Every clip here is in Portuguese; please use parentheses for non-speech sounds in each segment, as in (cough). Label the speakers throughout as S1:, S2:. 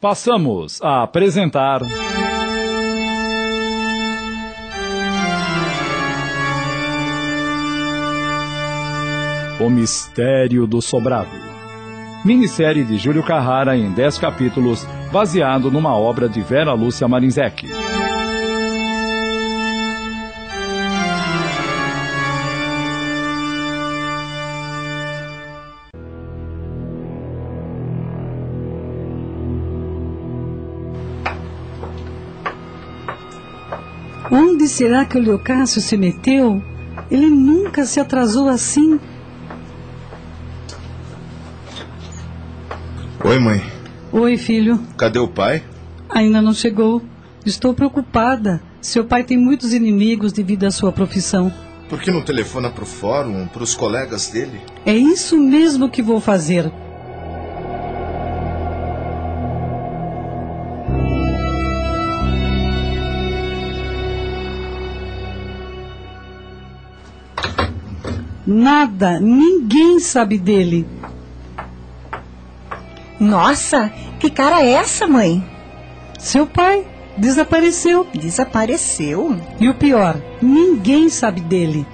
S1: Passamos a apresentar. O Mistério do Sobrado. Minissérie de Júlio Carrara em 10 capítulos, baseado numa obra de Vera Lúcia Marinzec.
S2: Será que o Leocácio se meteu? Ele nunca se atrasou assim.
S3: Oi, mãe.
S2: Oi, filho.
S3: Cadê o pai?
S2: Ainda não chegou. Estou preocupada. Seu pai tem muitos inimigos devido à sua profissão.
S3: Por que não telefona pro fórum, pros colegas dele?
S2: É isso mesmo que vou fazer. Nada, ninguém sabe dele.
S4: Nossa, que cara é essa, mãe?
S2: Seu pai desapareceu.
S4: Desapareceu?
S2: E o pior, ninguém sabe dele.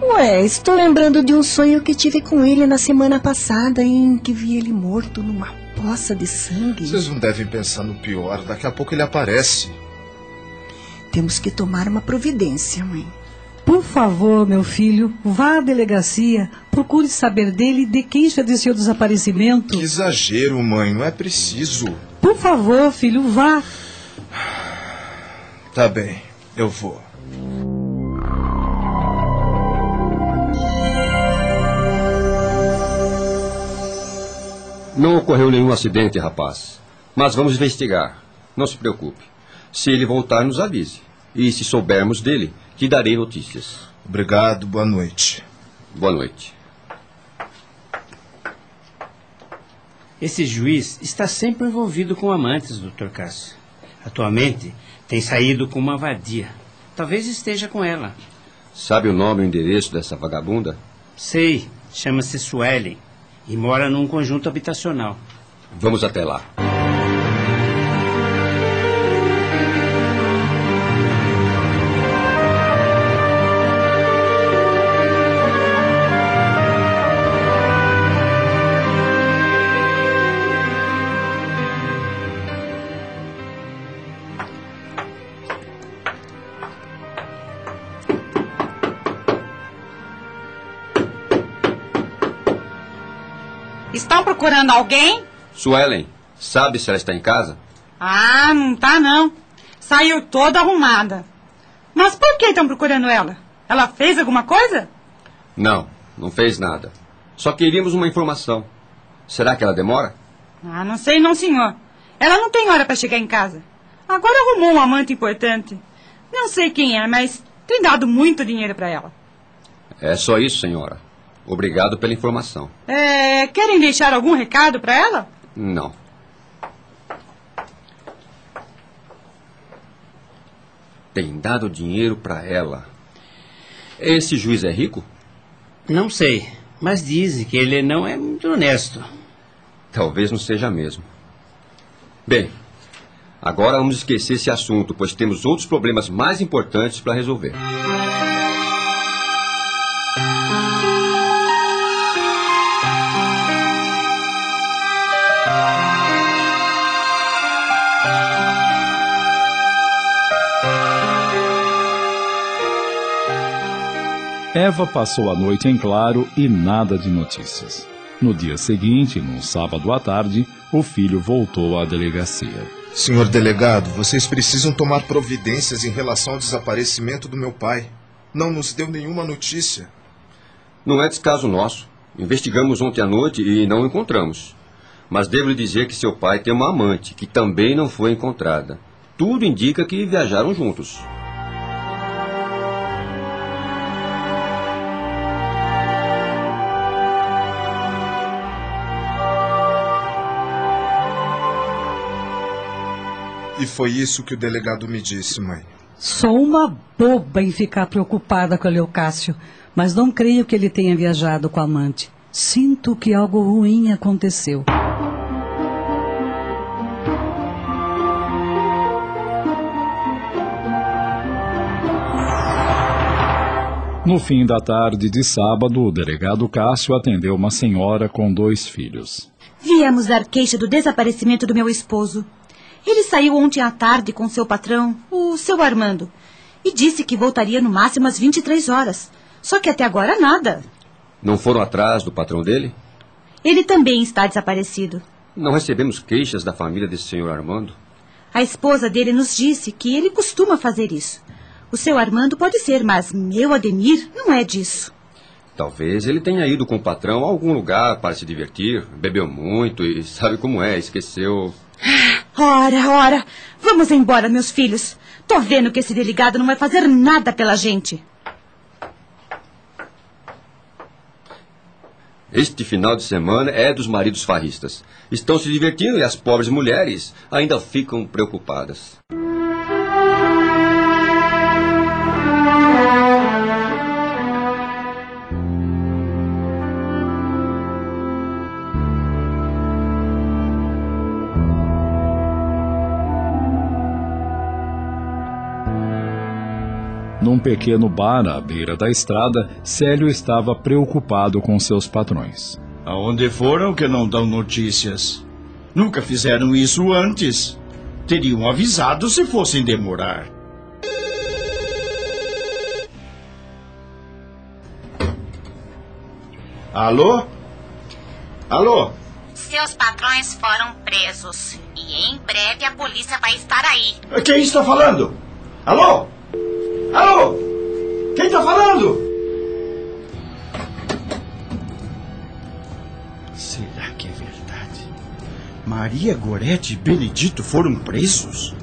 S4: Ué, estou lembrando de um sonho que tive com ele na semana passada em que vi ele morto numa poça de sangue.
S3: Vocês não devem pensar no pior. Daqui a pouco ele aparece.
S4: Temos que tomar uma providência, mãe.
S2: Por favor, meu filho, vá à delegacia, procure saber dele de quem já disse o desaparecimento.
S3: Que exagero, mãe. Não é preciso.
S2: Por favor, filho, vá.
S3: Tá bem, eu vou.
S5: Não ocorreu nenhum acidente, rapaz. Mas vamos investigar. Não se preocupe. Se ele voltar, nos avise. E se soubermos dele, te darei notícias.
S3: Obrigado, boa noite.
S5: Boa noite.
S6: Esse juiz está sempre envolvido com amantes, Dr. Cássio. Atualmente, tem saído com uma vadia. Talvez esteja com ela.
S5: Sabe o nome e o endereço dessa vagabunda?
S6: Sei, chama-se Suelen e mora num conjunto habitacional.
S5: Vamos até lá.
S7: Procurando alguém?
S5: Suelen, sabe se ela está em casa?
S7: Ah, não tá não. Saiu toda arrumada. Mas por que estão procurando ela? Ela fez alguma coisa?
S5: Não, não fez nada. Só queríamos uma informação. Será que ela demora?
S7: Ah, não sei não, senhor. Ela não tem hora para chegar em casa. Agora arrumou um amante importante. Não sei quem é, mas tem dado muito dinheiro para ela.
S5: É só isso, senhora. Obrigado pela informação.
S7: É, querem deixar algum recado para ela?
S5: Não. Tem dado dinheiro para ela. Esse juiz é rico?
S6: Não sei, mas dizem que ele não é muito honesto.
S5: Talvez não seja mesmo. Bem, agora vamos esquecer esse assunto, pois temos outros problemas mais importantes para resolver.
S1: Eva passou a noite em claro e nada de notícias. No dia seguinte, num sábado à tarde, o filho voltou à delegacia.
S3: Senhor delegado, vocês precisam tomar providências em relação ao desaparecimento do meu pai. Não nos deu nenhuma notícia.
S5: Não é descaso nosso. Investigamos ontem à noite e não o encontramos. Mas devo lhe dizer que seu pai tem uma amante, que também não foi encontrada. Tudo indica que viajaram juntos.
S3: E foi isso que o delegado me disse, mãe.
S2: Sou uma boba em ficar preocupada com o Leocácio, mas não creio que ele tenha viajado com a amante. Sinto que algo ruim aconteceu.
S1: No fim da tarde de sábado, o delegado Cássio atendeu uma senhora com dois filhos.
S7: Viemos dar queixa do desaparecimento do meu esposo. Ele saiu ontem à tarde com seu patrão, o seu Armando, e disse que voltaria no máximo às 23 horas. Só que até agora nada.
S5: Não foram atrás do patrão dele?
S7: Ele também está desaparecido.
S5: Não recebemos queixas da família desse senhor Armando?
S7: A esposa dele nos disse que ele costuma fazer isso. O seu Armando pode ser, mas meu Ademir não é disso.
S5: Talvez ele tenha ido com o patrão a algum lugar para se divertir, bebeu muito e sabe como é, esqueceu.
S7: Ora, ora, vamos embora, meus filhos. Tô vendo que esse delegado não vai fazer nada pela gente.
S5: Este final de semana é dos maridos farristas. Estão se divertindo e as pobres mulheres ainda ficam preocupadas.
S1: Num pequeno bar à beira da estrada, Célio estava preocupado com seus patrões.
S8: Aonde foram que não dão notícias? Nunca fizeram isso antes. Teriam avisado se fossem demorar. Alô? Alô?
S9: Seus patrões foram presos e em breve a polícia vai estar aí.
S8: Quem está falando? Alô? Alô? Quem está falando? Será que é verdade? Maria Gorete e Benedito foram presos?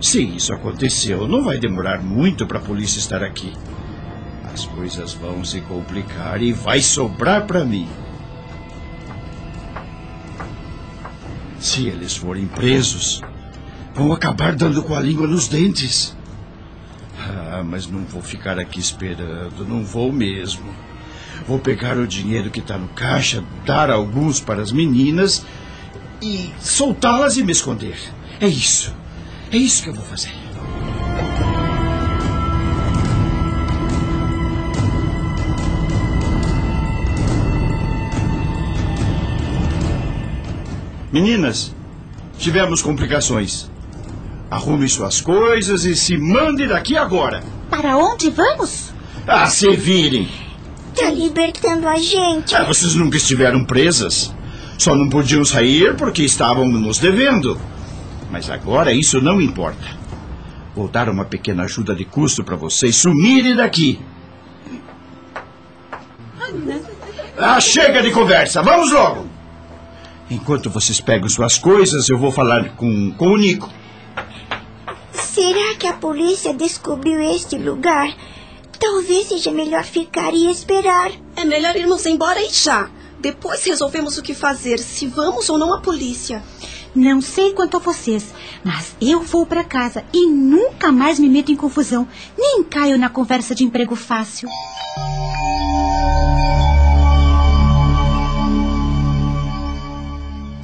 S8: Se isso aconteceu, não vai demorar muito para a polícia estar aqui. As coisas vão se complicar e vai sobrar para mim. Se eles forem presos, vão acabar dando com a língua nos dentes. Ah, mas não vou ficar aqui esperando, não vou mesmo. Vou pegar o dinheiro que está no caixa, dar alguns para as meninas e soltá-las e me esconder. É isso. É isso que eu vou fazer. Meninas, tivemos complicações. Arrume suas coisas e se mande daqui agora.
S9: Para onde vamos?
S8: Ah, se virem.
S10: Tá libertando a gente.
S8: Ah, vocês nunca estiveram presas. Só não podiam sair porque estavam nos devendo. Mas agora isso não importa. Vou dar uma pequena ajuda de custo para vocês sumirem daqui. Ah, chega de conversa. Vamos logo. Enquanto vocês pegam suas coisas, eu vou falar com, com o Nico.
S10: Será que a polícia descobriu este lugar? Talvez seja melhor ficar e esperar.
S11: É melhor irmos embora e já. Depois resolvemos o que fazer, se vamos ou não à polícia.
S7: Não sei quanto a vocês, mas eu vou para casa e nunca mais me meto em confusão, nem caio na conversa de emprego fácil.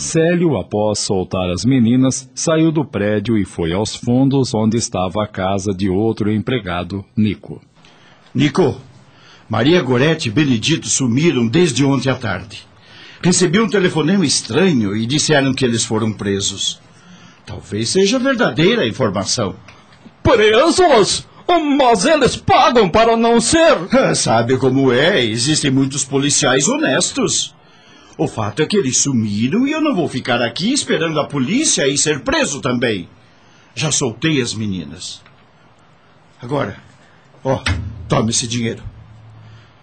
S1: Célio, após soltar as meninas, saiu do prédio e foi aos fundos onde estava a casa de outro empregado, Nico.
S8: Nico, Maria Gorete e Benedito sumiram desde ontem à tarde. Recebi um telefonema estranho e disseram que eles foram presos. Talvez seja verdadeira a informação.
S12: Presos? Mas eles pagam para não ser. (laughs)
S8: Sabe como é? Existem muitos policiais honestos. O fato é que eles sumiram e eu não vou ficar aqui esperando a polícia e ser preso também. Já soltei as meninas. Agora, ó, tome esse dinheiro.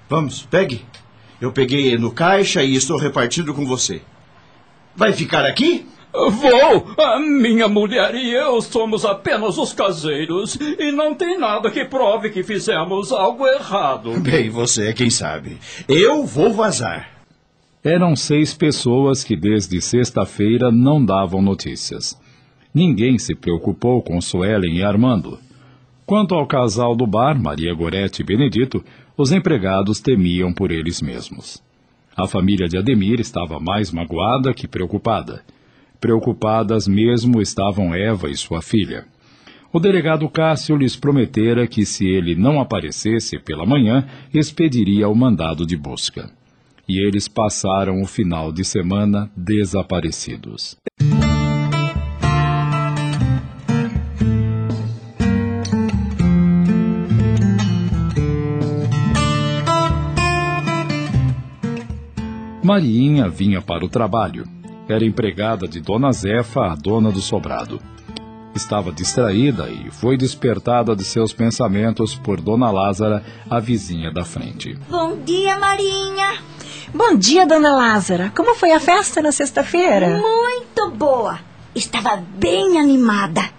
S8: Vamos, pegue. Eu peguei no caixa e estou repartindo com você. Vai ficar aqui?
S12: Vou! A minha mulher e eu somos apenas os caseiros e não tem nada que prove que fizemos algo errado.
S8: Bem, você é quem sabe. Eu vou vazar.
S1: Eram seis pessoas que desde sexta-feira não davam notícias. Ninguém se preocupou com Suelen e Armando. Quanto ao casal do bar, Maria Gorete e Benedito, os empregados temiam por eles mesmos. A família de Ademir estava mais magoada que preocupada. Preocupadas mesmo estavam Eva e sua filha. O delegado Cássio lhes prometera que, se ele não aparecesse pela manhã, expediria o mandado de busca. E eles passaram o final de semana desaparecidos. Mariinha vinha para o trabalho. Era empregada de Dona Zefa, a dona do sobrado. Estava distraída e foi despertada de seus pensamentos por Dona Lázara, a vizinha da frente.
S10: Bom dia, Marinha.
S4: Bom dia, Dona Lázara. Como foi a festa na sexta-feira?
S10: Muito boa. Estava bem animada.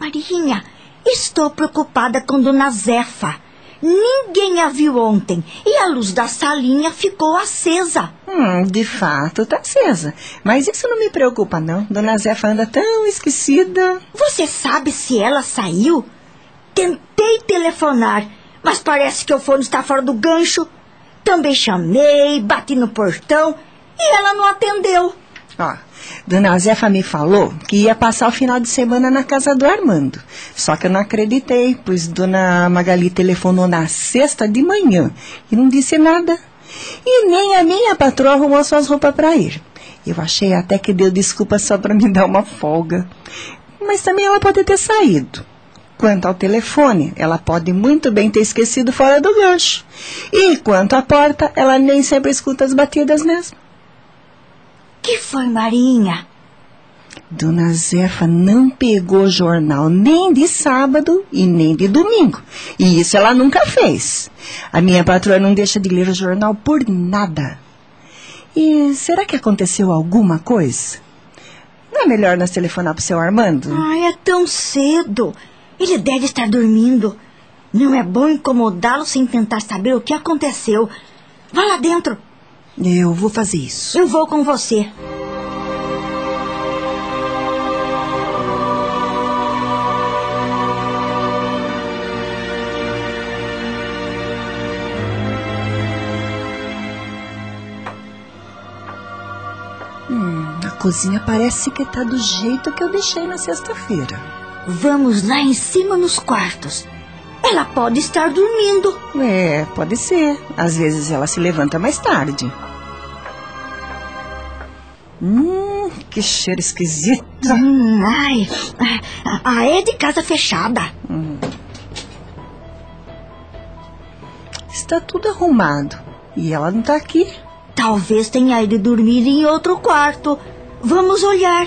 S10: Marinha, estou preocupada com Dona Zefa. Ninguém a viu ontem e a luz da salinha ficou acesa.
S4: Hum, de fato, tá acesa. Mas isso não me preocupa, não. Dona Zefa anda tão esquecida.
S10: Você sabe se ela saiu? Tentei telefonar, mas parece que o fone está fora do gancho. Também chamei, bati no portão e ela não atendeu.
S4: Ó, Dona Zefa me falou que ia passar o final de semana na casa do Armando. Só que eu não acreditei, pois Dona Magali telefonou na sexta de manhã e não disse nada. E nem a minha patroa arrumou suas roupas para ir. Eu achei até que deu desculpa só para me (laughs) dar uma folga. Mas também ela pode ter saído. Quanto ao telefone, ela pode muito bem ter esquecido fora do gancho. E quanto à porta, ela nem sempre escuta as batidas mesmo.
S10: Que foi, Marinha?
S4: Dona Zefa não pegou jornal nem de sábado e nem de domingo. E isso ela nunca fez. A minha patroa não deixa de ler o jornal por nada. E será que aconteceu alguma coisa? Não é melhor nós telefonar pro seu Armando?
S10: Ai, é tão cedo. Ele deve estar dormindo. Não é bom incomodá-lo sem tentar saber o que aconteceu. Vá lá dentro.
S4: Eu vou fazer isso.
S10: Eu vou com você.
S4: Hum, a cozinha parece que tá do jeito que eu deixei na sexta-feira.
S10: Vamos lá em cima nos quartos. Ela pode estar dormindo.
S4: É, pode ser. Às vezes ela se levanta mais tarde. Hum, que cheiro esquisito.
S10: Hum, ai, a, é de casa fechada.
S4: Hum. Está tudo arrumado. E ela não está aqui.
S10: Talvez tenha ido dormir em outro quarto. Vamos olhar.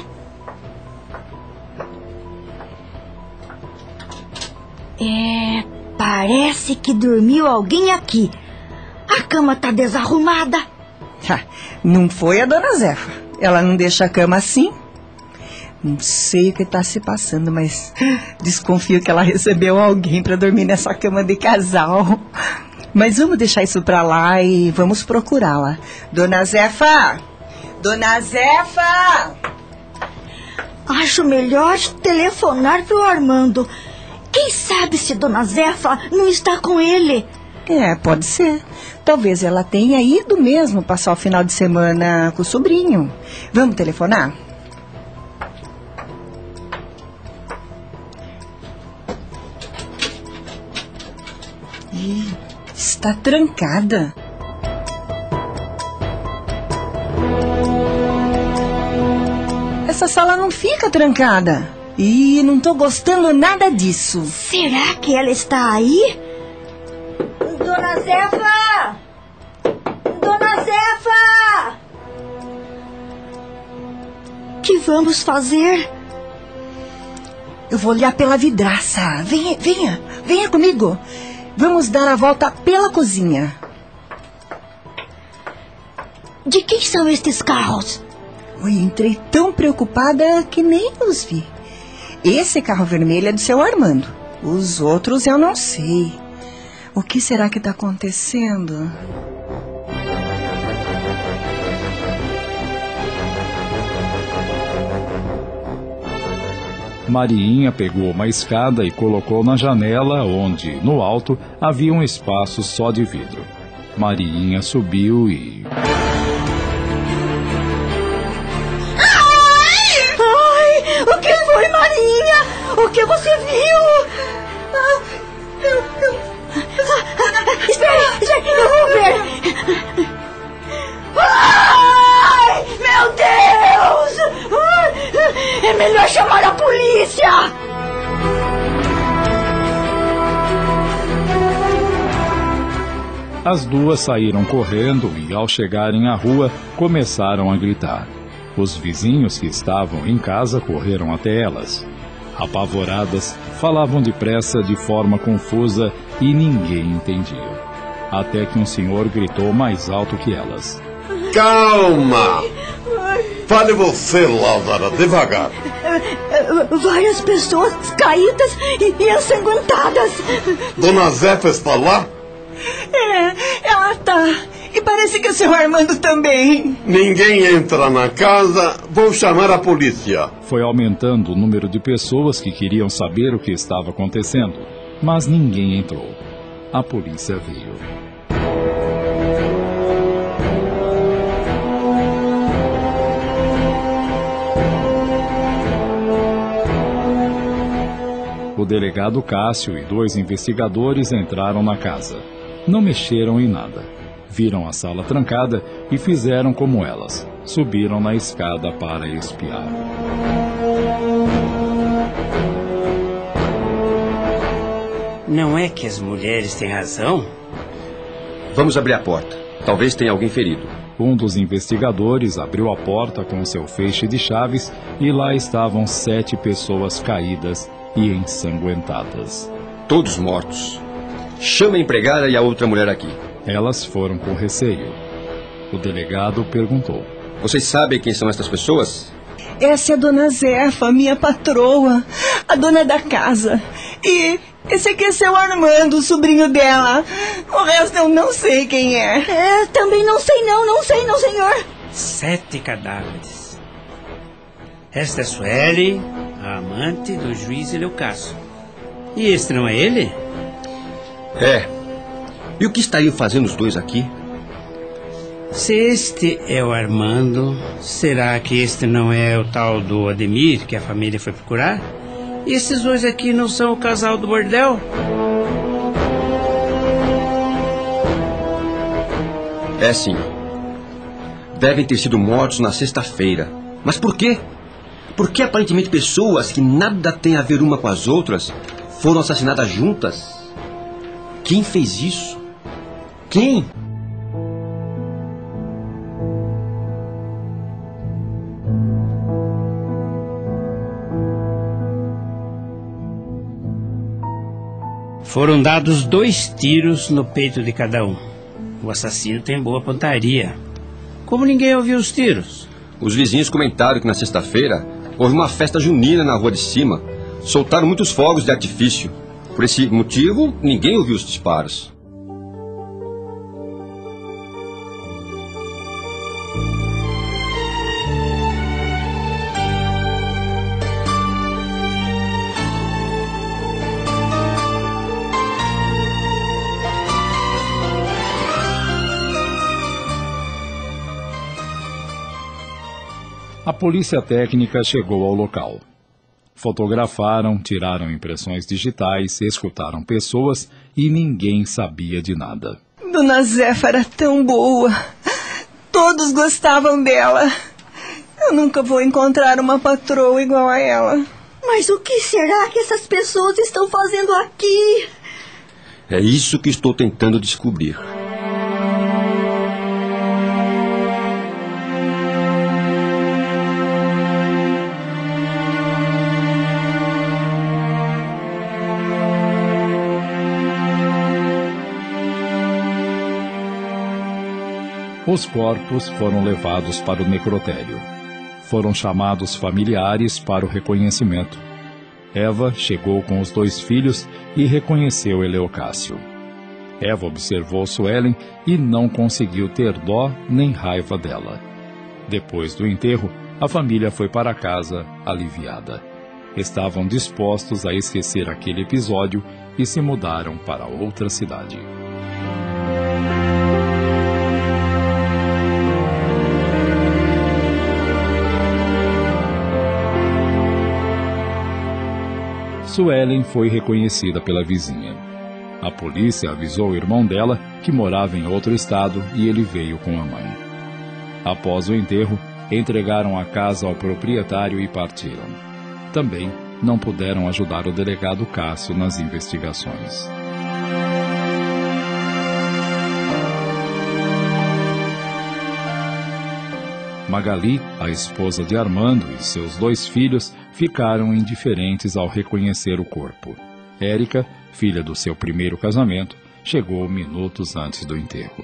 S10: É, parece que dormiu alguém aqui. A cama tá desarrumada.
S4: não foi a dona Zefa. Ela não deixa a cama assim. Não sei o que está se passando, mas (laughs) desconfio que ela recebeu alguém para dormir nessa cama de casal. Mas vamos deixar isso para lá e vamos procurá-la. Dona Zefa! Dona Zefa!
S10: Acho melhor telefonar pro Armando. Quem sabe se Dona Zefa não está com ele?
S4: É, pode ser. Talvez ela tenha ido mesmo passar o final de semana com o sobrinho. Vamos telefonar? Ih, está trancada. Essa sala não fica trancada. E não tô gostando nada disso.
S10: Será que ela está aí? Dona Zefa! Dona Zefa! Que vamos fazer?
S4: Eu vou olhar pela vidraça. Venha, venha, venha comigo. Vamos dar a volta pela cozinha.
S10: De quem são estes carros?
S4: Oi, entrei tão preocupada que nem os vi. Esse carro vermelho é do seu Armando. Os outros eu não sei. O que será que está acontecendo?
S1: Mariinha pegou uma escada e colocou na janela, onde, no alto, havia um espaço só de vidro. Mariinha subiu e.
S10: O que você viu? Espera, eu, ah, ah, espere, eu vou ver. Ai, meu Deus! É melhor chamar a polícia!
S1: As duas saíram correndo e, ao chegarem à rua, começaram a gritar. Os vizinhos que estavam em casa correram até elas. Apavoradas, falavam depressa de forma confusa e ninguém entendia. Até que um senhor gritou mais alto que elas:
S13: Calma! Fale você, Lázara, devagar.
S10: Várias pessoas caídas e, ensanguentadas.
S13: Dona Zefa está lá?
S4: É, ela tá. E parece que o seu Armando também.
S13: Ninguém entra na casa. Vou chamar a polícia.
S1: Foi aumentando o número de pessoas que queriam saber o que estava acontecendo, mas ninguém entrou. A polícia veio. O delegado Cássio e dois investigadores entraram na casa. Não mexeram em nada. Viram a sala trancada e fizeram como elas. Subiram na escada para espiar.
S6: Não é que as mulheres têm razão?
S5: Vamos abrir a porta. Talvez tenha alguém ferido.
S1: Um dos investigadores abriu a porta com seu feixe de chaves e lá estavam sete pessoas caídas e ensanguentadas.
S5: Todos mortos. Chama a empregada e a outra mulher aqui.
S1: Elas foram com receio. O delegado perguntou:
S5: Vocês sabem quem são estas pessoas?
S4: Essa é a dona Zefa, minha patroa, a dona da casa. E esse aqui é seu Armando, o sobrinho dela. O resto eu não sei quem é.
S10: É, também não sei não, não sei não, senhor.
S6: Sete cadáveres. Esta é Sueli, a amante do juiz Eleucácio. E este não é ele?
S5: É. E o que estariam fazendo os dois aqui?
S6: Se este é o Armando, será que este não é o tal do Ademir que a família foi procurar? E esses dois aqui não são o casal do bordel?
S5: É sim. Devem ter sido mortos na sexta-feira. Mas por quê? Por que aparentemente pessoas que nada têm a ver uma com as outras foram assassinadas juntas? Quem fez isso? Quem?
S6: Foram dados dois tiros no peito de cada um. O assassino tem boa pontaria. Como ninguém ouviu os tiros?
S5: Os vizinhos comentaram que na sexta-feira houve uma festa junina na rua de cima. Soltaram muitos fogos de artifício. Por esse motivo, ninguém ouviu os disparos.
S1: Polícia técnica chegou ao local. Fotografaram, tiraram impressões digitais, escutaram pessoas e ninguém sabia de nada.
S4: Dona Zefa era tão boa. Todos gostavam dela. Eu nunca vou encontrar uma patroa igual a ela.
S10: Mas o que será que essas pessoas estão fazendo aqui?
S5: É isso que estou tentando descobrir.
S1: Os corpos foram levados para o necrotério. Foram chamados familiares para o reconhecimento. Eva chegou com os dois filhos e reconheceu Eleocácio. Eva observou Suelen e não conseguiu ter dó nem raiva dela. Depois do enterro, a família foi para casa aliviada. Estavam dispostos a esquecer aquele episódio e se mudaram para outra cidade. Suelen foi reconhecida pela vizinha. A polícia avisou o irmão dela que morava em outro estado e ele veio com a mãe. Após o enterro, entregaram a casa ao proprietário e partiram. Também não puderam ajudar o delegado Cássio nas investigações. Magali, a esposa de Armando e seus dois filhos ficaram indiferentes ao reconhecer o corpo. Érica, filha do seu primeiro casamento, chegou minutos antes do enterro.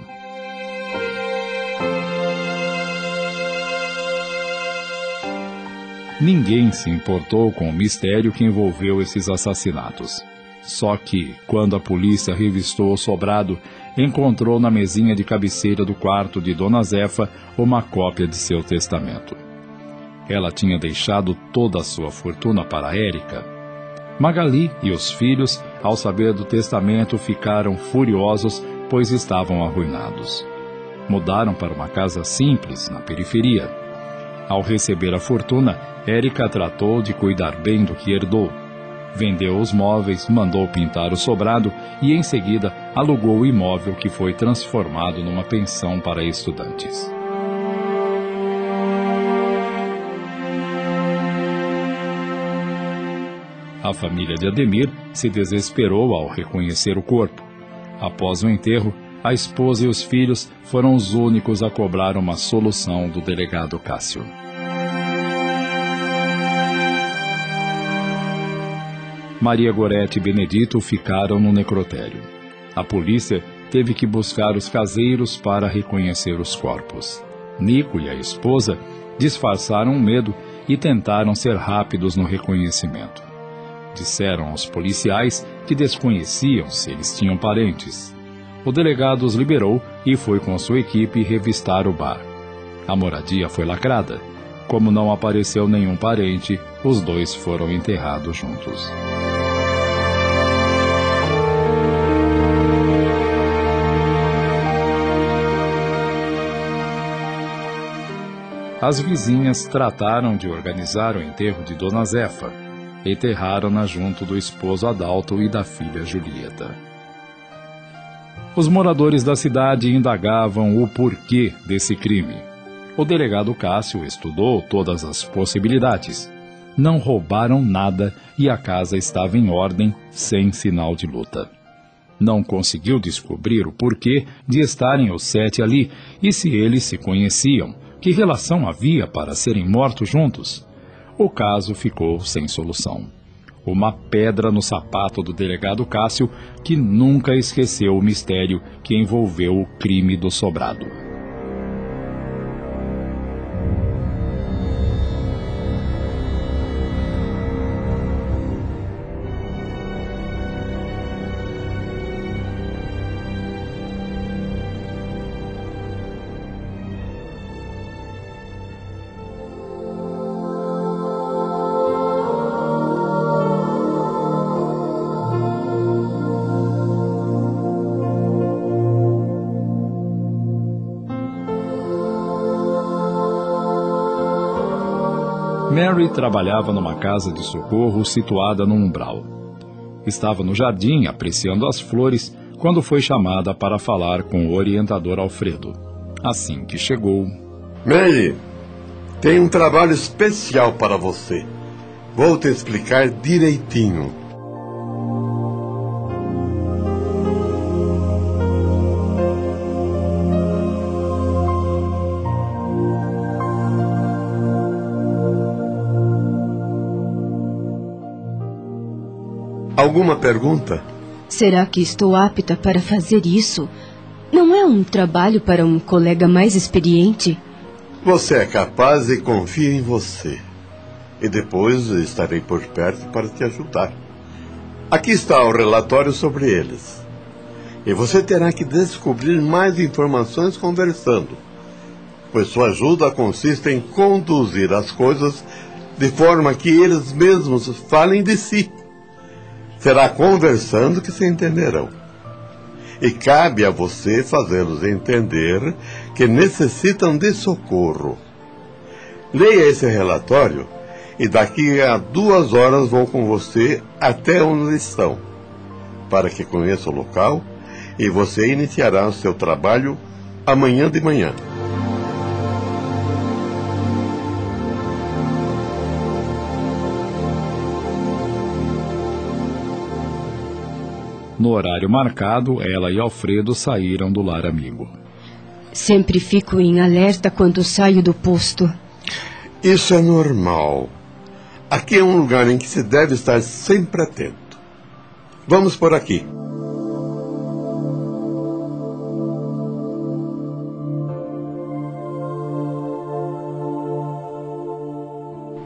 S1: Ninguém se importou com o mistério que envolveu esses assassinatos. Só que, quando a polícia revistou o sobrado, encontrou na mesinha de cabeceira do quarto de Dona Zefa uma cópia de seu testamento. Ela tinha deixado toda a sua fortuna para Érica. Magali e os filhos, ao saber do testamento, ficaram furiosos, pois estavam arruinados. Mudaram para uma casa simples, na periferia. Ao receber a fortuna, Érica tratou de cuidar bem do que herdou. Vendeu os móveis, mandou pintar o sobrado e, em seguida, alugou o imóvel que foi transformado numa pensão para estudantes. A família de Ademir se desesperou ao reconhecer o corpo. Após o enterro, a esposa e os filhos foram os únicos a cobrar uma solução do delegado Cássio. Maria Gorete e Benedito ficaram no necrotério. A polícia teve que buscar os caseiros para reconhecer os corpos. Nico e a esposa disfarçaram o medo e tentaram ser rápidos no reconhecimento. Disseram aos policiais que desconheciam se eles tinham parentes. O delegado os liberou e foi com sua equipe revistar o bar. A moradia foi lacrada. Como não apareceu nenhum parente, os dois foram enterrados juntos. As vizinhas trataram de organizar o enterro de Dona Zefa. Enterraram-na junto do esposo Adalto e da filha Julieta. Os moradores da cidade indagavam o porquê desse crime. O delegado Cássio estudou todas as possibilidades. Não roubaram nada e a casa estava em ordem, sem sinal de luta. Não conseguiu descobrir o porquê de estarem os sete ali e se eles se conheciam, que relação havia para serem mortos juntos? O caso ficou sem solução. Uma pedra no sapato do delegado Cássio, que nunca esqueceu o mistério que envolveu o crime do sobrado. Mary trabalhava numa casa de socorro situada no umbral. Estava no jardim apreciando as flores quando foi chamada para falar com o orientador Alfredo. Assim que chegou.
S13: Mary, tem um trabalho especial para você. Vou te explicar direitinho. Alguma pergunta?
S14: Será que estou apta para fazer isso? Não é um trabalho para um colega mais experiente?
S13: Você é capaz e confio em você. E depois estarei por perto para te ajudar. Aqui está o relatório sobre eles. E você terá que descobrir mais informações conversando, pois sua ajuda consiste em conduzir as coisas de forma que eles mesmos falem de si. Será conversando que se entenderão. E cabe a você fazê-los entender que necessitam de socorro. Leia esse relatório e daqui a duas horas vou com você até onde estão, para que conheça o local e você iniciará o seu trabalho amanhã de manhã.
S1: No horário marcado, ela e Alfredo saíram do lar amigo.
S14: Sempre fico em alerta quando saio do posto.
S13: Isso é normal. Aqui é um lugar em que se deve estar sempre atento. Vamos por aqui.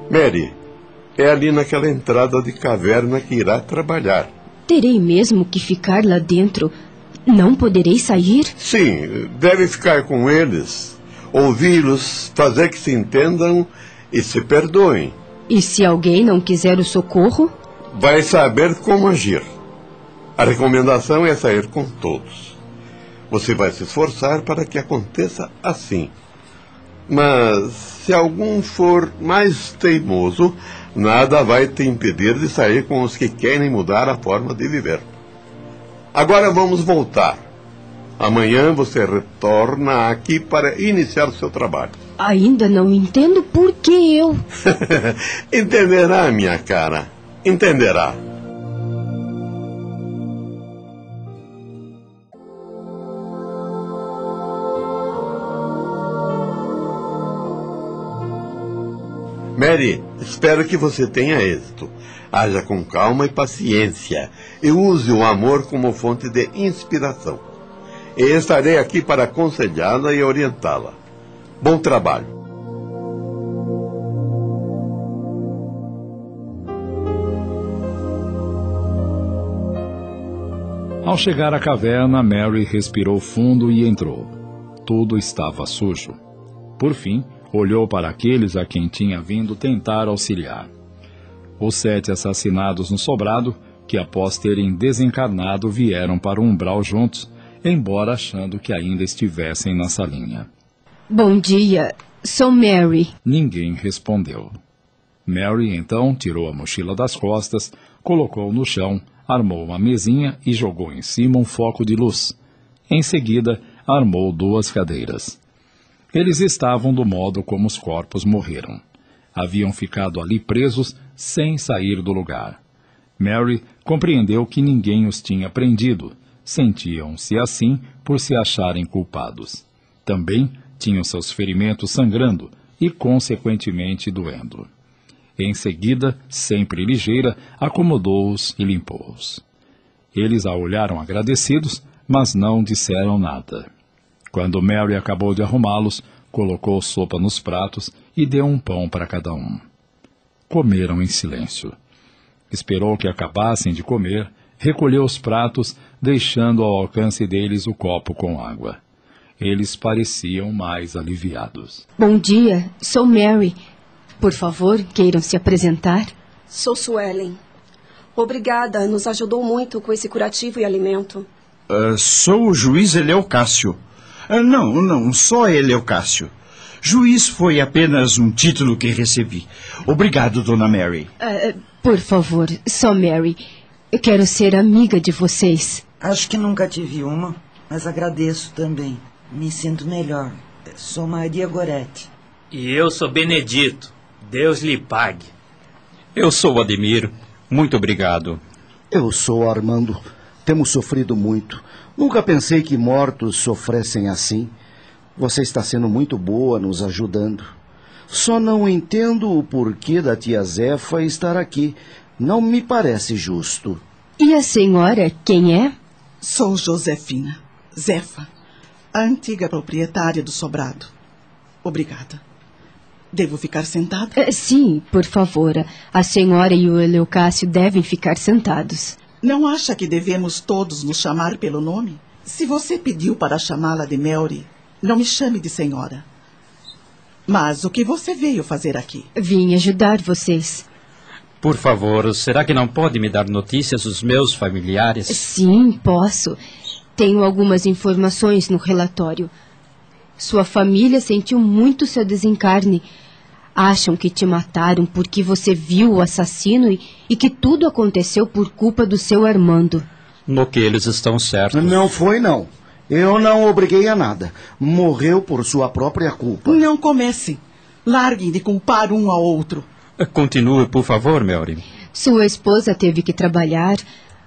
S13: Mary, é ali naquela entrada de caverna que irá trabalhar.
S14: Terei mesmo que ficar lá dentro. Não poderei sair?
S13: Sim, deve ficar com eles, ouvi-los, fazer que se entendam e se perdoem.
S14: E se alguém não quiser o socorro?
S13: Vai saber como agir. A recomendação é sair com todos. Você vai se esforçar para que aconteça assim. Mas se algum for mais teimoso, nada vai te impedir de sair com os que querem mudar a forma de viver. Agora vamos voltar. Amanhã você retorna aqui para iniciar o seu trabalho.
S14: Ainda não entendo por que eu. (laughs)
S13: Entenderá, minha cara. Entenderá. Mary, espero que você tenha êxito. Haja com calma e paciência e use o amor como fonte de inspiração. E estarei aqui para aconselhá-la e orientá-la. Bom trabalho.
S1: Ao chegar à caverna, Mary respirou fundo e entrou. Tudo estava sujo. Por fim, olhou para aqueles a quem tinha vindo tentar auxiliar. Os sete assassinados no sobrado, que após terem desencarnado vieram para o umbral juntos, embora achando que ainda estivessem na salinha.
S14: Bom dia, sou Mary.
S1: Ninguém respondeu. Mary então tirou a mochila das costas, colocou no chão, armou uma mesinha e jogou em cima um foco de luz. Em seguida, armou duas cadeiras. Eles estavam do modo como os corpos morreram. Haviam ficado ali presos sem sair do lugar. Mary compreendeu que ninguém os tinha prendido. Sentiam-se assim por se acharem culpados. Também tinham seus ferimentos sangrando e, consequentemente, doendo. Em seguida, sempre ligeira, acomodou-os e limpou-os. Eles a olharam agradecidos, mas não disseram nada. Quando Mary acabou de arrumá-los, colocou sopa nos pratos e deu um pão para cada um. Comeram em silêncio. Esperou que acabassem de comer, recolheu os pratos, deixando ao alcance deles o copo com água. Eles pareciam mais aliviados.
S14: Bom dia, sou Mary. Por favor, queiram se apresentar.
S11: Sou Suelen. Obrigada, nos ajudou muito com esse curativo e alimento.
S8: Uh, sou o juiz Eleucácio. Uh, não, não, só Eleucácio. Juiz foi apenas um título que recebi. Obrigado, dona Mary.
S14: Uh, por favor, só Mary. Eu quero ser amiga de vocês.
S15: Acho que nunca tive uma, mas agradeço também. Me sinto melhor. Sou Maria Goretti.
S16: E eu sou Benedito. Deus lhe pague.
S17: Eu sou Ademir. Muito obrigado.
S18: Eu sou Armando. Temos sofrido muito. Nunca pensei que mortos sofressem assim. Você está sendo muito boa nos ajudando. Só não entendo o porquê da tia Zefa estar aqui. Não me parece justo.
S14: E a senhora, quem é?
S19: Sou Josefina. Zefa, a antiga proprietária do sobrado. Obrigada. Devo ficar sentada?
S14: Uh, sim, por favor. A senhora e o Eleucácio devem ficar sentados.
S19: Não acha que devemos todos nos chamar pelo nome? Se você pediu para chamá-la de Mary, não me chame de senhora. Mas o que você veio fazer aqui?
S14: Vim ajudar vocês.
S17: Por favor, será que não pode me dar notícias dos meus familiares?
S14: Sim, posso. Tenho algumas informações no relatório. Sua família sentiu muito seu desencarne. Acham que te mataram porque você viu o assassino e, e que tudo aconteceu por culpa do seu Armando.
S17: No que eles estão certos.
S18: Não foi, não. Eu não obriguei a nada. Morreu por sua própria culpa.
S19: Não comecem. Larguem de culpar um ao outro.
S17: Continue, por favor, Mary.
S14: Sua esposa teve que trabalhar.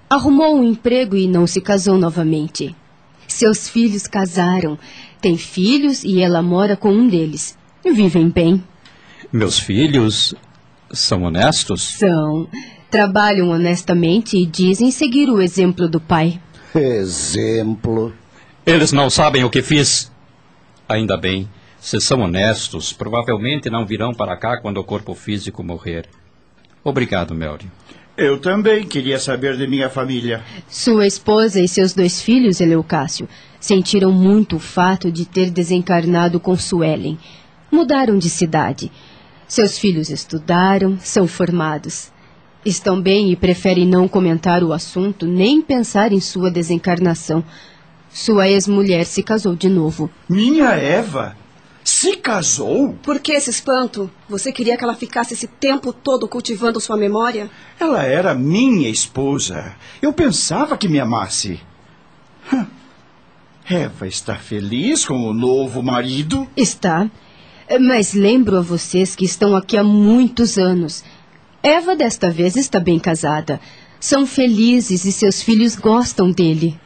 S14: Arrumou um emprego e não se casou novamente. Seus filhos casaram, têm filhos e ela mora com um deles. Vivem bem.
S17: Meus filhos são honestos?
S14: São. Trabalham honestamente e dizem seguir o exemplo do pai.
S18: Exemplo.
S17: Eles não sabem o que fiz. Ainda bem. Se são honestos, provavelmente não virão para cá quando o corpo físico morrer. Obrigado, Melry.
S8: Eu também queria saber de minha família.
S14: Sua esposa e seus dois filhos, Eleucácio, sentiram muito o fato de ter desencarnado com Suelen. Mudaram de cidade. Seus filhos estudaram, são formados. Estão bem e preferem não comentar o assunto nem pensar em sua desencarnação. Sua ex-mulher se casou de novo.
S8: Minha Eva? Se casou?
S11: Por que esse espanto? Você queria que ela ficasse esse tempo todo cultivando sua memória?
S8: Ela era minha esposa. Eu pensava que me amasse. Eva está feliz com o novo marido?
S14: Está. Mas lembro a vocês que estão aqui há muitos anos. Eva desta vez está bem casada. São felizes e seus filhos gostam dele.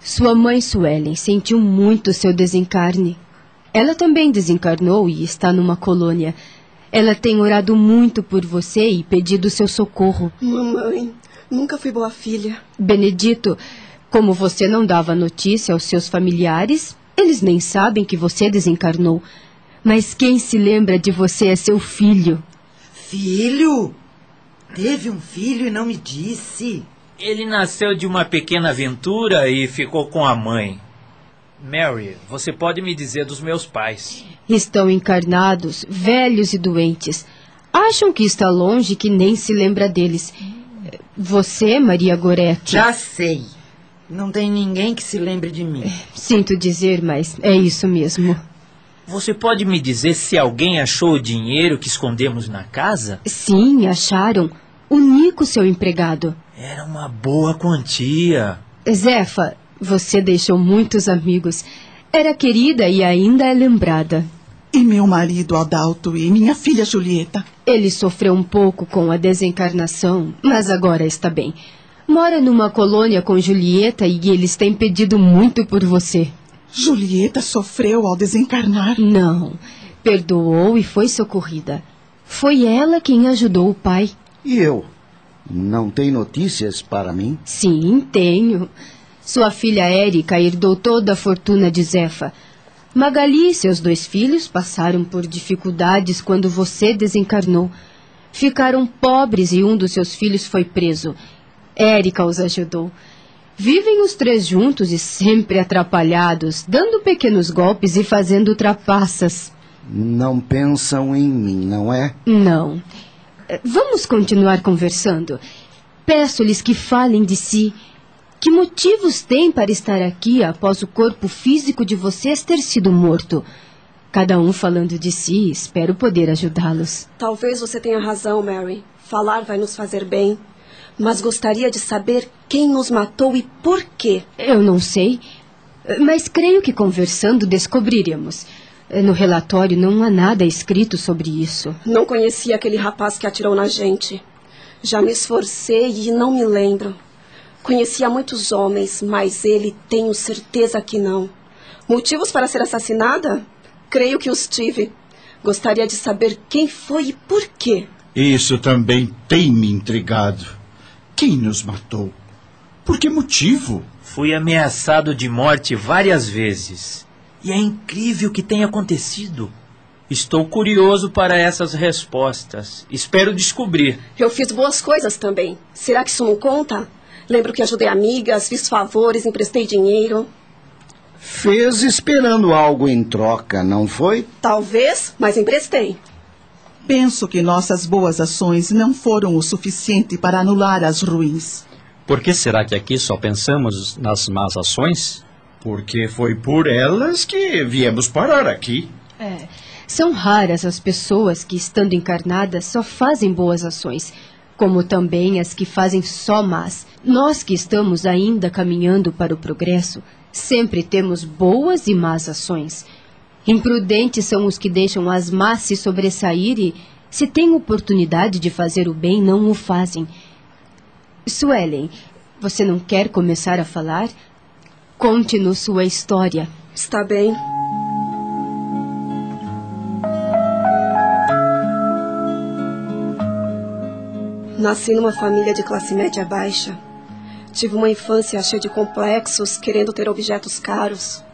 S14: Sua mãe Suelen sentiu muito seu desencarne. Ela também desencarnou e está numa colônia. Ela tem orado muito por você e pedido seu socorro.
S11: Mamãe, nunca fui boa filha.
S14: Benedito, como você não dava notícia aos seus familiares, eles nem sabem que você desencarnou. Mas quem se lembra de você é seu filho.
S15: Filho? Teve um filho e não me disse.
S16: Ele nasceu de uma pequena aventura e ficou com a mãe. Mary, você pode me dizer dos meus pais?
S14: Estão encarnados, velhos e doentes. Acham que está longe que nem se lembra deles. Você, Maria Goretti.
S15: Já sei. Não tem ninguém que se lembre de mim.
S14: Sinto dizer, mas é isso mesmo.
S16: Você pode me dizer se alguém achou o dinheiro que escondemos na casa?
S14: Sim, acharam. O Nico, seu empregado.
S16: Era uma boa quantia.
S14: Zefa, você deixou muitos amigos. Era querida e ainda é lembrada.
S19: E meu marido Adalto e minha filha Julieta?
S14: Ele sofreu um pouco com a desencarnação, mas agora está bem. Mora numa colônia com Julieta e eles têm pedido muito por você.
S19: Julieta sofreu ao desencarnar?
S14: Não. Perdoou e foi socorrida. Foi ela quem ajudou o pai.
S18: E eu? Não tem notícias para mim?
S14: Sim, tenho. Sua filha Érica herdou toda a fortuna de Zefa. Magali e seus dois filhos passaram por dificuldades quando você desencarnou. Ficaram pobres e um dos seus filhos foi preso. Érica os ajudou. Vivem os três juntos e sempre atrapalhados, dando pequenos golpes e fazendo trapaças.
S18: Não pensam em mim, não é?
S14: Não. Vamos continuar conversando. Peço-lhes que falem de si. Que motivos têm para estar aqui após o corpo físico de vocês ter sido morto? Cada um falando de si, espero poder ajudá-los.
S11: Talvez você tenha razão, Mary. Falar vai nos fazer bem. Mas gostaria de saber quem nos matou e por quê.
S14: Eu não sei. Mas creio que conversando descobriremos. No relatório não há nada escrito sobre isso.
S11: Não conhecia aquele rapaz que atirou na gente. Já me esforcei e não me lembro. Conhecia muitos homens, mas ele tenho certeza que não. Motivos para ser assassinada? Creio que os tive. Gostaria de saber quem foi e por quê.
S8: Isso também tem me intrigado. Quem nos matou? Por que motivo?
S16: Fui ameaçado de morte várias vezes. E é incrível o que tem acontecido. Estou curioso para essas respostas. Espero descobrir.
S11: Eu fiz boas coisas também. Será que isso não conta? Lembro que ajudei amigas, fiz favores, emprestei dinheiro.
S18: Fez esperando algo em troca, não foi?
S11: Talvez, mas emprestei.
S19: Penso que nossas boas ações não foram o suficiente para anular as ruins.
S17: Por que será que aqui só pensamos nas más ações?
S8: Porque foi por elas que viemos parar aqui.
S14: É. São raras as pessoas que, estando encarnadas, só fazem boas ações, como também as que fazem só más. Nós que estamos ainda caminhando para o progresso, sempre temos boas e más ações. Imprudentes são os que deixam as más se sobressair e, se têm oportunidade de fazer o bem, não o fazem. Suelen, você não quer começar a falar? Conte-nos sua história.
S11: Está bem. Nasci numa família de classe média baixa. Tive uma infância cheia de complexos, querendo ter objetos caros.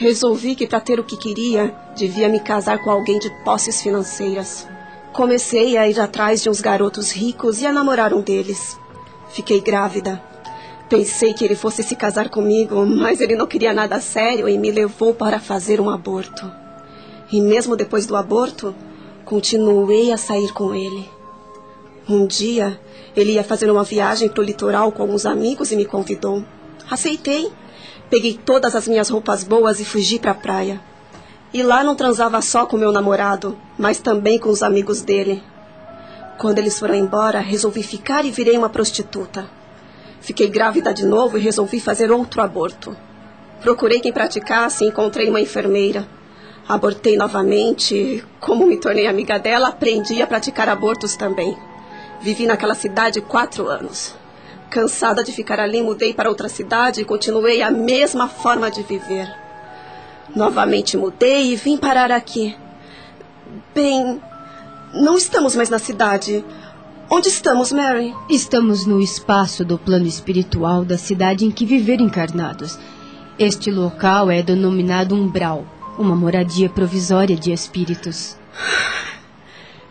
S11: Resolvi que para ter o que queria, devia me casar com alguém de posses financeiras. Comecei a ir atrás de uns garotos ricos e a namorar um deles. Fiquei grávida. Pensei que ele fosse se casar comigo, mas ele não queria nada sério e me levou para fazer um aborto. E mesmo depois do aborto, continuei a sair com ele. Um dia, ele ia fazer uma viagem para o litoral com alguns amigos e me convidou. Aceitei. Peguei todas as minhas roupas boas e fugi para a praia. E lá não transava só com meu namorado, mas também com os amigos dele. Quando eles foram embora, resolvi ficar e virei uma prostituta. Fiquei grávida de novo e resolvi fazer outro aborto. Procurei quem praticasse e encontrei uma enfermeira. Abortei novamente. Como me tornei amiga dela, aprendi a praticar abortos também. Vivi naquela cidade quatro anos. Cansada de ficar ali, mudei para outra cidade e continuei a mesma forma de viver. Novamente mudei e vim parar aqui. Bem, não estamos mais na cidade. Onde estamos, Mary?
S14: Estamos no espaço do plano espiritual da cidade em que viver encarnados. Este local é denominado umbral, uma moradia provisória de espíritos. (sighs)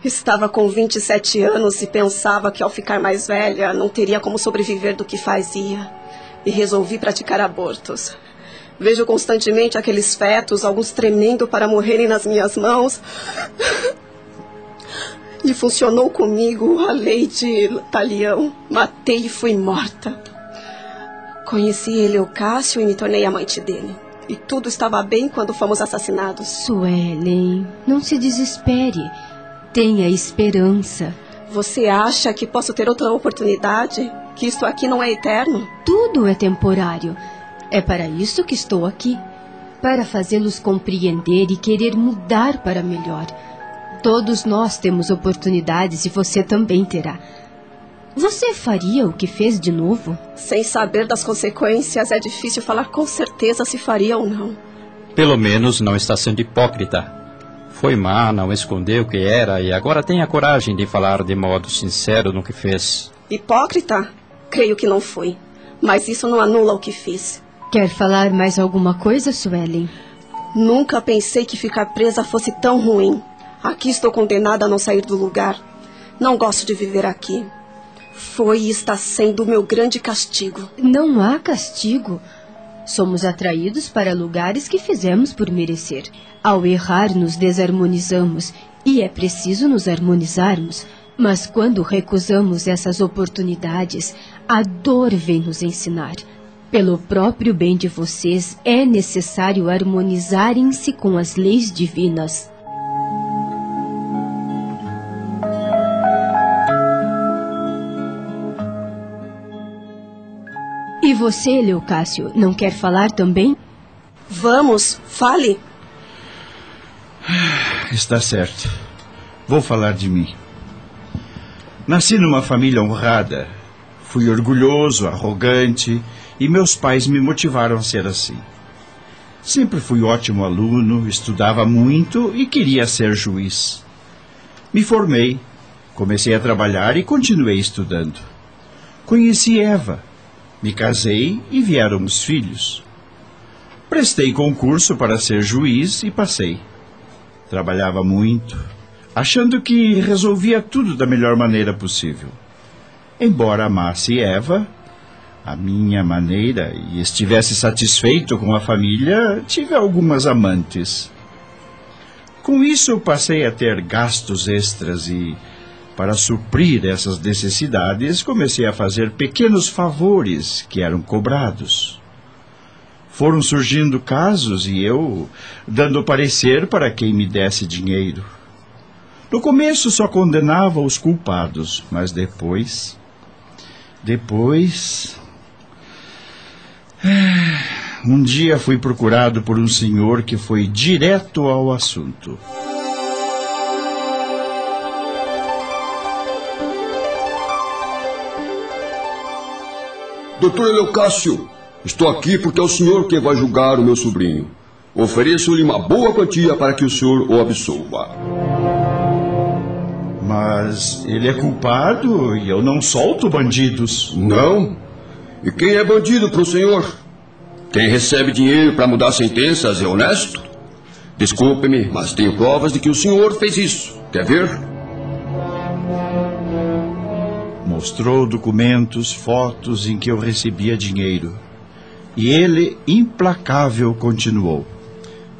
S11: Estava com 27 anos e pensava que ao ficar mais velha não teria como sobreviver do que fazia. E resolvi praticar abortos. Vejo constantemente aqueles fetos, alguns tremendo para morrerem nas minhas mãos. E funcionou comigo a lei de Talião. Matei e fui morta. Conheci ele, Cássio, e me tornei amante dele. E tudo estava bem quando fomos assassinados.
S14: Suelen, não se desespere. Tenha esperança.
S11: Você acha que posso ter outra oportunidade? Que isto aqui não é eterno?
S14: Tudo é temporário. É para isso que estou aqui para fazê-los compreender e querer mudar para melhor. Todos nós temos oportunidades e você também terá. Você faria o que fez de novo?
S11: Sem saber das consequências, é difícil falar com certeza se faria ou não.
S17: Pelo menos não está sendo hipócrita. Foi má, não escondeu o que era e agora tem a coragem de falar de modo sincero no que fez.
S11: Hipócrita? Creio que não fui. Mas isso não anula o que fiz.
S14: Quer falar mais alguma coisa, Suelen?
S11: Nunca pensei que ficar presa fosse tão ruim. Aqui estou condenada a não sair do lugar. Não gosto de viver aqui. Foi e está sendo o meu grande castigo.
S14: Não há castigo. Somos atraídos para lugares que fizemos por merecer. Ao errar, nos desarmonizamos e é preciso nos harmonizarmos. Mas quando recusamos essas oportunidades, a dor vem nos ensinar. Pelo próprio bem de vocês, é necessário harmonizarem-se com as leis divinas. E você, Leucácio, não quer falar também?
S11: Vamos, fale.
S8: Está certo. Vou falar de mim. Nasci numa família honrada. Fui orgulhoso, arrogante, e meus pais me motivaram a ser assim. Sempre fui ótimo aluno, estudava muito e queria ser juiz. Me formei, comecei a trabalhar e continuei estudando. Conheci Eva, me casei e vieram os filhos. Prestei concurso para ser juiz e passei. Trabalhava muito, achando que resolvia tudo da melhor maneira possível. Embora amasse Eva, a minha maneira, e estivesse satisfeito com a família, tive algumas amantes. Com isso, passei a ter gastos extras e, para suprir essas necessidades, comecei a fazer pequenos favores que eram cobrados. Foram surgindo casos e eu dando parecer para quem me desse dinheiro. No começo só condenava os culpados, mas depois. Depois. Um dia fui procurado por um senhor que foi direto ao assunto.
S20: Doutor Eleucácio, estou aqui porque é o senhor quem vai julgar o meu sobrinho. Ofereço-lhe uma boa quantia para que o senhor o absolva.
S8: Mas ele é culpado e eu não solto bandidos.
S20: Não? E quem é bandido para o senhor? Quem recebe dinheiro para mudar sentenças é honesto? Desculpe-me, mas tenho provas de que o senhor fez isso. Quer ver?
S8: Mostrou documentos, fotos em que eu recebia dinheiro. E ele, implacável, continuou.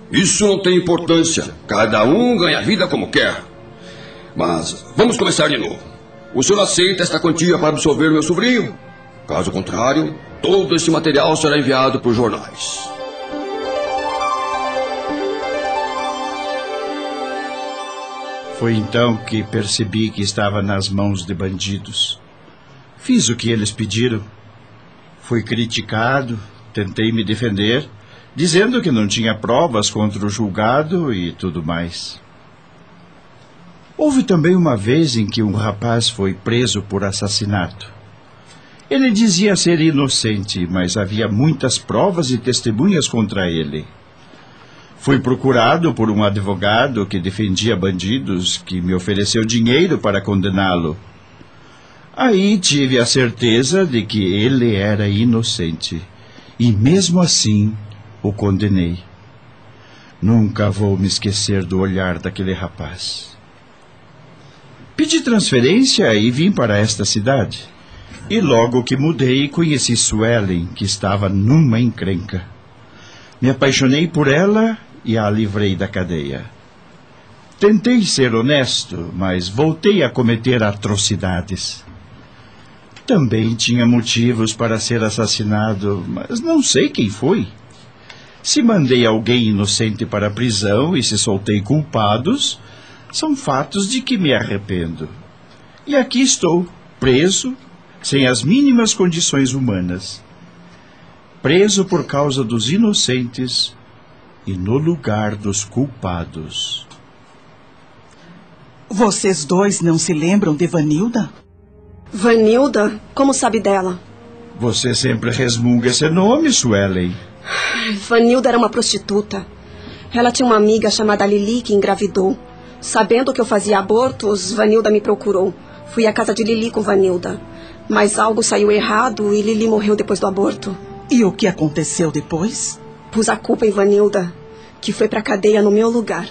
S20: Isso não tem importância. Cada um ganha a vida como quer. Mas vamos começar de novo. O senhor aceita esta quantia para absolver meu sobrinho? Caso contrário, todo esse material será enviado por jornais.
S8: Foi então que percebi que estava nas mãos de bandidos. Fiz o que eles pediram. Fui criticado, tentei me defender, dizendo que não tinha provas contra o julgado e tudo mais. Houve também uma vez em que um rapaz foi preso por assassinato. Ele dizia ser inocente, mas havia muitas provas e testemunhas contra ele. Fui procurado por um advogado que defendia bandidos, que me ofereceu dinheiro para condená-lo. Aí tive a certeza de que ele era inocente. E mesmo assim o condenei. Nunca vou me esquecer do olhar daquele rapaz. Pedi transferência e vim para esta cidade. E logo que mudei, conheci Suelen, que estava numa encrenca. Me apaixonei por ela e a livrei da cadeia. Tentei ser honesto, mas voltei a cometer atrocidades. Também tinha motivos para ser assassinado, mas não sei quem foi. Se mandei alguém inocente para a prisão e se soltei culpados, são fatos de que me arrependo. E aqui estou, preso, sem as mínimas condições humanas. Preso por causa dos inocentes e no lugar dos culpados.
S19: Vocês dois não se lembram de Vanilda?
S11: Vanilda? Como sabe dela?
S8: Você sempre resmunga esse nome, Suelen.
S11: Vanilda era uma prostituta. Ela tinha uma amiga chamada Lili que engravidou. Sabendo que eu fazia abortos, Vanilda me procurou. Fui à casa de Lili com Vanilda. Mas algo saiu errado e Lili morreu depois do aborto.
S19: E o que aconteceu depois?
S11: Pus a culpa em Vanilda, que foi pra cadeia no meu lugar.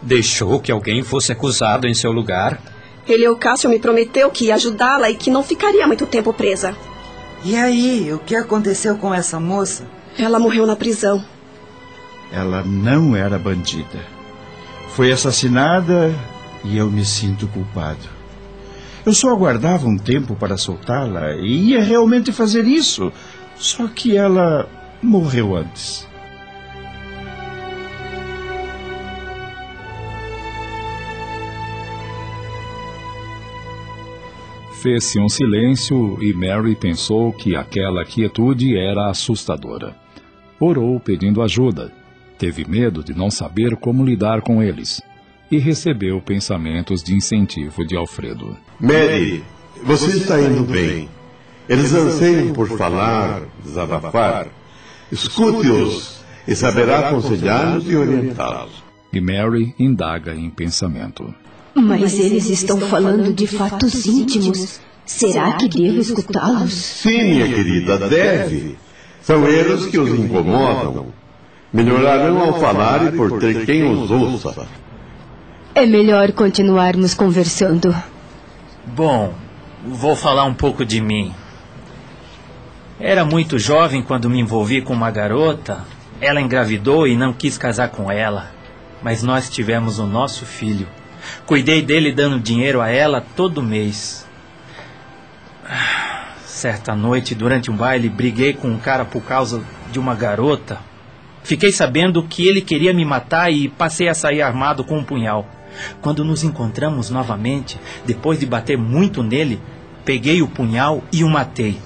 S17: Deixou que alguém fosse acusado em seu lugar?
S11: Eleucácio me prometeu que ia ajudá-la e que não ficaria muito tempo presa.
S15: E aí, o que aconteceu com essa moça?
S11: Ela morreu na prisão.
S8: Ela não era bandida. Foi assassinada e eu me sinto culpado. Eu só aguardava um tempo para soltá-la e ia realmente fazer isso. Só que ela morreu antes.
S1: Fez-se um silêncio e Mary pensou que aquela quietude era assustadora. Orou pedindo ajuda. Teve medo de não saber como lidar com eles. E recebeu pensamentos de incentivo de Alfredo.
S13: Mary, você está indo bem. Eles anseiam por falar, desabafar. Escute-os e saberá aconselhá-los e orientá-los.
S1: E Mary indaga em pensamento.
S14: Mas eles estão falando de fatos íntimos. Será que devo escutá-los?
S13: Sim, minha querida, deve. São eles que os incomodam. Melhorarão ao falar e por ter quem os ouça.
S14: É melhor continuarmos conversando.
S16: Bom, vou falar um pouco de mim. Era muito jovem quando me envolvi com uma garota. Ela engravidou e não quis casar com ela. Mas nós tivemos o nosso filho. Cuidei dele dando dinheiro a ela todo mês. Certa noite, durante um baile, briguei com um cara por causa de uma garota. Fiquei sabendo que ele queria me matar e passei a sair armado com um punhal. Quando nos encontramos novamente, depois de bater muito nele, peguei o punhal e o matei.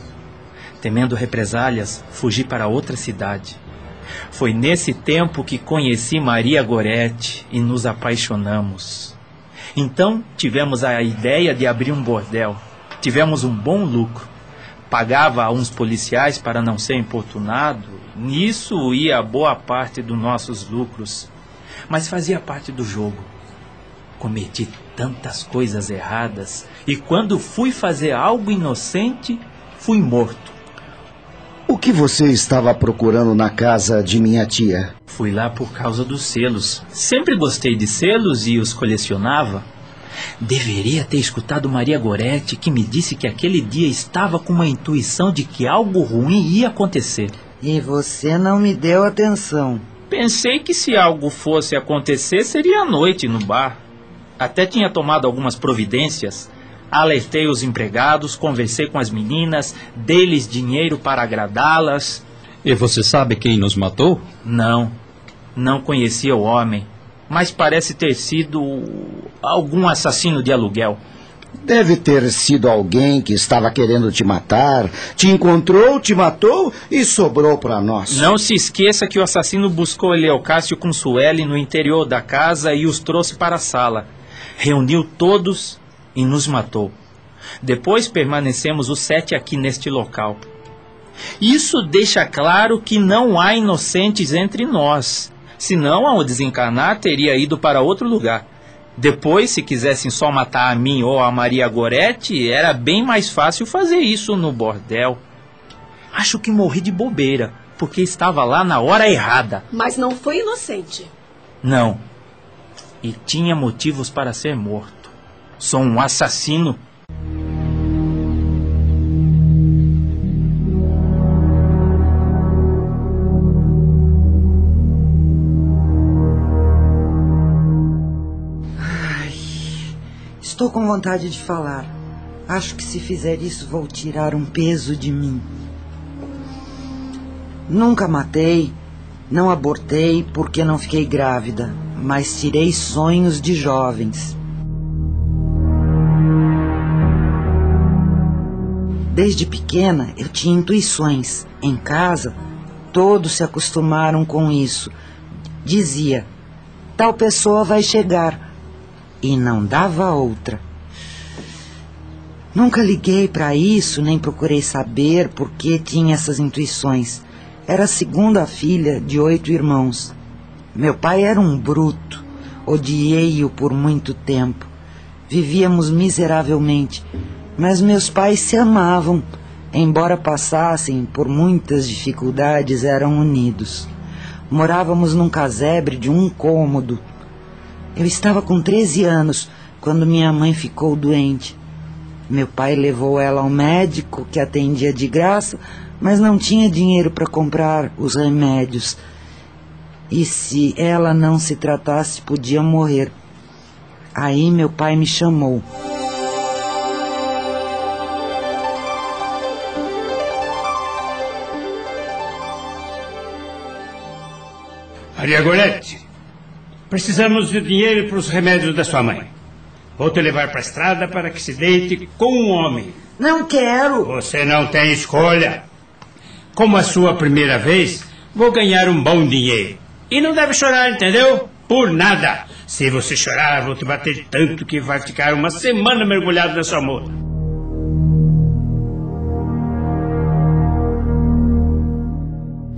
S16: Temendo represálias, fugi para outra cidade. Foi nesse tempo que conheci Maria Goretti e nos apaixonamos. Então tivemos a ideia de abrir um bordel. Tivemos um bom lucro. pagava a uns policiais para não ser importunado, nisso ia boa parte dos nossos lucros. Mas fazia parte do jogo. Cometi tantas coisas erradas e quando fui fazer algo inocente, fui morto.
S18: O que você estava procurando na casa de minha tia?
S16: Fui lá por causa dos selos. Sempre gostei de selos e os colecionava. Deveria ter escutado Maria Goretti, que me disse que aquele dia estava com uma intuição de que algo ruim ia acontecer.
S15: E você não me deu atenção.
S16: Pensei que se algo fosse acontecer, seria à noite no bar. Até tinha tomado algumas providências. Alertei os empregados, conversei com as meninas, dei-lhes dinheiro para agradá-las.
S17: E você sabe quem nos matou?
S16: Não, não conhecia o homem, mas parece ter sido algum assassino de aluguel.
S18: Deve ter sido alguém que estava querendo te matar, te encontrou, te matou e sobrou para nós.
S16: Não se esqueça que o assassino buscou Eleocácio com Sueli no interior da casa e os trouxe para a sala. Reuniu todos e nos matou. Depois permanecemos os sete aqui neste local. Isso deixa claro que não há inocentes entre nós. Senão, ao desencarnar, teria ido para outro lugar. Depois, se quisessem só matar a mim ou a Maria Goretti, era bem mais fácil fazer isso no bordel. Acho que morri de bobeira, porque estava lá na hora errada.
S11: Mas não foi inocente.
S16: Não. E tinha motivos para ser morto. Sou um assassino.
S15: Estou com vontade de falar. Acho que se fizer isso vou tirar um peso de mim. Nunca matei, não abortei porque não fiquei grávida, mas tirei sonhos de jovens. Desde pequena eu tinha intuições. Em casa, todos se acostumaram com isso. Dizia: tal pessoa vai chegar e não dava outra. Nunca liguei para isso, nem procurei saber por que tinha essas intuições. Era a segunda filha de oito irmãos. Meu pai era um bruto. Odiei-o por muito tempo. Vivíamos miseravelmente, mas meus pais se amavam. Embora passassem por muitas dificuldades, eram unidos. Morávamos num casebre de um cômodo, eu estava com 13 anos quando minha mãe ficou doente. Meu pai levou ela ao médico que atendia de graça, mas não tinha dinheiro para comprar os remédios. E se ela não se tratasse, podia morrer. Aí meu pai me chamou.
S6: Maria Gorete, Precisamos de dinheiro para os remédios da sua mãe. Vou te levar para a estrada para que se deite com um homem.
S15: Não quero.
S6: Você não tem escolha. Como a sua primeira vez, vou ganhar um bom dinheiro. E não deve chorar, entendeu? Por nada. Se você chorar, vou te bater tanto que vai ficar uma semana mergulhado nessa amor.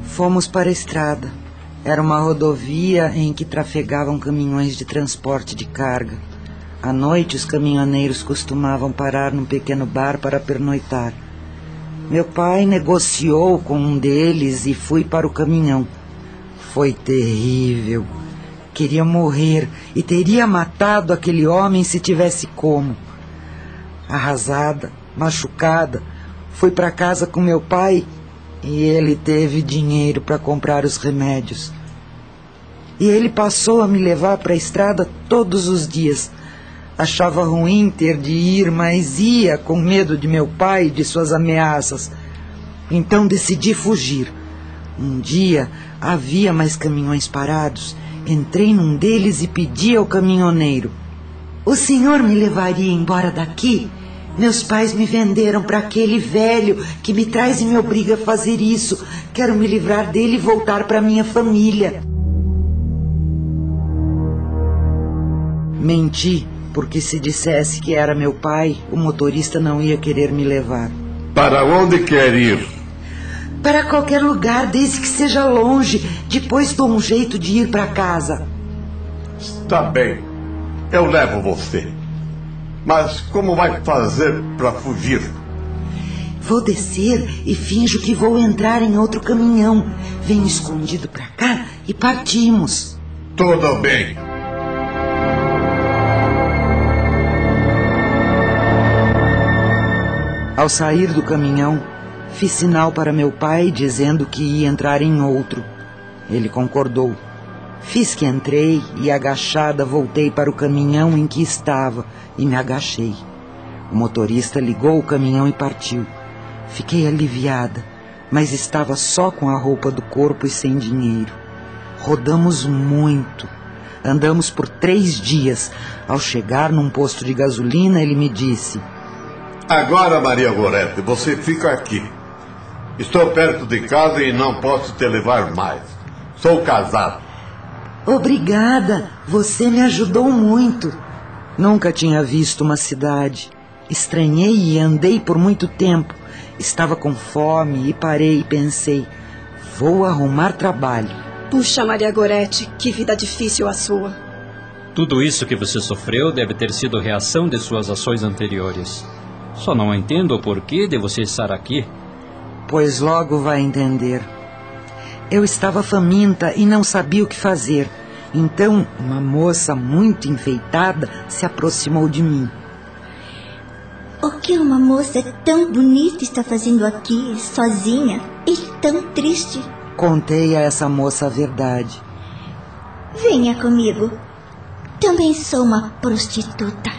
S15: Fomos para a estrada. Era uma rodovia em que trafegavam caminhões de transporte de carga. À noite, os caminhoneiros costumavam parar num pequeno bar para pernoitar. Meu pai negociou com um deles e fui para o caminhão. Foi terrível. Queria morrer e teria matado aquele homem se tivesse como. Arrasada, machucada, fui para casa com meu pai e ele teve dinheiro para comprar os remédios. E ele passou a me levar para a estrada todos os dias. Achava ruim ter de ir, mas ia com medo de meu pai e de suas ameaças. Então decidi fugir. Um dia havia mais caminhões parados. Entrei num deles e pedi ao caminhoneiro: O senhor me levaria embora daqui? Meus pais me venderam para aquele velho que me traz e me obriga a fazer isso. Quero me livrar dele e voltar para minha família. Menti, porque se dissesse que era meu pai, o motorista não ia querer me levar.
S13: Para onde quer ir?
S15: Para qualquer lugar, desde que seja longe. Depois dou um jeito de ir para casa.
S13: Está bem. Eu levo você. Mas como vai fazer para fugir?
S15: Vou descer e finjo que vou entrar em outro caminhão. Venho escondido para cá e partimos.
S13: Tudo bem.
S15: Ao sair do caminhão, fiz sinal para meu pai dizendo que ia entrar em outro. Ele concordou. Fiz que entrei e, agachada, voltei para o caminhão em que estava e me agachei. O motorista ligou o caminhão e partiu. Fiquei aliviada, mas estava só com a roupa do corpo e sem dinheiro. Rodamos muito. Andamos por três dias. Ao chegar num posto de gasolina, ele me disse:
S13: Agora, Maria Gorete, você fica aqui. Estou perto de casa e não posso te levar mais. Sou casado.
S15: Obrigada, você me ajudou muito. Nunca tinha visto uma cidade. Estranhei e andei por muito tempo. Estava com fome e parei e pensei: vou arrumar trabalho.
S11: Puxa, Maria Gorete, que vida difícil a sua.
S17: Tudo isso que você sofreu deve ter sido reação de suas ações anteriores. Só não entendo o porquê de você estar aqui.
S15: Pois logo vai entender. Eu estava faminta e não sabia o que fazer. Então, uma moça muito enfeitada se aproximou de mim.
S10: O que uma moça tão bonita está fazendo aqui, sozinha e tão triste?
S15: Contei a essa moça a verdade.
S10: Venha comigo. Também sou uma prostituta.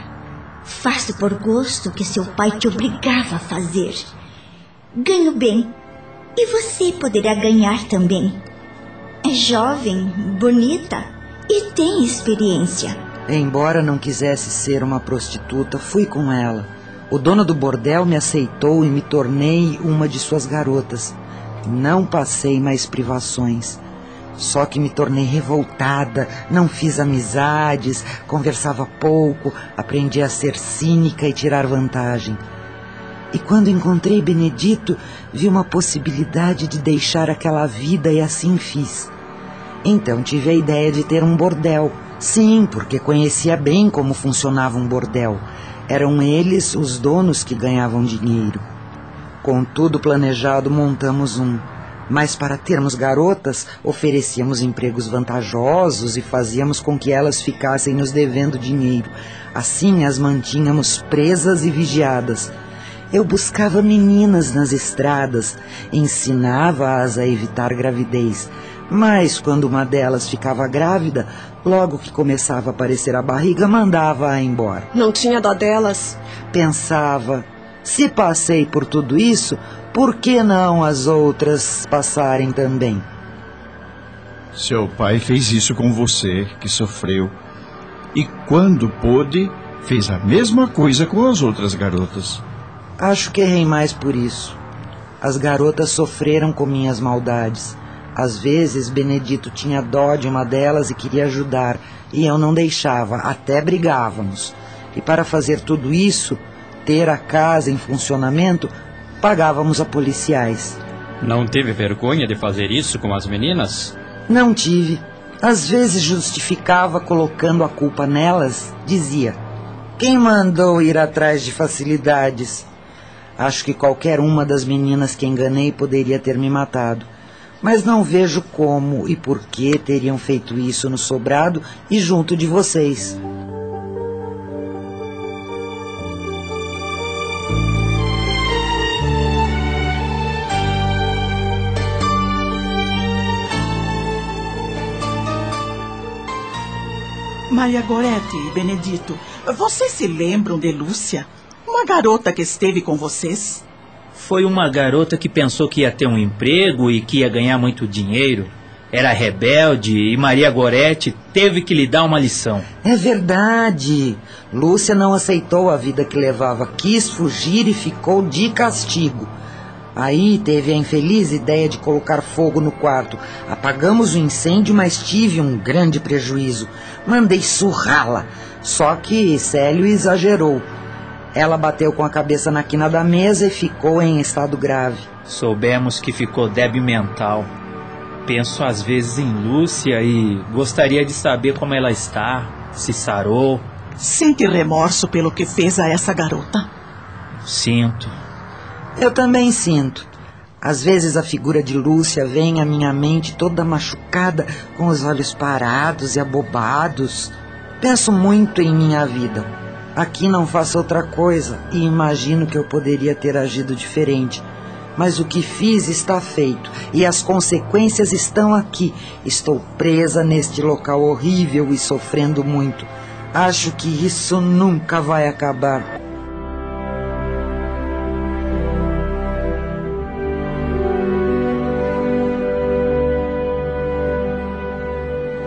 S10: Faço por gosto o que seu pai te obrigava a fazer. Ganho bem. E você poderá ganhar também. É jovem, bonita e tem experiência.
S15: Embora não quisesse ser uma prostituta, fui com ela. O dono do bordel me aceitou e me tornei uma de suas garotas. Não passei mais privações. Só que me tornei revoltada, não fiz amizades, conversava pouco, aprendi a ser cínica e tirar vantagem. E quando encontrei Benedito, vi uma possibilidade de deixar aquela vida e assim fiz. Então tive a ideia de ter um bordel. Sim, porque conhecia bem como funcionava um bordel. Eram eles os donos que ganhavam dinheiro. Com tudo planejado, montamos um. Mas para termos garotas, oferecíamos empregos vantajosos e fazíamos com que elas ficassem nos devendo dinheiro. Assim as mantínhamos presas e vigiadas. Eu buscava meninas nas estradas, ensinava-as a evitar gravidez. Mas quando uma delas ficava grávida, logo que começava a aparecer a barriga, mandava-a embora.
S11: Não tinha dó delas?
S15: Pensava, se passei por tudo isso, por que não as outras passarem também?
S8: Seu pai fez isso com você, que sofreu. E quando pôde, fez a mesma coisa com as outras garotas.
S15: Acho que errei mais por isso. As garotas sofreram com minhas maldades. Às vezes, Benedito tinha dó de uma delas e queria ajudar, e eu não deixava, até brigávamos. E para fazer tudo isso, ter a casa em funcionamento, pagávamos a policiais.
S17: Não teve vergonha de fazer isso com as meninas?
S15: Não tive. Às vezes justificava colocando a culpa nelas, dizia: Quem mandou ir atrás de facilidades? Acho que qualquer uma das meninas que enganei poderia ter me matado. Mas não vejo como e por que teriam feito isso no sobrado e junto de vocês.
S19: Maria Gorete e Benedito, vocês se lembram de Lúcia? Uma garota que esteve com vocês?
S16: Foi uma garota que pensou que ia ter um emprego e que ia ganhar muito dinheiro. Era rebelde e Maria Gorete teve que lhe dar uma lição.
S15: É verdade. Lúcia não aceitou a vida que levava, quis fugir e ficou de castigo. Aí teve a infeliz ideia de colocar fogo no quarto. Apagamos o incêndio, mas tive um grande prejuízo. Mandei surrá-la. Só que Célio exagerou. Ela bateu com a cabeça na quina da mesa e ficou em estado grave.
S16: Soubemos que ficou débil mental. Penso às vezes em Lúcia e gostaria de saber como ela está, se sarou.
S19: Sente remorso pelo que fez a essa garota?
S16: Sinto.
S15: Eu também sinto. Às vezes a figura de Lúcia vem à minha mente toda machucada, com os olhos parados e abobados. Penso muito em minha vida. Aqui não faço outra coisa e imagino que eu poderia ter agido diferente. Mas o que fiz está feito e as consequências estão aqui. Estou presa neste local horrível e sofrendo muito. Acho que isso nunca vai acabar.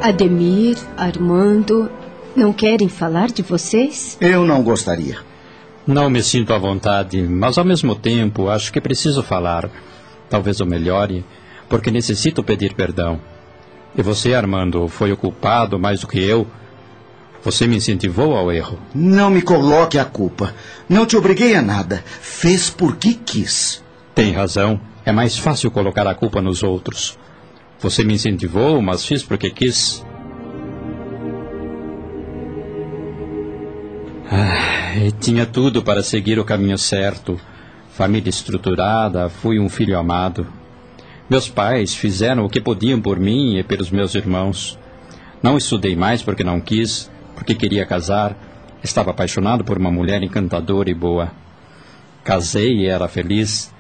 S14: Ademir, Armando, não querem falar de vocês?
S18: Eu não gostaria.
S17: Não me sinto à vontade, mas ao mesmo tempo acho que preciso falar. Talvez eu melhore, porque necessito pedir perdão. E você, Armando, foi o culpado mais do que eu. Você me incentivou ao erro.
S18: Não me coloque a culpa. Não te obriguei a nada. Fez porque quis.
S17: Tem razão. É mais fácil colocar a culpa nos outros. Você me incentivou, mas fiz porque quis. Ah, tinha tudo para seguir o caminho certo. Família estruturada, fui um filho amado. Meus pais fizeram o que podiam por mim e pelos meus irmãos. Não estudei mais porque não quis, porque queria casar. Estava apaixonado por uma mulher encantadora e boa. Casei e era feliz.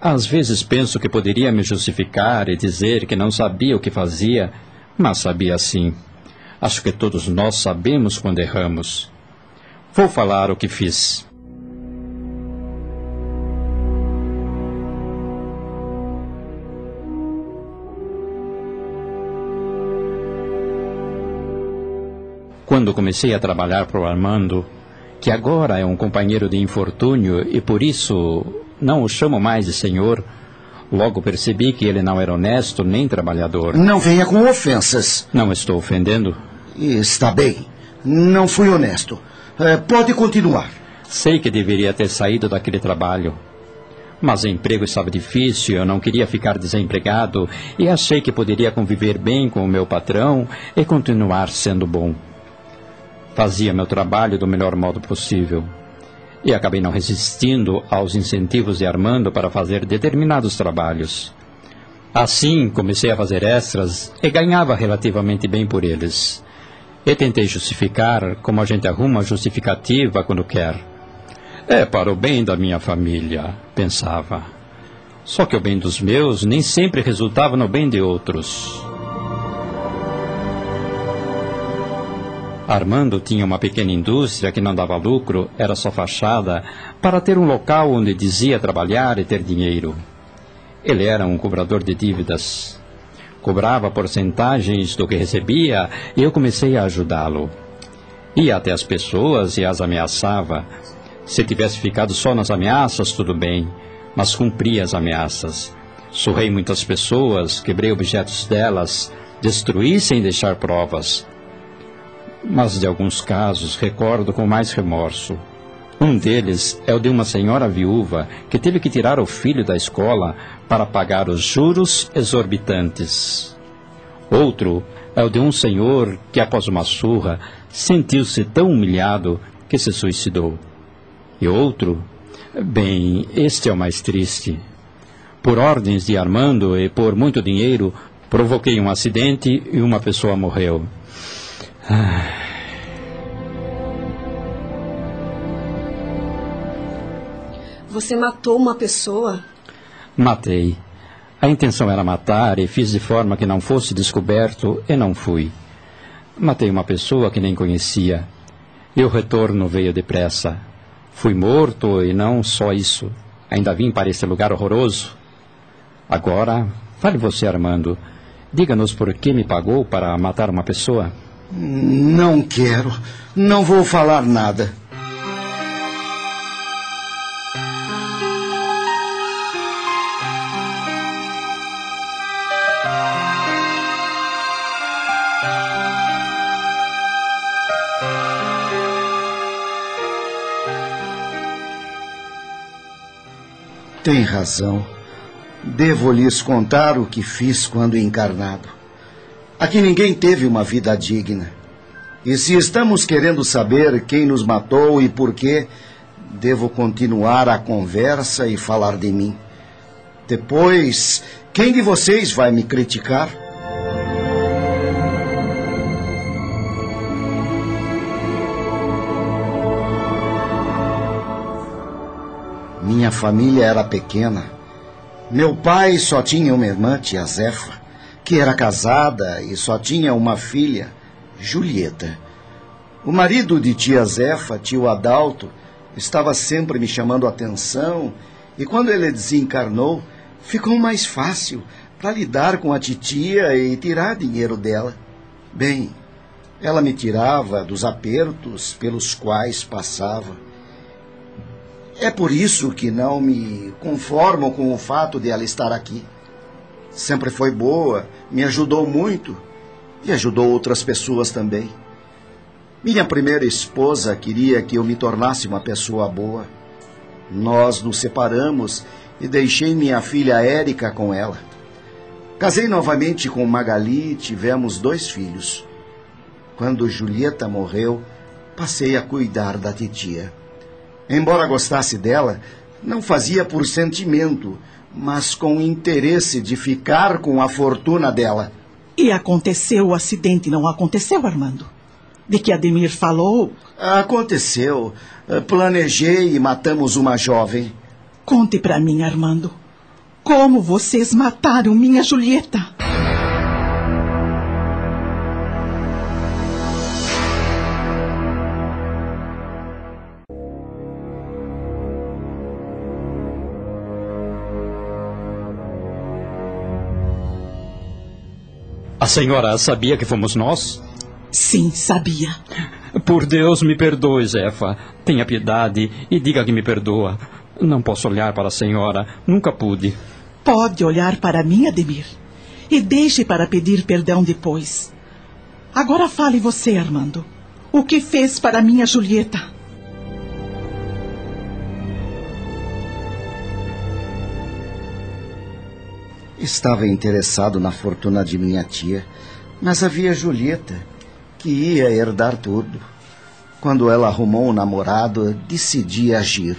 S17: Às vezes penso que poderia me justificar e dizer que não sabia o que fazia, mas sabia sim. Acho que todos nós sabemos quando erramos. Vou falar o que fiz. Quando comecei a trabalhar para o Armando, que agora é um companheiro de infortúnio e por isso não o chamo mais de senhor, logo percebi que ele não era honesto nem trabalhador.
S18: Não venha com ofensas.
S17: Não estou ofendendo?
S18: Está bem. Não fui honesto. É, pode continuar.
S17: Sei que deveria ter saído daquele trabalho. Mas o emprego estava difícil, eu não queria ficar desempregado e achei que poderia conviver bem com o meu patrão e continuar sendo bom. Fazia meu trabalho do melhor modo possível. E acabei não resistindo aos incentivos de Armando para fazer determinados trabalhos. Assim, comecei a fazer extras e ganhava relativamente bem por eles. E tentei justificar como a gente arruma justificativa quando quer. É para o bem da minha família, pensava. Só que o bem dos meus nem sempre resultava no bem de outros. Armando tinha uma pequena indústria que não dava lucro, era só fachada, para ter um local onde dizia trabalhar e ter dinheiro. Ele era um cobrador de dívidas. Cobrava porcentagens do que recebia e eu comecei a ajudá-lo. Ia até as pessoas e as ameaçava. Se tivesse ficado só nas ameaças, tudo bem, mas cumpria as ameaças. Surrei muitas pessoas, quebrei objetos delas, destruí sem deixar provas mas de alguns casos recordo com mais remorso. Um deles é o de uma senhora viúva que teve que tirar o filho da escola para pagar os juros exorbitantes. Outro é o de um senhor que, após uma surra, sentiu-se tão humilhado que se suicidou. E outro, bem, este é o mais triste. Por ordens de Armando e por muito dinheiro, provoquei um acidente e uma pessoa morreu.
S11: Você matou uma pessoa?
S17: Matei. A intenção era matar e fiz de forma que não fosse descoberto e não fui. Matei uma pessoa que nem conhecia. E o retorno veio depressa. Fui morto e não só isso. Ainda vim para esse lugar horroroso. Agora, fale você, Armando. Diga-nos por que me pagou para matar uma pessoa.
S18: Não quero. Não vou falar nada. Tem razão. Devo lhes contar o que fiz quando encarnado. Aqui ninguém teve uma vida digna. E se estamos querendo saber quem nos matou e por quê, devo continuar a conversa e falar de mim. Depois, quem de vocês vai me criticar? Família era pequena. Meu pai só tinha uma irmã, tia Zefa, que era casada e só tinha uma filha, Julieta. O marido de tia Zefa, tio Adalto, estava sempre me chamando atenção e quando ele desencarnou, ficou mais fácil para lidar com a titia e tirar dinheiro dela. Bem, ela me tirava dos apertos pelos quais passava. É por isso que não me conformo com o fato de ela estar aqui. Sempre foi boa, me ajudou muito e ajudou outras pessoas também. Minha primeira esposa queria que eu me tornasse uma pessoa boa. Nós nos separamos e deixei minha filha Érica com ela. Casei novamente com Magali e tivemos dois filhos. Quando Julieta morreu, passei a cuidar da titia. Embora gostasse dela, não fazia por sentimento, mas com interesse de ficar com a fortuna dela.
S19: E aconteceu o acidente, não aconteceu, Armando? De que Ademir falou?
S18: Aconteceu. Planejei e matamos uma jovem.
S19: Conte para mim, Armando. Como vocês mataram minha Julieta?
S17: A senhora sabia que fomos nós?
S19: Sim, sabia.
S17: Por Deus, me perdoe, Zefa. Tenha piedade e diga que me perdoa. Não posso olhar para a senhora. Nunca pude.
S19: Pode olhar para mim, Ademir. E deixe para pedir perdão depois. Agora fale você, Armando. O que fez para minha Julieta?
S18: Estava interessado na fortuna de minha tia, mas havia Julieta, que ia herdar tudo. Quando ela arrumou um namorado, decidi agir.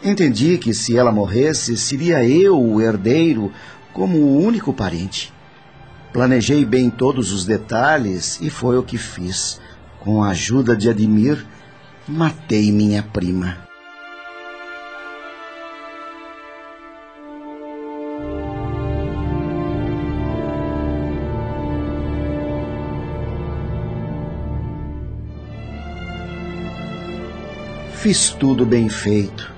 S18: Entendi que se ela morresse, seria eu o herdeiro como o único parente. Planejei bem todos os detalhes e foi o que fiz. Com a ajuda de Admir, matei minha prima. Fiz tudo bem feito.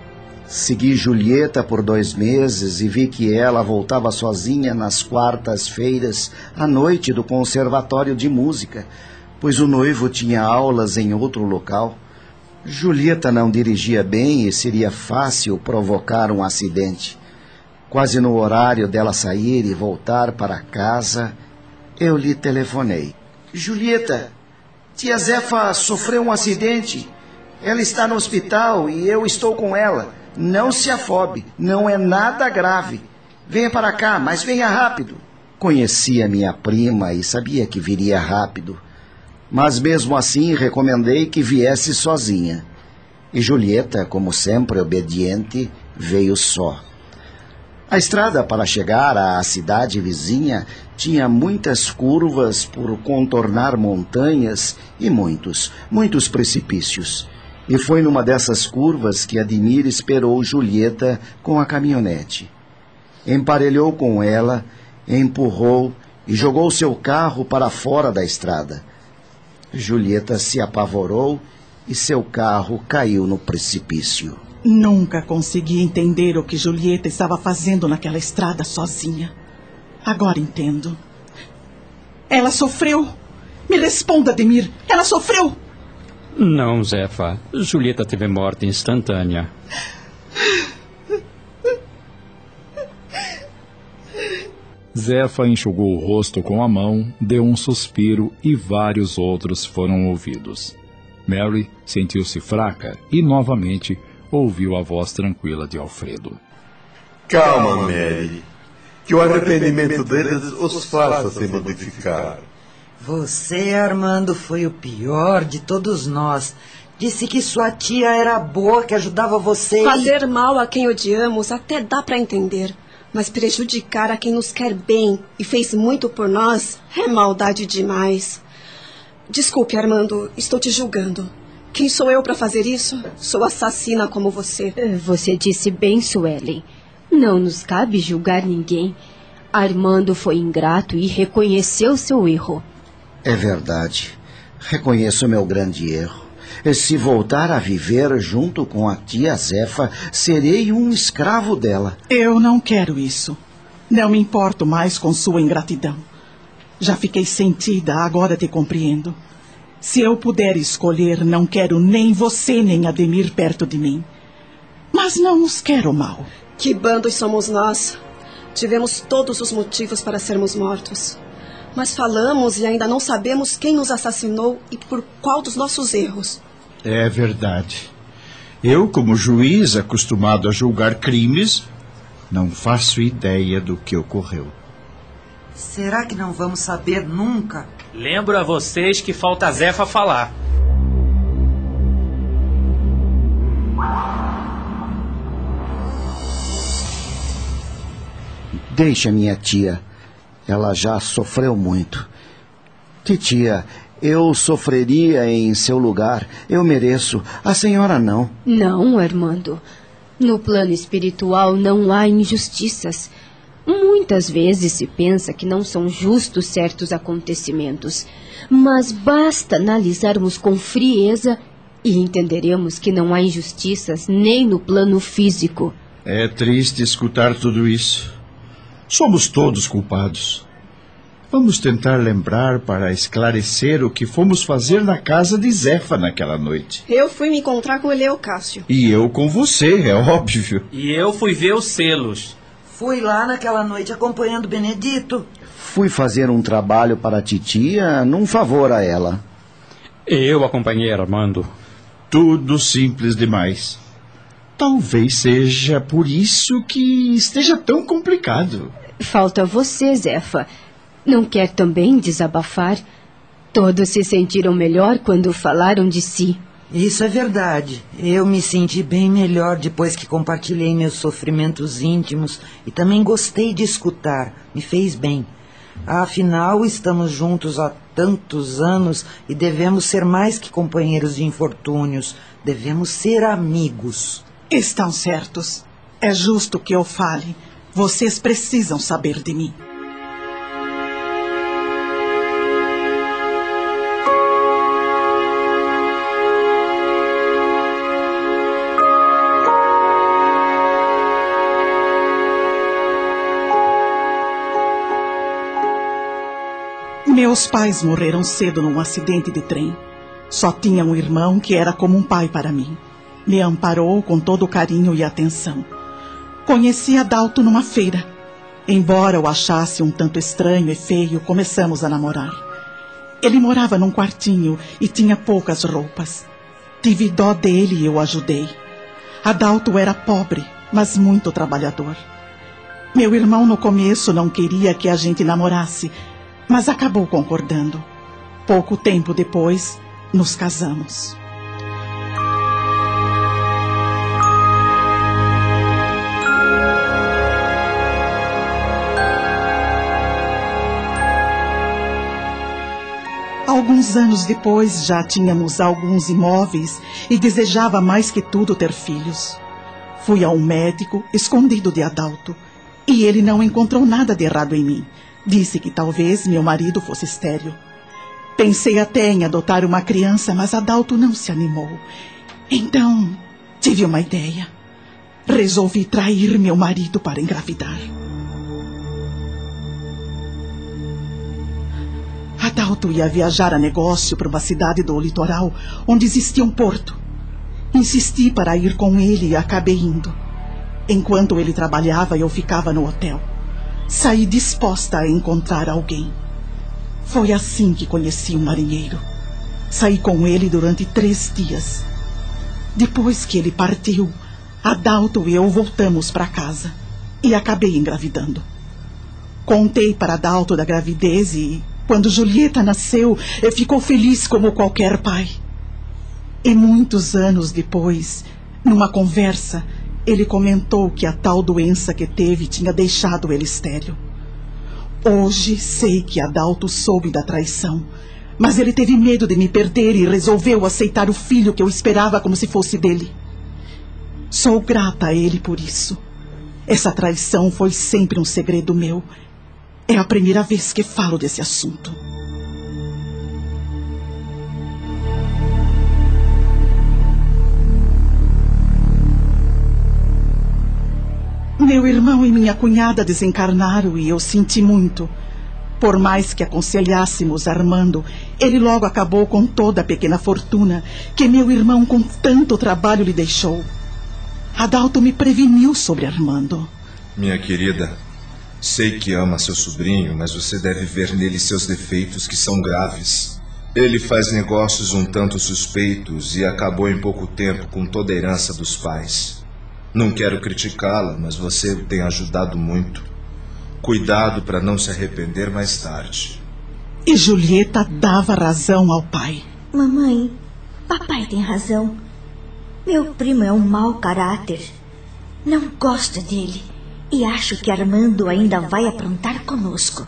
S18: Segui Julieta por dois meses e vi que ela voltava sozinha nas quartas-feiras à noite do conservatório de música, pois o noivo tinha aulas em outro local. Julieta não dirigia bem e seria fácil provocar um acidente. Quase no horário dela sair e voltar para casa, eu lhe telefonei. Julieta, tia Zefa sofreu um acidente. Ela está no hospital e eu estou com ela. Não se afobe, não é nada grave. Venha para cá, mas venha rápido. Conhecia minha prima e sabia que viria rápido. Mas mesmo assim recomendei que viesse sozinha. E Julieta, como sempre obediente, veio só. A estrada para chegar à cidade vizinha tinha muitas curvas por contornar montanhas e muitos, muitos precipícios. E foi numa dessas curvas que Admir esperou Julieta com a caminhonete. Emparelhou com ela, empurrou e jogou seu carro para fora da estrada. Julieta se apavorou e seu carro caiu no precipício.
S19: Nunca consegui entender o que Julieta estava fazendo naquela estrada sozinha. Agora entendo. Ela sofreu. Me responda, Ademir. Ela sofreu.
S17: Não, Zefa. Julieta teve morte instantânea.
S1: Zefa enxugou o rosto com a mão, deu um suspiro e vários outros foram ouvidos. Mary sentiu-se fraca e novamente ouviu a voz tranquila de Alfredo.
S13: Calma, Mary. Que o arrependimento deles os faça se modificar.
S15: Você, Armando, foi o pior de todos nós. Disse que sua tia era boa, que ajudava você.
S11: Fazer mal a quem odiamos até dá para entender. Mas prejudicar a quem nos quer bem e fez muito por nós é maldade demais. Desculpe, Armando, estou te julgando. Quem sou eu para fazer isso? Sou assassina como você.
S14: Você disse bem, Suelen. Não nos cabe julgar ninguém. Armando foi ingrato e reconheceu seu erro.
S18: É verdade. Reconheço meu grande erro. Se voltar a viver junto com a tia Zefa, serei um escravo dela.
S19: Eu não quero isso. Não me importo mais com sua ingratidão. Já fiquei sentida, agora te compreendo. Se eu puder escolher, não quero nem você nem Ademir perto de mim. Mas não os quero mal.
S11: Que bandos somos nós? Tivemos todos os motivos para sermos mortos. Mas falamos e ainda não sabemos quem nos assassinou e por qual dos nossos erros.
S8: É verdade. Eu, como juiz acostumado a julgar crimes, não faço ideia do que ocorreu.
S15: Será que não vamos saber nunca?
S16: Lembro a vocês que falta a Zefa falar.
S18: Deixa minha tia. Ela já sofreu muito. Titia, eu sofreria em seu lugar. Eu mereço. A senhora não.
S14: Não, Armando. No plano espiritual não há injustiças. Muitas vezes se pensa que não são justos certos acontecimentos, mas basta analisarmos com frieza e entenderemos que não há injustiças nem no plano físico.
S8: É triste escutar tudo isso. Somos todos culpados. Vamos tentar lembrar para esclarecer o que fomos fazer na casa de Zefa naquela noite.
S11: Eu fui me encontrar com Eleocácio.
S8: E eu com você, é óbvio.
S16: E eu fui ver os selos.
S15: Fui lá naquela noite acompanhando Benedito.
S18: Fui fazer um trabalho para a titia, num favor a ela.
S17: Eu acompanhei Armando.
S8: Tudo simples demais. Talvez seja por isso que esteja tão complicado.
S14: Falta você, Zefa. Não quer também desabafar? Todos se sentiram melhor quando falaram de si.
S15: Isso é verdade. Eu me senti bem melhor depois que compartilhei meus sofrimentos íntimos e também gostei de escutar. Me fez bem. Afinal, estamos juntos há tantos anos e devemos ser mais que companheiros de infortúnios. Devemos ser amigos.
S19: Estão certos. É justo que eu fale. Vocês precisam saber de mim. Meus pais morreram cedo num acidente de trem. Só tinha um irmão que era como um pai para mim. Me amparou com todo o carinho e atenção. Conheci Adalto numa feira. Embora o achasse um tanto estranho e feio, começamos a namorar. Ele morava num quartinho e tinha poucas roupas. Tive dó dele e o ajudei. Adalto era pobre, mas muito trabalhador. Meu irmão no começo não queria que a gente namorasse, mas acabou concordando. Pouco tempo depois, nos casamos. Alguns anos depois já tínhamos alguns imóveis e desejava mais que tudo ter filhos. Fui a um médico escondido de Adalto e ele não encontrou nada de errado em mim. Disse que talvez meu marido fosse estéril. Pensei até em adotar uma criança, mas Adalto não se animou. Então, tive uma ideia. Resolvi trair meu marido para engravidar. Adalto ia viajar a negócio para uma cidade do litoral onde existia um porto. Insisti para ir com ele e acabei indo. Enquanto ele trabalhava, eu ficava no hotel. Saí disposta a encontrar alguém. Foi assim que conheci um marinheiro. Saí com ele durante três dias. Depois que ele partiu, Adalto e eu voltamos para casa. e acabei engravidando. Contei para Adalto da gravidez e, quando Julieta nasceu, ficou feliz como qualquer pai. E muitos anos depois, numa conversa, ele comentou que a tal doença que teve tinha deixado ele estéril. Hoje sei que Adalto soube da traição, mas ele teve medo de me perder e resolveu aceitar o filho que eu esperava como se fosse dele. Sou grata a ele por isso. Essa traição foi sempre um segredo meu. É a primeira vez que falo desse assunto. Meu irmão e minha cunhada desencarnaram e eu senti muito. Por mais que aconselhássemos Armando, ele logo acabou com toda a pequena fortuna que meu irmão com tanto trabalho lhe deixou. Adalto me preveniu sobre Armando.
S3: Minha querida, sei que ama seu sobrinho, mas você deve ver nele seus defeitos que são graves. Ele faz negócios um tanto suspeitos e acabou em pouco tempo com toda a herança dos pais. Não quero criticá-la, mas você tem ajudado muito. Cuidado para não se arrepender mais tarde.
S19: E Julieta dava razão ao pai.
S10: Mamãe, papai tem razão. Meu primo é um mau caráter. Não gosto dele. E acho que Armando ainda vai aprontar conosco.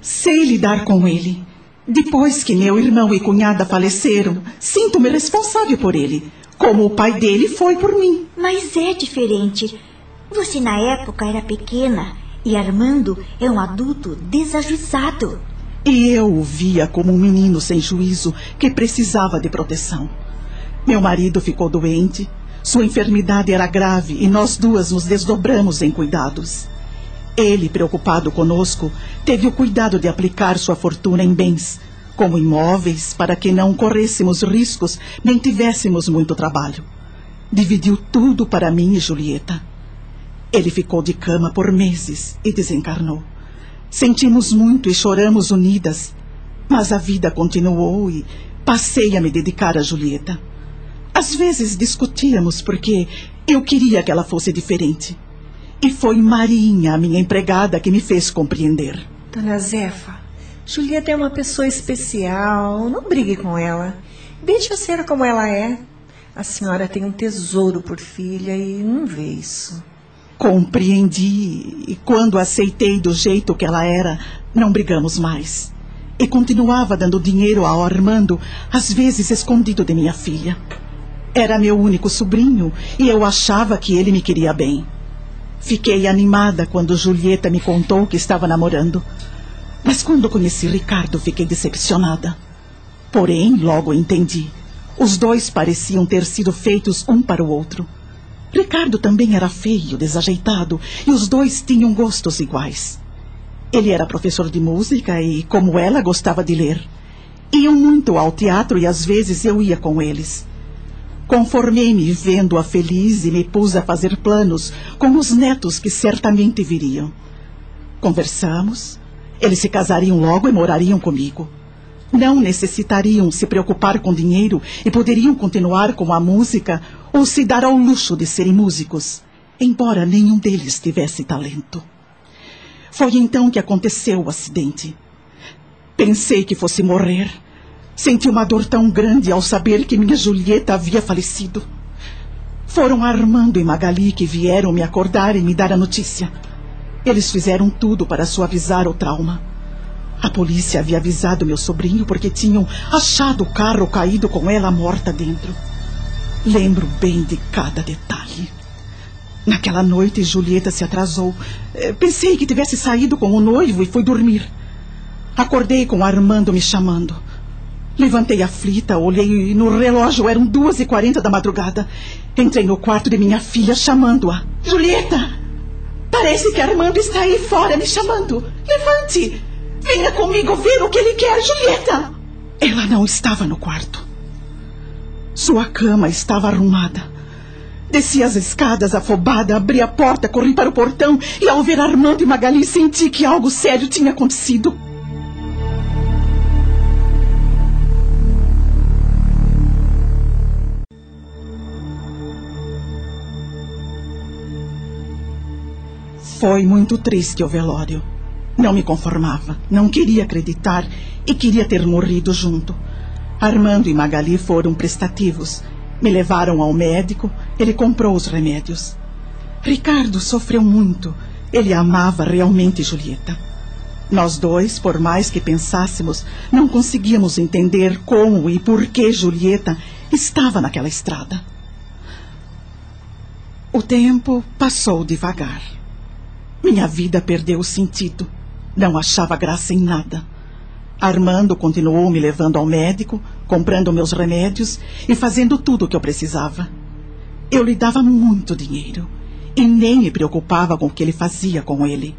S19: Sei lidar com ele. Depois que meu irmão e cunhada faleceram, sinto-me responsável por ele como o pai dele foi por mim.
S10: Mas é diferente. Você na época era pequena e Armando é um adulto desajuizado.
S19: E eu o via como um menino sem juízo que precisava de proteção. Meu marido ficou doente, sua enfermidade era grave e nós duas nos desdobramos em cuidados. Ele, preocupado conosco, teve o cuidado de aplicar sua fortuna em bens, como imóveis, para que não corrêssemos riscos nem tivéssemos muito trabalho. Dividiu tudo para mim e Julieta. Ele ficou de cama por meses e desencarnou. Sentimos muito e choramos unidas, mas a vida continuou e passei a me dedicar a Julieta. Às vezes discutíamos porque eu queria que ela fosse diferente. E foi Marinha, a minha empregada, que me fez compreender.
S4: Dona Zefa, Julieta é uma pessoa especial, não brigue com ela. Deixe-a ser como ela é. A senhora tem um tesouro por filha e não vê isso.
S19: Compreendi e quando aceitei do jeito que ela era, não brigamos mais. E continuava dando dinheiro ao Armando, às vezes escondido de minha filha. Era meu único sobrinho e eu achava que ele me queria bem. Fiquei animada quando Julieta me contou que estava namorando. Mas quando conheci Ricardo, fiquei decepcionada. Porém, logo entendi. Os dois pareciam ter sido feitos um para o outro. Ricardo também era feio, desajeitado, e os dois tinham gostos iguais. Ele era professor de música e, como ela, gostava de ler. Iam muito ao teatro e às vezes eu ia com eles. Conformei-me vendo-a feliz e me pus a fazer planos com os netos que certamente viriam. Conversamos, eles se casariam logo e morariam comigo. Não necessitariam se preocupar com dinheiro e poderiam continuar com a música ou se dar ao luxo de serem músicos, embora nenhum deles tivesse talento. Foi então que aconteceu o acidente. Pensei que fosse morrer. Senti uma dor tão grande ao saber que minha Julieta havia falecido. Foram Armando e Magali que vieram me acordar e me dar a notícia. Eles fizeram tudo para suavizar o trauma. A polícia havia avisado meu sobrinho porque tinham achado o carro caído com ela morta dentro. Lembro bem de cada detalhe. Naquela noite, Julieta se atrasou. Eh, pensei que tivesse saído com o noivo e fui dormir. Acordei com Armando me chamando. Levantei aflita, olhei e no relógio eram duas e quarenta da madrugada. Entrei no quarto de minha filha chamando-a. Julieta! Parece que Armando está aí fora me chamando. Levante! Venha comigo ver o que ele quer, Julieta! Ela não estava no quarto. Sua cama estava arrumada. Desci as escadas afobada, abri a porta, corri para o portão e, ao ver Armando e Magali, senti que algo sério tinha acontecido. Foi muito triste o velório. Não me conformava, não queria acreditar e queria ter morrido junto. Armando e Magali foram prestativos. Me levaram ao médico, ele comprou os remédios. Ricardo sofreu muito. Ele amava realmente Julieta. Nós dois, por mais que pensássemos, não conseguíamos entender como e por que Julieta estava naquela estrada. O tempo passou devagar. Minha vida perdeu o sentido. Não achava graça em nada. Armando continuou me levando ao médico, comprando meus remédios e fazendo tudo o que eu precisava. Eu lhe dava muito dinheiro e nem me preocupava com o que ele fazia com ele.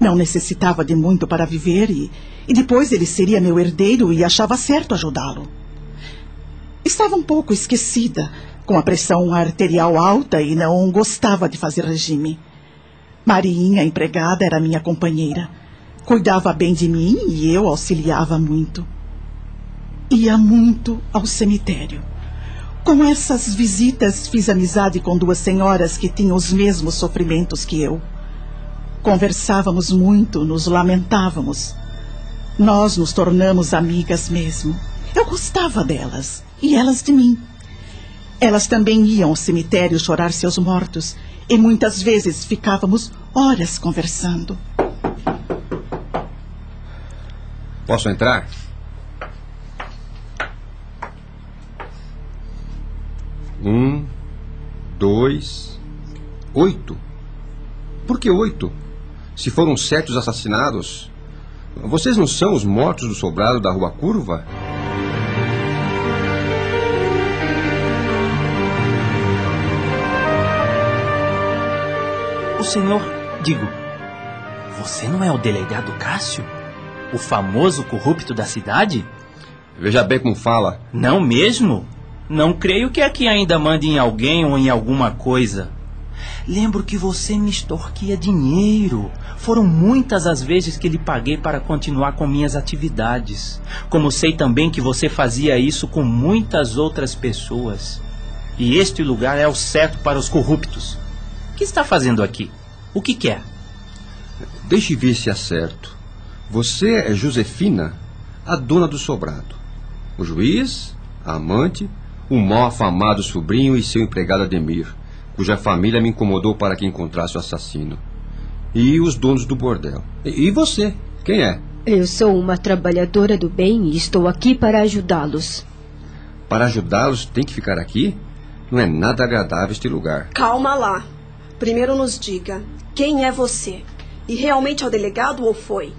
S19: Não necessitava de muito para viver e, e depois ele seria meu herdeiro e achava certo ajudá-lo. Estava um pouco esquecida, com a pressão arterial alta e não gostava de fazer regime. Marinha, empregada, era minha companheira. Cuidava bem de mim e eu auxiliava muito. Ia muito ao cemitério. Com essas visitas, fiz amizade com duas senhoras que tinham os mesmos sofrimentos que eu. Conversávamos muito, nos lamentávamos. Nós nos tornamos amigas mesmo. Eu gostava delas e elas de mim. Elas também iam ao cemitério chorar seus mortos e muitas vezes ficávamos horas conversando.
S5: Posso entrar? Um, dois, oito. Por que oito? Se foram sete os assassinados, vocês não são os mortos do sobrado da Rua Curva?
S16: Senhor, digo, você não é o delegado Cássio? O famoso corrupto da cidade?
S5: Veja bem como fala.
S16: Não mesmo? Não creio que aqui ainda mande em alguém ou em alguma coisa. Lembro que você me extorquia dinheiro. Foram muitas as vezes que lhe paguei para continuar com minhas atividades. Como sei também que você fazia isso com muitas outras pessoas. E este lugar é o certo para os corruptos. O que está fazendo aqui? O que quer?
S5: Deixe ver se é certo. Você é Josefina, a dona do sobrado. O juiz, a amante, o mal afamado sobrinho e seu empregado Ademir, cuja família me incomodou para que encontrasse o assassino. E os donos do bordel. E, e você? Quem é?
S14: Eu sou uma trabalhadora do bem e estou aqui para ajudá-los.
S5: Para ajudá-los, tem que ficar aqui? Não é nada agradável este lugar.
S11: Calma lá. Primeiro nos diga quem é você. E realmente é o delegado ou foi?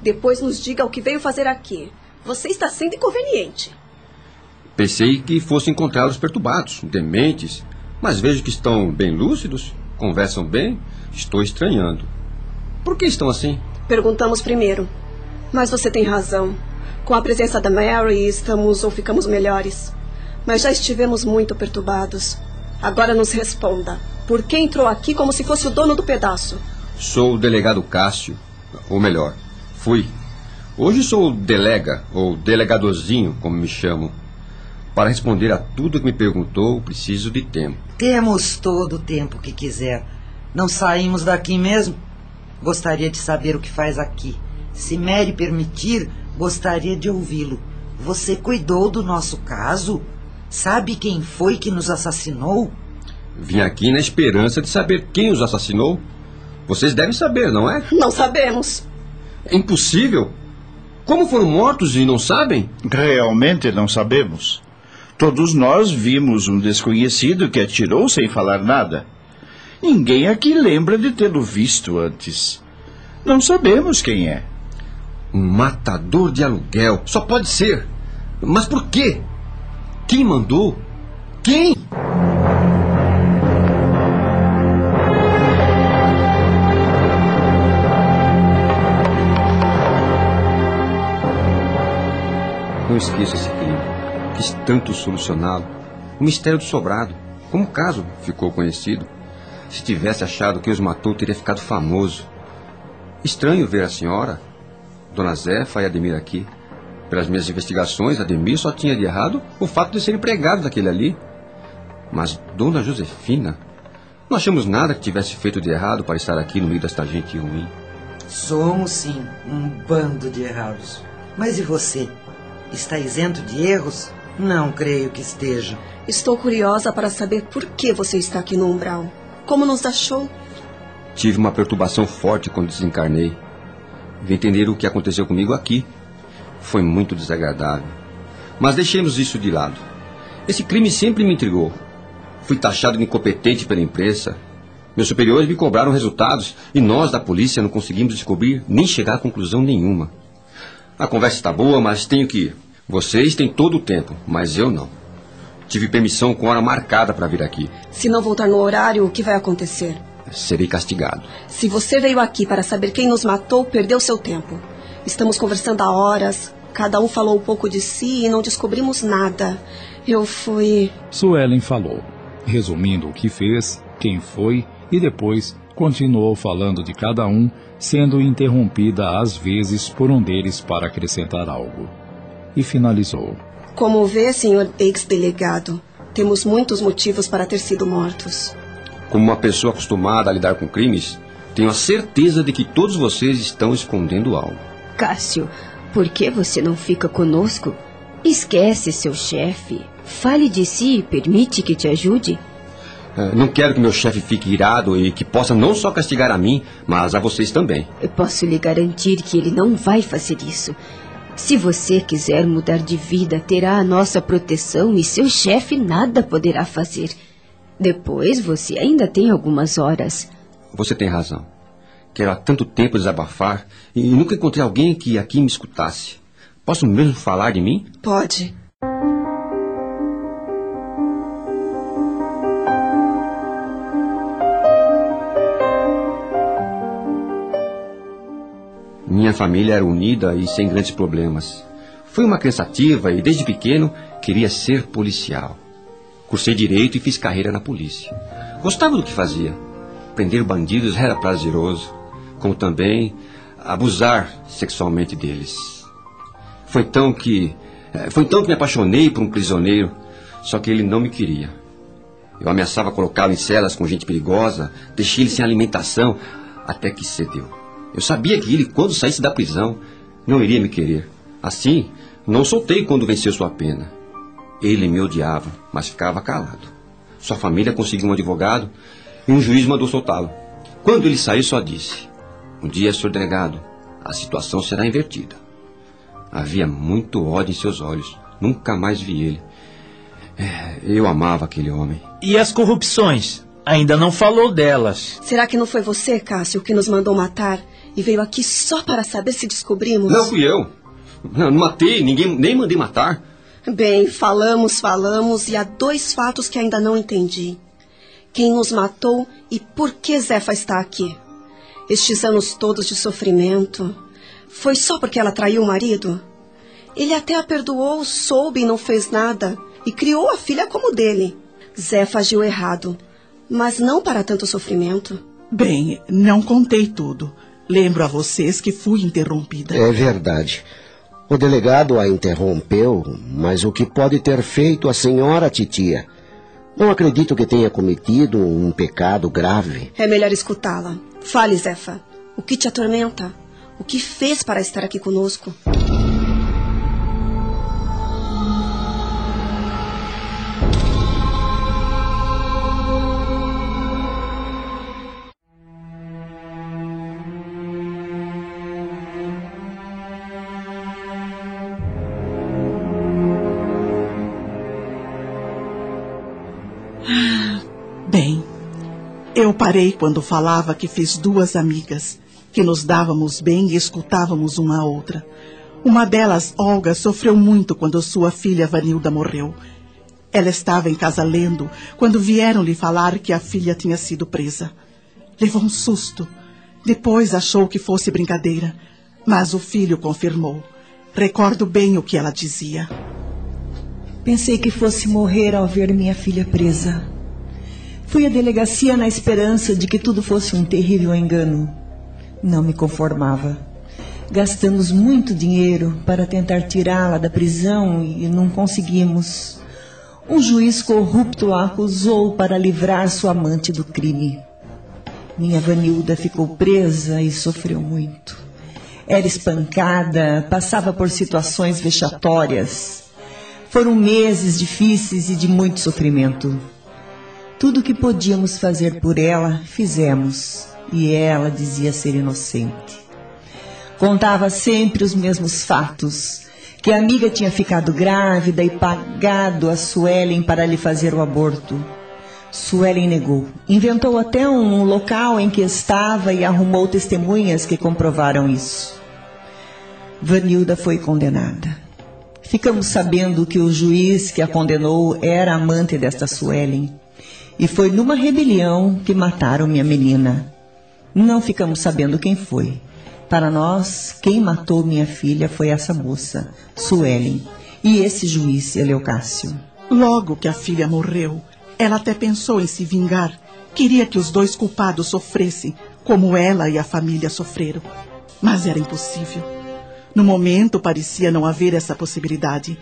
S11: Depois nos diga o que veio fazer aqui. Você está sendo inconveniente.
S5: Pensei que fossem encontrados perturbados, dementes, mas vejo que estão bem lúcidos, conversam bem. Estou estranhando. Por que estão assim?
S11: Perguntamos primeiro. Mas você tem razão. Com a presença da Mary, estamos ou ficamos melhores. Mas já estivemos muito perturbados. Agora nos responda. Por que entrou aqui como se fosse o dono do pedaço?
S5: Sou o delegado Cássio. Ou melhor, fui. Hoje sou o delega, ou delegadozinho, como me chamam. Para responder a tudo que me perguntou, preciso de tempo.
S15: Temos todo o tempo que quiser. Não saímos daqui mesmo? Gostaria de saber o que faz aqui. Se Mary permitir, gostaria de ouvi-lo. Você cuidou do nosso caso? Sabe quem foi que nos assassinou?
S5: Vim aqui na esperança de saber quem os assassinou. Vocês devem saber, não é?
S11: Não sabemos.
S5: É impossível. Como foram mortos e não sabem?
S8: Realmente não sabemos. Todos nós vimos um desconhecido que atirou sem falar nada. Ninguém aqui lembra de tê-lo visto antes. Não sabemos quem é.
S5: Um matador de aluguel. Só pode ser. Mas por quê? Quem mandou? Quem? Não esqueça esse crime. Quis tanto solucioná-lo. O mistério do sobrado. Como o caso ficou conhecido. Se tivesse achado que os matou, teria ficado famoso. Estranho ver a senhora, Dona Zefa e Ademir aqui. Pelas minhas investigações, Ademir só tinha de errado o fato de ser empregado daquele ali. Mas Dona Josefina Não achamos nada que tivesse feito de errado para estar aqui no meio desta gente ruim.
S15: Somos sim um bando de errados. Mas e você? Está isento de erros? Não creio que esteja.
S11: Estou curiosa para saber por que você está aqui no umbral. Como nos achou?
S5: Tive uma perturbação forte quando desencarnei. Vim entender o que aconteceu comigo aqui. Foi muito desagradável. Mas deixemos isso de lado. Esse crime sempre me intrigou. Fui taxado de incompetente pela imprensa. Meus superiores me cobraram resultados e nós da polícia não conseguimos descobrir nem chegar a conclusão nenhuma. A conversa está boa, mas tenho que ir. Vocês têm todo o tempo, mas eu não. Tive permissão com hora marcada para vir aqui.
S11: Se não voltar no horário, o que vai acontecer?
S5: Serei castigado.
S11: Se você veio aqui para saber quem nos matou, perdeu seu tempo. Estamos conversando há horas. Cada um falou um pouco de si e não descobrimos nada. Eu fui.
S1: Suelen falou, resumindo o que fez, quem foi e depois continuou falando de cada um, sendo interrompida às vezes por um deles para acrescentar algo. E finalizou.
S11: Como vê, senhor ex-delegado, temos muitos motivos para ter sido mortos.
S5: Como uma pessoa acostumada a lidar com crimes, tenho a certeza de que todos vocês estão escondendo algo.
S14: Cássio, por que você não fica conosco? Esquece seu chefe. Fale de si e permite que te ajude.
S5: É, não quero que meu chefe fique irado e que possa não só castigar a mim, mas a vocês também.
S14: Eu posso lhe garantir que ele não vai fazer isso. Se você quiser mudar de vida, terá a nossa proteção e seu chefe nada poderá fazer. Depois você ainda tem algumas horas.
S5: Você tem razão. Quero há tanto tempo desabafar e nunca encontrei alguém que aqui me escutasse. Posso mesmo falar de mim?
S11: Pode.
S5: Minha família era unida e sem grandes problemas. Fui uma criança ativa e, desde pequeno, queria ser policial. Cursei direito e fiz carreira na polícia. Gostava do que fazia. Prender bandidos era prazeroso, como também abusar sexualmente deles. Foi então que eh, foi então que me apaixonei por um prisioneiro, só que ele não me queria. Eu ameaçava colocá-lo em celas com gente perigosa, deixei ele sem alimentação, até que cedeu. Eu sabia que ele, quando saísse da prisão, não iria me querer. Assim, não soltei quando venceu sua pena. Ele me odiava, mas ficava calado. Sua família conseguiu um advogado e um juiz mandou soltá-lo. Quando ele saiu, só disse: Um dia, senhor delegado, a situação será invertida. Havia muito ódio em seus olhos. Nunca mais vi ele. É, eu amava aquele homem.
S16: E as corrupções? Ainda não falou delas.
S11: Será que não foi você, Cássio, que nos mandou matar e veio aqui só para saber se descobrimos?
S5: Não fui eu. Não, não matei, ninguém nem mandei matar.
S11: Bem, falamos, falamos e há dois fatos que ainda não entendi. Quem nos matou e por que Zefa está aqui? Estes anos todos de sofrimento. Foi só porque ela traiu o marido? Ele até a perdoou, soube e não fez nada. E criou a filha como dele. Zefa agiu errado. Mas não para tanto sofrimento.
S19: Bem, não contei tudo. Lembro a vocês que fui interrompida.
S21: É verdade. O delegado a interrompeu, mas o que pode ter feito a senhora titia? Não acredito que tenha cometido um pecado grave.
S11: É melhor escutá-la. Fale, Zefa. O que te atormenta? O que fez para estar aqui conosco?
S19: Parei quando falava que fiz duas amigas, que nos dávamos bem e escutávamos uma a outra. Uma delas, Olga, sofreu muito quando sua filha Vanilda morreu. Ela estava em casa lendo quando vieram lhe falar que a filha tinha sido presa. Levou um susto. Depois achou que fosse brincadeira, mas o filho confirmou. Recordo bem o que ela dizia.
S22: Pensei que fosse morrer ao ver minha filha presa. Fui à delegacia na esperança de que tudo fosse um terrível engano. Não me conformava. Gastamos muito dinheiro para tentar tirá-la da prisão e não conseguimos.
S4: um juiz corrupto a acusou para livrar sua amante do crime. Minha Vanilda ficou presa e sofreu muito. Era espancada, passava por situações vexatórias. Foram meses difíceis e de muito sofrimento. Tudo o que podíamos fazer por ela, fizemos, e ela dizia ser inocente. Contava sempre os mesmos fatos, que a amiga tinha ficado grávida e pagado a Suelen para lhe fazer o aborto. Suelen negou. Inventou até um local em que estava e arrumou testemunhas que comprovaram isso. Vanilda foi condenada. Ficamos sabendo que o juiz que a condenou era amante desta Suelen. E foi numa rebelião que mataram minha menina. Não ficamos sabendo quem foi. Para nós, quem matou minha filha foi essa moça, Suelen, e esse juiz, Eleucácio.
S19: Logo que a filha morreu, ela até pensou em se vingar. Queria que os dois culpados sofressem, como ela e a família sofreram. Mas era impossível. No momento parecia não haver essa possibilidade.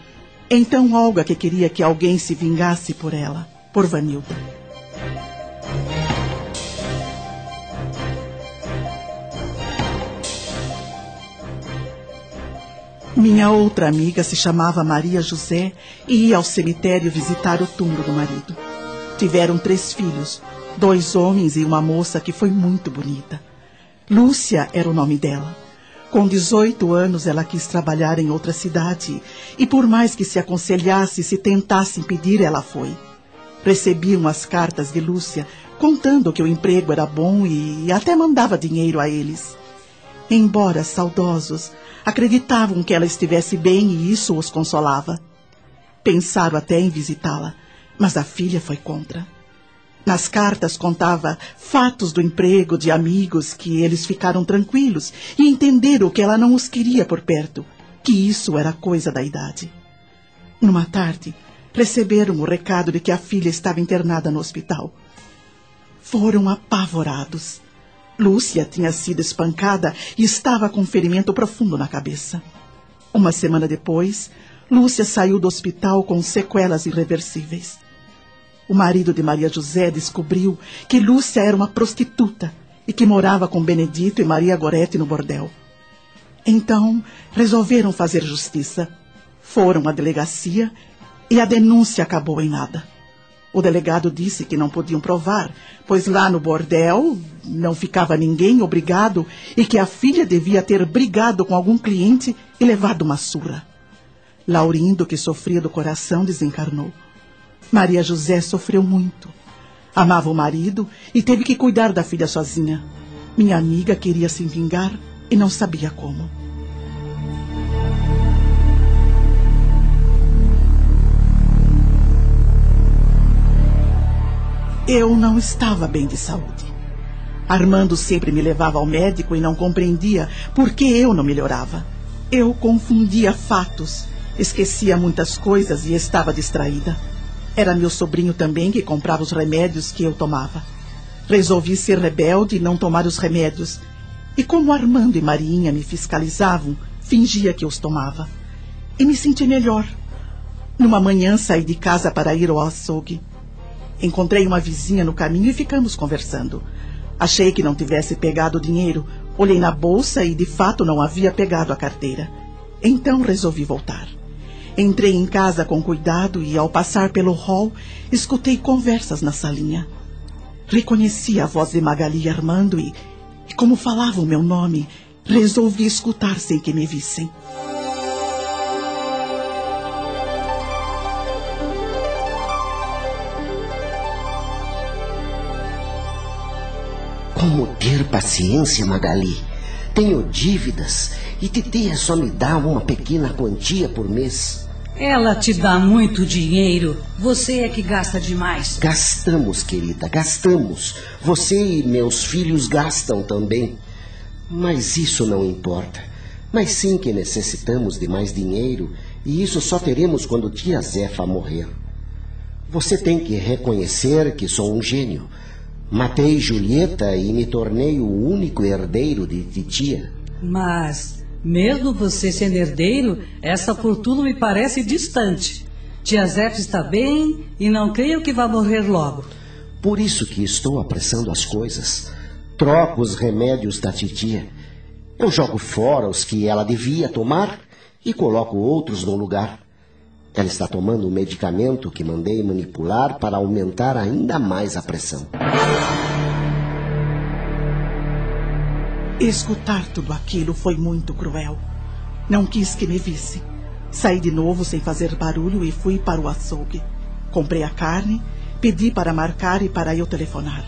S19: Então Olga que queria que alguém se vingasse por ela, por Vanilda. Minha outra amiga se chamava Maria José e ia ao cemitério visitar o túmulo do marido. Tiveram três filhos, dois homens e uma moça que foi muito bonita. Lúcia era o nome dela. Com 18 anos, ela quis trabalhar em outra cidade e, por mais que se aconselhasse e se tentasse impedir, ela foi. Recebiam as cartas de Lúcia contando que o emprego era bom e até mandava dinheiro a eles. Embora saudosos, acreditavam que ela estivesse bem e isso os consolava. Pensaram até em visitá-la, mas a filha foi contra. Nas cartas contava fatos do emprego de amigos que eles ficaram tranquilos e entenderam que ela não os queria por perto, que isso era coisa da idade. Numa tarde, receberam o recado de que a filha estava internada no hospital. Foram apavorados. Lúcia tinha sido espancada e estava com um ferimento profundo na cabeça. Uma semana depois, Lúcia saiu do hospital com sequelas irreversíveis. O marido de Maria José descobriu que Lúcia era uma prostituta e que morava com Benedito e Maria Gorete no bordel. Então, resolveram fazer justiça. Foram à delegacia e a denúncia acabou em nada. O delegado disse que não podiam provar, pois lá no bordel não ficava ninguém obrigado e que a filha devia ter brigado com algum cliente e levado uma surra. Laurindo, que sofria do coração, desencarnou. Maria José sofreu muito. Amava o marido e teve que cuidar da filha sozinha. Minha amiga queria se vingar e não sabia como. Eu não estava bem de saúde. Armando sempre me levava ao médico e não compreendia por que eu não melhorava. Eu confundia fatos, esquecia muitas coisas e estava distraída. Era meu sobrinho também que comprava os remédios que eu tomava. Resolvi ser rebelde e não tomar os remédios. E como Armando e Marinha me fiscalizavam, fingia que os tomava. E me senti melhor. Numa manhã saí de casa para ir ao açougue. Encontrei uma vizinha no caminho e ficamos conversando. Achei que não tivesse pegado o dinheiro. Olhei na bolsa e de fato não havia pegado a carteira. Então resolvi voltar. Entrei em casa com cuidado e, ao passar pelo hall, escutei conversas na salinha. Reconheci a voz de Magali Armando e, e como falavam meu nome, resolvi escutar sem que me vissem.
S18: Como ter paciência, Magali? Tenho dívidas e Titia só me dá uma pequena quantia por mês.
S2: Ela te dá muito dinheiro. Você é que gasta demais.
S18: Gastamos, querida, gastamos. Você e meus filhos gastam também. Mas isso não importa. Mas sim que necessitamos de mais dinheiro e isso só teremos quando tia Zefa morrer. Você tem que reconhecer que sou um gênio. Matei Julieta e me tornei o único herdeiro de titia.
S2: Mas, mesmo você sendo herdeiro, essa fortuna me parece distante.
S23: Tia Zefa está bem e não creio que vá morrer logo.
S21: Por isso que estou apressando as coisas. Troco os remédios da titia. Eu jogo fora os que ela devia tomar e coloco outros no lugar. Ela está tomando um medicamento que mandei manipular para aumentar ainda mais a pressão.
S19: Escutar tudo aquilo foi muito cruel. Não quis que me visse. Saí de novo sem fazer barulho e fui para o açougue. Comprei a carne, pedi para marcar e para eu telefonar.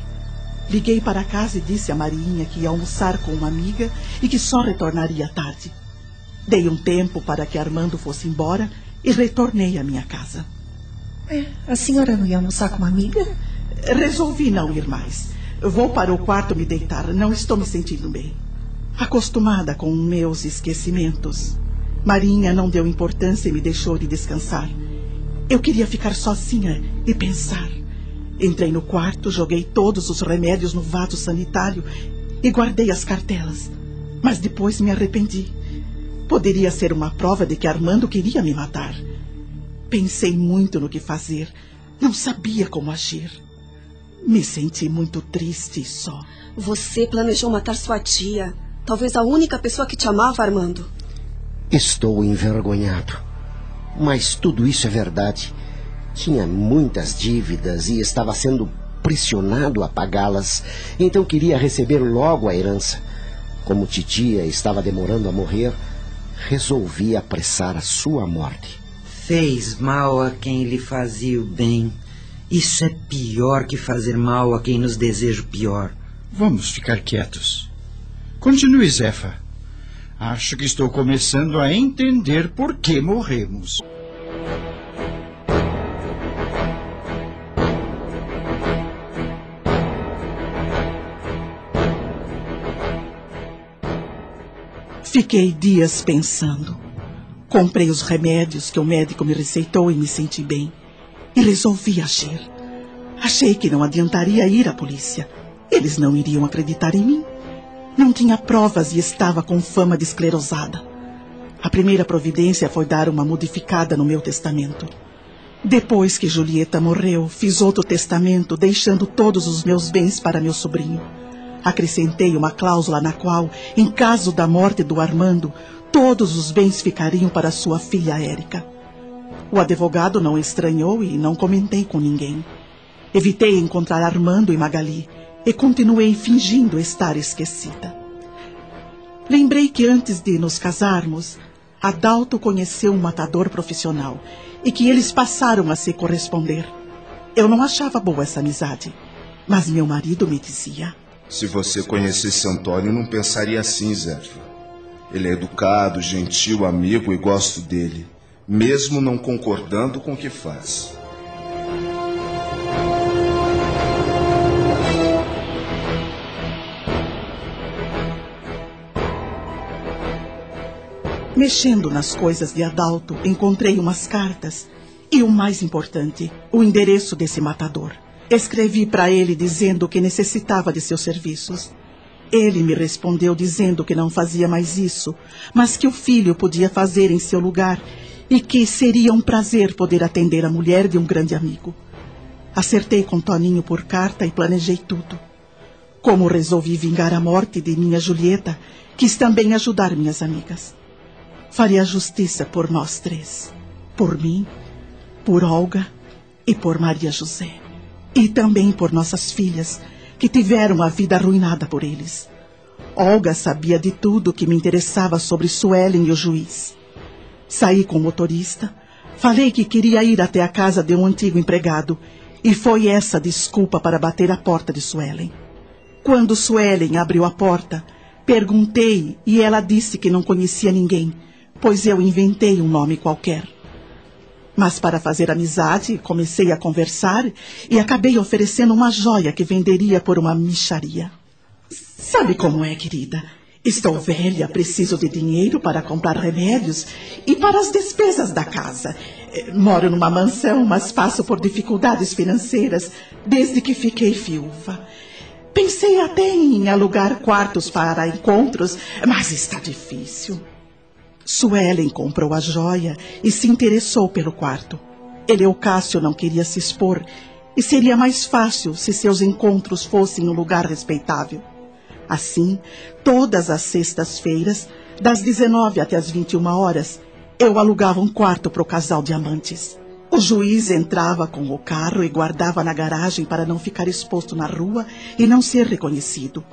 S19: Liguei para casa e disse a Marinha que ia almoçar com uma amiga e que só retornaria tarde. Dei um tempo para que Armando fosse embora e retornei à minha casa.
S22: É, a senhora não ia almoçar com uma amiga?
S19: Resolvi não ir mais. Vou para o quarto me deitar. Não estou me sentindo bem. Acostumada com meus esquecimentos, Marinha não deu importância e me deixou de descansar. Eu queria ficar sozinha e pensar. Entrei no quarto, joguei todos os remédios no vaso sanitário e guardei as cartelas. Mas depois me arrependi. Poderia ser uma prova de que Armando queria me matar. Pensei muito no que fazer. Não sabia como agir. Me senti muito triste e só.
S11: Você planejou matar sua tia. Talvez a única pessoa que te amava, Armando.
S21: Estou envergonhado. Mas tudo isso é verdade. Tinha muitas dívidas e estava sendo pressionado a pagá-las. Então queria receber logo a herança. Como titia estava demorando a morrer, resolvi apressar a sua morte.
S15: Fez mal a quem lhe fazia o bem. Isso é pior que fazer mal a quem nos deseja o pior.
S8: Vamos ficar quietos. Continue, Zefa. Acho que estou começando a entender por que morremos.
S19: Fiquei dias pensando. Comprei os remédios que o médico me receitou e me senti bem. E resolvi agir. Achei que não adiantaria ir à polícia. Eles não iriam acreditar em mim. Não tinha provas e estava com fama de esclerosada. A primeira providência foi dar uma modificada no meu testamento. Depois que Julieta morreu, fiz outro testamento, deixando todos os meus bens para meu sobrinho. Acrescentei uma cláusula na qual, em caso da morte do Armando, todos os bens ficariam para sua filha Érica. O advogado não estranhou e não comentei com ninguém. Evitei encontrar Armando e Magali e continuei fingindo estar esquecida. Lembrei que antes de nos casarmos, Adalto conheceu um matador profissional e que eles passaram a se corresponder. Eu não achava boa essa amizade, mas meu marido me dizia:
S3: Se você conhecesse Antônio, não pensaria assim, Zefa. Ele é educado, gentil, amigo e gosto dele, mesmo não concordando com o que faz.
S19: Mexendo nas coisas de Adalto, encontrei umas cartas e o mais importante, o endereço desse matador. Escrevi para ele dizendo que necessitava de seus serviços. Ele me respondeu dizendo que não fazia mais isso, mas que o filho podia fazer em seu lugar e que seria um prazer poder atender a mulher de um grande amigo. Acertei com Toninho por carta e planejei tudo. Como resolvi vingar a morte de minha Julieta, quis também ajudar minhas amigas. Faria justiça por nós três. Por mim, por Olga e por Maria José. E também por nossas filhas, que tiveram a vida arruinada por eles. Olga sabia de tudo que me interessava sobre Suelen e o juiz. Saí com o motorista, falei que queria ir até a casa de um antigo empregado, e foi essa desculpa para bater a porta de Suelen. Quando Suelen abriu a porta, perguntei e ela disse que não conhecia ninguém pois eu inventei um nome qualquer. Mas para fazer amizade, comecei a conversar e acabei oferecendo uma joia que venderia por uma micharia. Sabe como é, querida? Estou velha, preciso de dinheiro para comprar remédios e para as despesas da casa. Eh, moro numa mansão, mas passo por dificuldades financeiras desde que fiquei viúva. Pensei até em alugar quartos para encontros, mas está difícil. Suelen comprou a joia e se interessou pelo quarto. Eleucácio não queria se expor e seria mais fácil se seus encontros fossem um lugar respeitável. Assim, todas as sextas-feiras, das 19 até as 21 horas, eu alugava um quarto para o casal de amantes. O juiz entrava com o carro e guardava na garagem para não ficar exposto na rua e não ser reconhecido.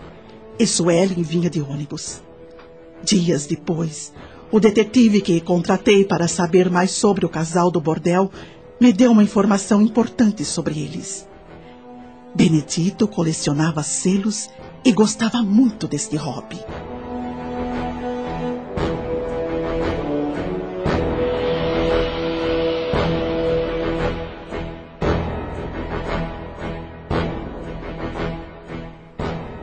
S19: E Suelen vinha de ônibus. Dias depois, o detetive que contratei para saber mais sobre o casal do bordel me deu uma informação importante sobre eles. Benedito colecionava selos e gostava muito deste hobby.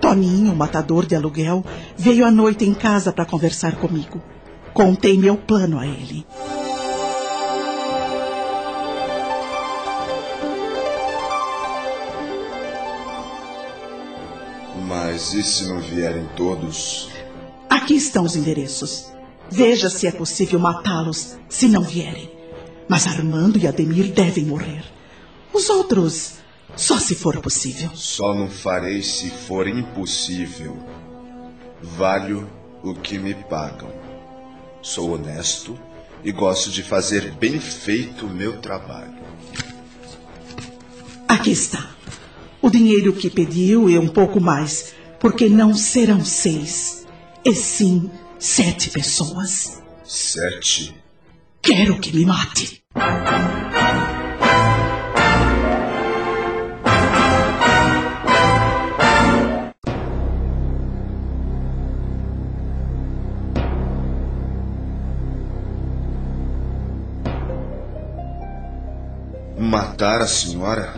S19: Toninho, matador de aluguel, veio à noite em casa para conversar comigo. Contei meu plano a ele.
S3: Mas e se não vierem todos?
S19: Aqui estão os endereços. Veja se é possível matá-los se não vierem. Mas Armando e Ademir devem morrer. Os outros, só se for possível.
S3: Só não farei se for impossível. Valho o que me pagam. Sou honesto e gosto de fazer bem feito o meu trabalho.
S19: Aqui está. O dinheiro que pediu e um pouco mais, porque não serão seis, e sim sete pessoas.
S3: Sete?
S19: Quero que me mate.
S3: Matar a senhora?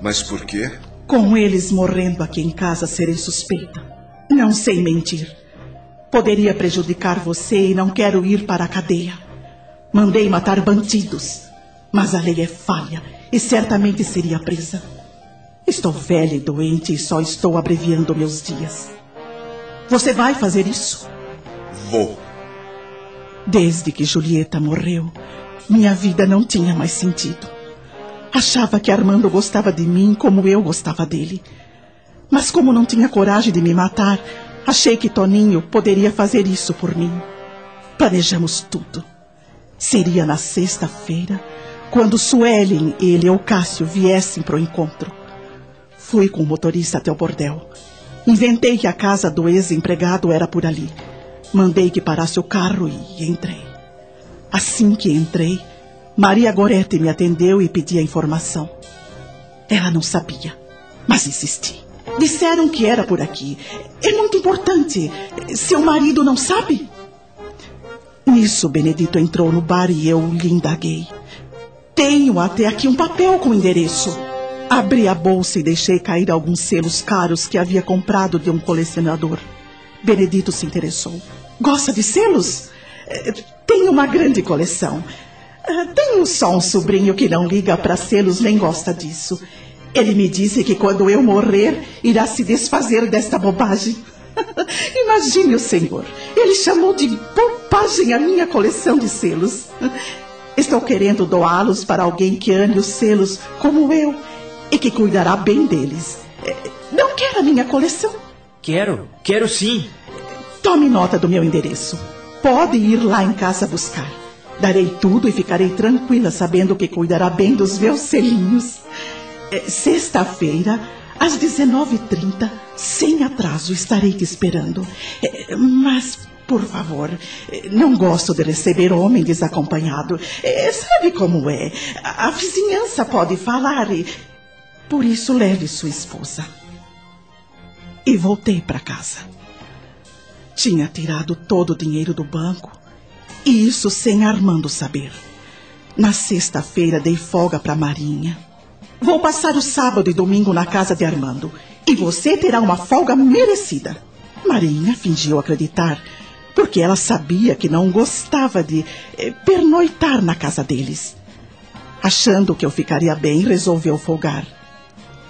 S3: Mas por quê?
S19: Com eles morrendo aqui em casa, serei suspeita. Não sei mentir. Poderia prejudicar você e não quero ir para a cadeia. Mandei matar bandidos, mas a lei é falha e certamente seria presa. Estou velha e doente e só estou abreviando meus dias. Você vai fazer isso?
S3: Vou.
S19: Desde que Julieta morreu, minha vida não tinha mais sentido. Achava que Armando gostava de mim como eu gostava dele. Mas como não tinha coragem de me matar, achei que Toninho poderia fazer isso por mim. Planejamos tudo. Seria na sexta-feira, quando Suelen e Eleucácio viessem para o encontro. Fui com o motorista até o bordel. Inventei que a casa do ex-empregado era por ali. Mandei que parasse o carro e entrei. Assim que entrei, Maria Gorete me atendeu e pedia informação. Ela não sabia, mas insisti. Disseram que era por aqui. É muito importante. Seu marido não sabe? Nisso, Benedito entrou no bar e eu lhe indaguei. Tenho até aqui um papel com endereço. Abri a bolsa e deixei cair alguns selos caros que havia comprado de um colecionador. Benedito se interessou. Gosta de selos? Tenho uma grande coleção. Tenho só um sobrinho que não liga para selos nem gosta disso. Ele me disse que quando eu morrer, irá se desfazer desta bobagem. (laughs) Imagine o senhor. Ele chamou de bobagem a minha coleção de selos. Estou querendo doá-los para alguém que ame os selos como eu e que cuidará bem deles. Não quer a minha coleção?
S16: Quero, quero sim.
S19: Tome nota do meu endereço. Pode ir lá em casa buscar. Darei tudo e ficarei tranquila sabendo que cuidará bem dos meus selinhos. É, Sexta-feira, às 19h30, sem atraso, estarei te esperando. É, mas, por favor, não gosto de receber homem desacompanhado. É, sabe como é? A, a vizinhança pode falar e. Por isso, leve sua esposa. E voltei para casa. Tinha tirado todo o dinheiro do banco e isso sem Armando saber. Na sexta-feira dei folga para Marinha. Vou passar o sábado e domingo na casa de Armando. E você terá uma folga merecida. Marinha fingiu acreditar, porque ela sabia que não gostava de eh, pernoitar na casa deles. Achando que eu ficaria bem, resolveu folgar.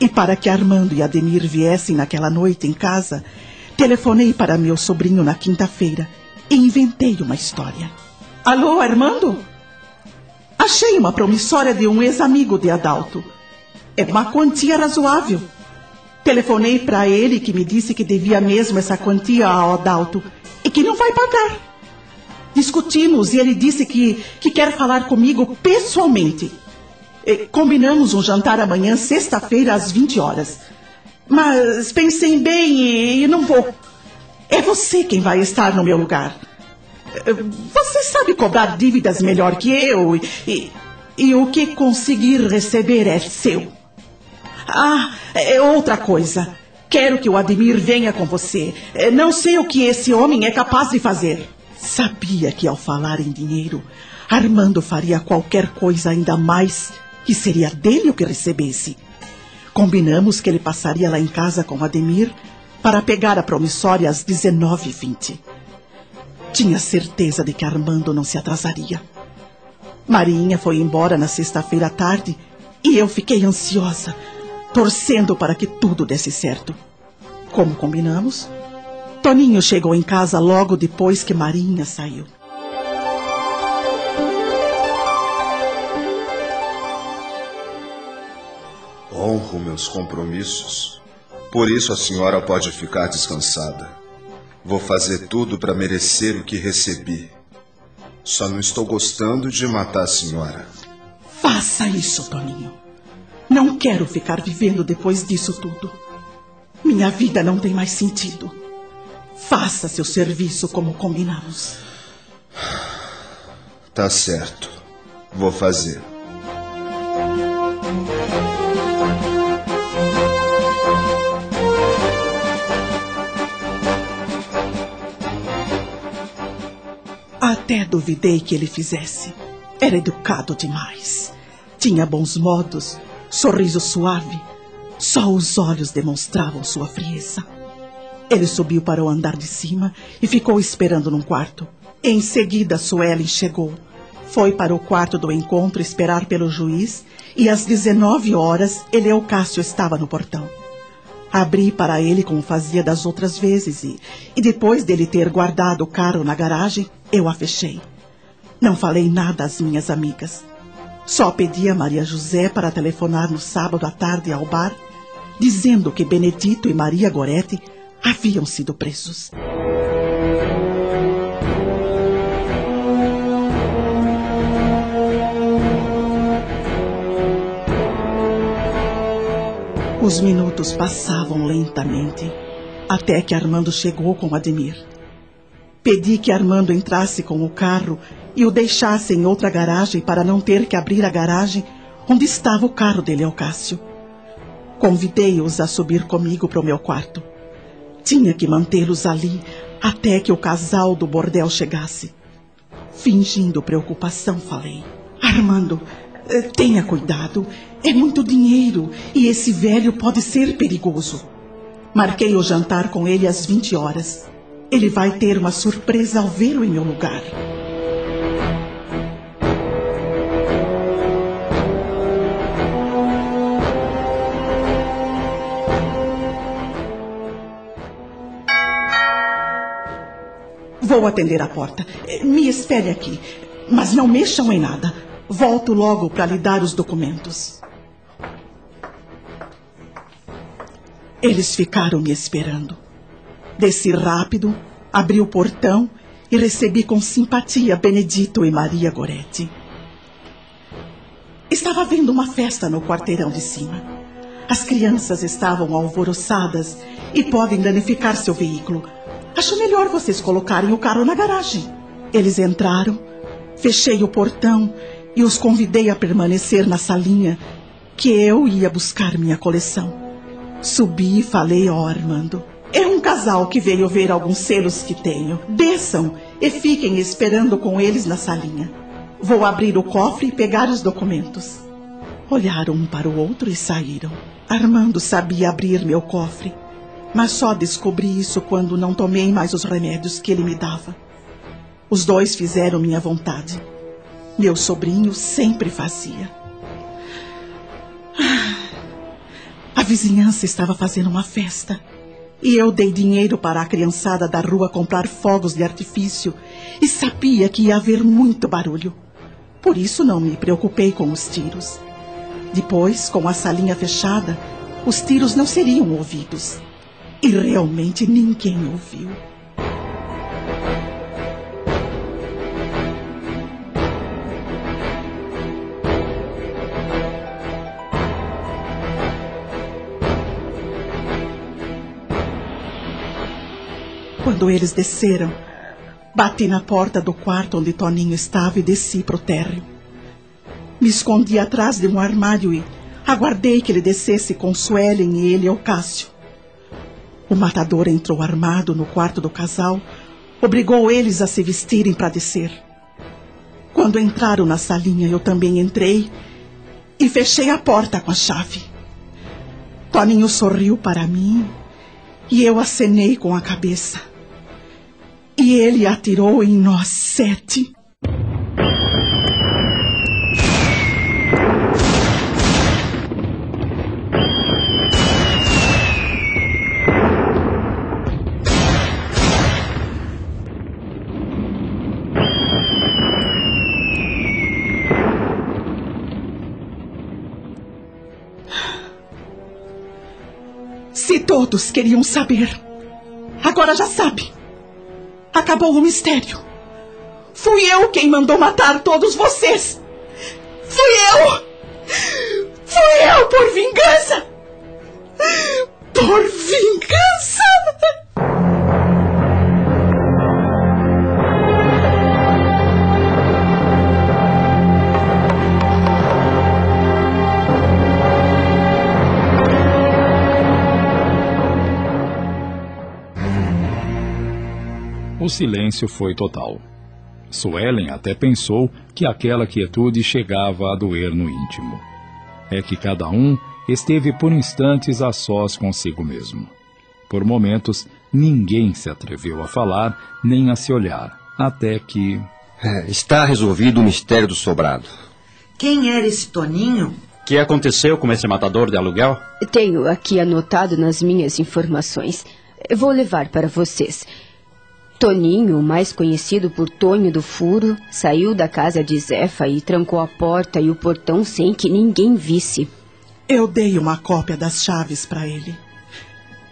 S19: E para que Armando e Ademir viessem naquela noite em casa, telefonei para meu sobrinho na quinta-feira e inventei uma história. Alô, Armando? Achei uma promissória de um ex-amigo de Adalto. É uma quantia razoável. Telefonei para ele que me disse que devia mesmo essa quantia ao Adalto e que não vai pagar. Discutimos e ele disse que, que quer falar comigo pessoalmente. E combinamos um jantar amanhã, sexta-feira, às 20 horas. Mas pensei bem e, e não vou. É você quem vai estar no meu lugar. Você sabe cobrar dívidas melhor que eu e, e, e o que conseguir receber é seu. Ah, é outra coisa. Quero que o Ademir venha com você. É, não sei o que esse homem é capaz de fazer. Sabia que ao falar em dinheiro, Armando faria qualquer coisa ainda mais que seria dele o que recebesse. Combinamos que ele passaria lá em casa com Ademir para pegar a promissória às 19h20. Tinha certeza de que Armando não se atrasaria. Marinha foi embora na sexta-feira à tarde e eu fiquei ansiosa, torcendo para que tudo desse certo. Como combinamos, Toninho chegou em casa logo depois que Marinha saiu.
S3: Honro meus compromissos. Por isso a senhora pode ficar descansada. Vou fazer tudo para merecer o que recebi. Só não estou gostando de matar a senhora.
S19: Faça isso, Toninho. Não quero ficar vivendo depois disso tudo. Minha vida não tem mais sentido. Faça seu serviço como combinamos.
S3: Tá certo. Vou fazer.
S19: Até duvidei que ele fizesse. Era educado demais. Tinha bons modos, sorriso suave. Só os olhos demonstravam sua frieza. Ele subiu para o andar de cima e ficou esperando num quarto. Em seguida, Suelen chegou. Foi para o quarto do encontro esperar pelo juiz e às 19 horas Eleocácio estava no portão. Abri para ele como fazia das outras vezes e, e depois dele ter guardado o carro na garagem, eu a fechei. Não falei nada às minhas amigas. Só pedi a Maria José para telefonar no sábado à tarde ao bar, dizendo que Benedito e Maria Goretti haviam sido presos. Os minutos passavam lentamente, até que Armando chegou com Ademir. Pedi que Armando entrasse com o carro e o deixasse em outra garagem para não ter que abrir a garagem onde estava o carro de Leocácio. Convidei-os a subir comigo para o meu quarto. Tinha que mantê-los ali até que o casal do bordel chegasse. Fingindo preocupação, falei: Armando, tenha cuidado. É muito dinheiro e esse velho pode ser perigoso. Marquei o jantar com ele às 20 horas. Ele vai ter uma surpresa ao vê-lo em meu lugar. Vou atender a porta. Me espere aqui. Mas não mexam em nada. Volto logo para lhe dar os documentos. Eles ficaram me esperando. Desci rápido, abri o portão e recebi com simpatia Benedito e Maria Goretti. Estava havendo uma festa no quarteirão de cima. As crianças estavam alvoroçadas e podem danificar seu veículo. Acho melhor vocês colocarem o carro na garagem. Eles entraram, fechei o portão e os convidei a permanecer na salinha que eu ia buscar minha coleção. Subi e falei ao Armando. É um casal que veio ver alguns selos que tenho. Desçam e fiquem esperando com eles na salinha. Vou abrir o cofre e pegar os documentos. Olharam um para o outro e saíram. Armando sabia abrir meu cofre, mas só descobri isso quando não tomei mais os remédios que ele me dava. Os dois fizeram minha vontade. Meu sobrinho sempre fazia. A vizinhança estava fazendo uma festa. E eu dei dinheiro para a criançada da rua comprar fogos de artifício e sabia que ia haver muito barulho. Por isso não me preocupei com os tiros. Depois, com a salinha fechada, os tiros não seriam ouvidos. E realmente ninguém ouviu. Quando eles desceram, bati na porta do quarto onde Toninho estava e desci para o térreo. Me escondi atrás de um armário e aguardei que ele descesse com Suelen e ele ao Cássio. O matador entrou armado no quarto do casal, obrigou eles a se vestirem para descer. Quando entraram na salinha, eu também entrei e fechei a porta com a chave. Toninho sorriu para mim e eu acenei com a cabeça. E ele atirou em nós sete. Se todos queriam saber, agora já sabe. Acabou o mistério. Fui eu quem mandou matar todos vocês. Fui eu! Fui eu por vingança! Por vingança!
S1: O silêncio foi total. Suelen até pensou que aquela quietude chegava a doer no íntimo. É que cada um esteve por instantes a sós consigo mesmo. Por momentos, ninguém se atreveu a falar nem a se olhar, até que.
S5: É, está resolvido o mistério do sobrado.
S15: Quem era esse Toninho?
S17: O que aconteceu com esse matador de aluguel?
S14: Tenho aqui anotado nas minhas informações. Vou levar para vocês. Toninho, mais conhecido por Tonho do Furo, saiu da casa de Zefa e trancou a porta e o portão sem que ninguém visse.
S19: Eu dei uma cópia das chaves para ele.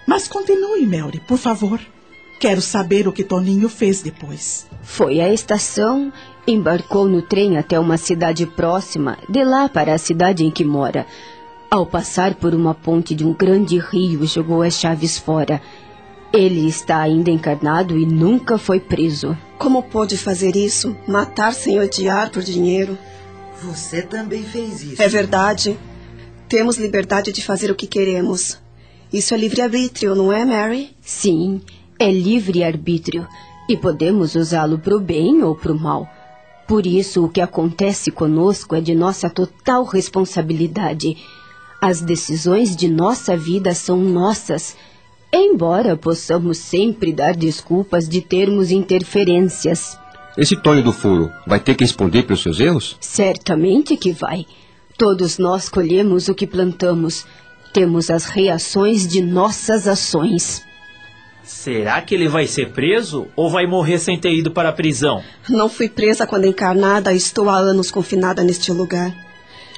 S19: Mas continue, Melry, por favor. Quero saber o que Toninho fez depois.
S14: Foi à estação, embarcou no trem até uma cidade próxima, de lá para a cidade em que mora. Ao passar por uma ponte de um grande rio, jogou as chaves fora. Ele está ainda encarnado e nunca foi preso.
S11: Como pôde fazer isso? Matar sem odiar por dinheiro?
S15: Você também fez isso.
S11: É verdade. Temos liberdade de fazer o que queremos. Isso é livre-arbítrio, não é, Mary?
S14: Sim, é livre-arbítrio. E podemos usá-lo para o bem ou para o mal. Por isso, o que acontece conosco é de nossa total responsabilidade. As decisões de nossa vida são nossas. Embora possamos sempre dar desculpas de termos interferências.
S5: Esse Tonho do Furo vai ter que responder pelos seus erros?
S14: Certamente que vai. Todos nós colhemos o que plantamos. Temos as reações de nossas ações.
S16: Será que ele vai ser preso ou vai morrer sem ter ido para a prisão?
S11: Não fui presa quando encarnada, estou há anos confinada neste lugar.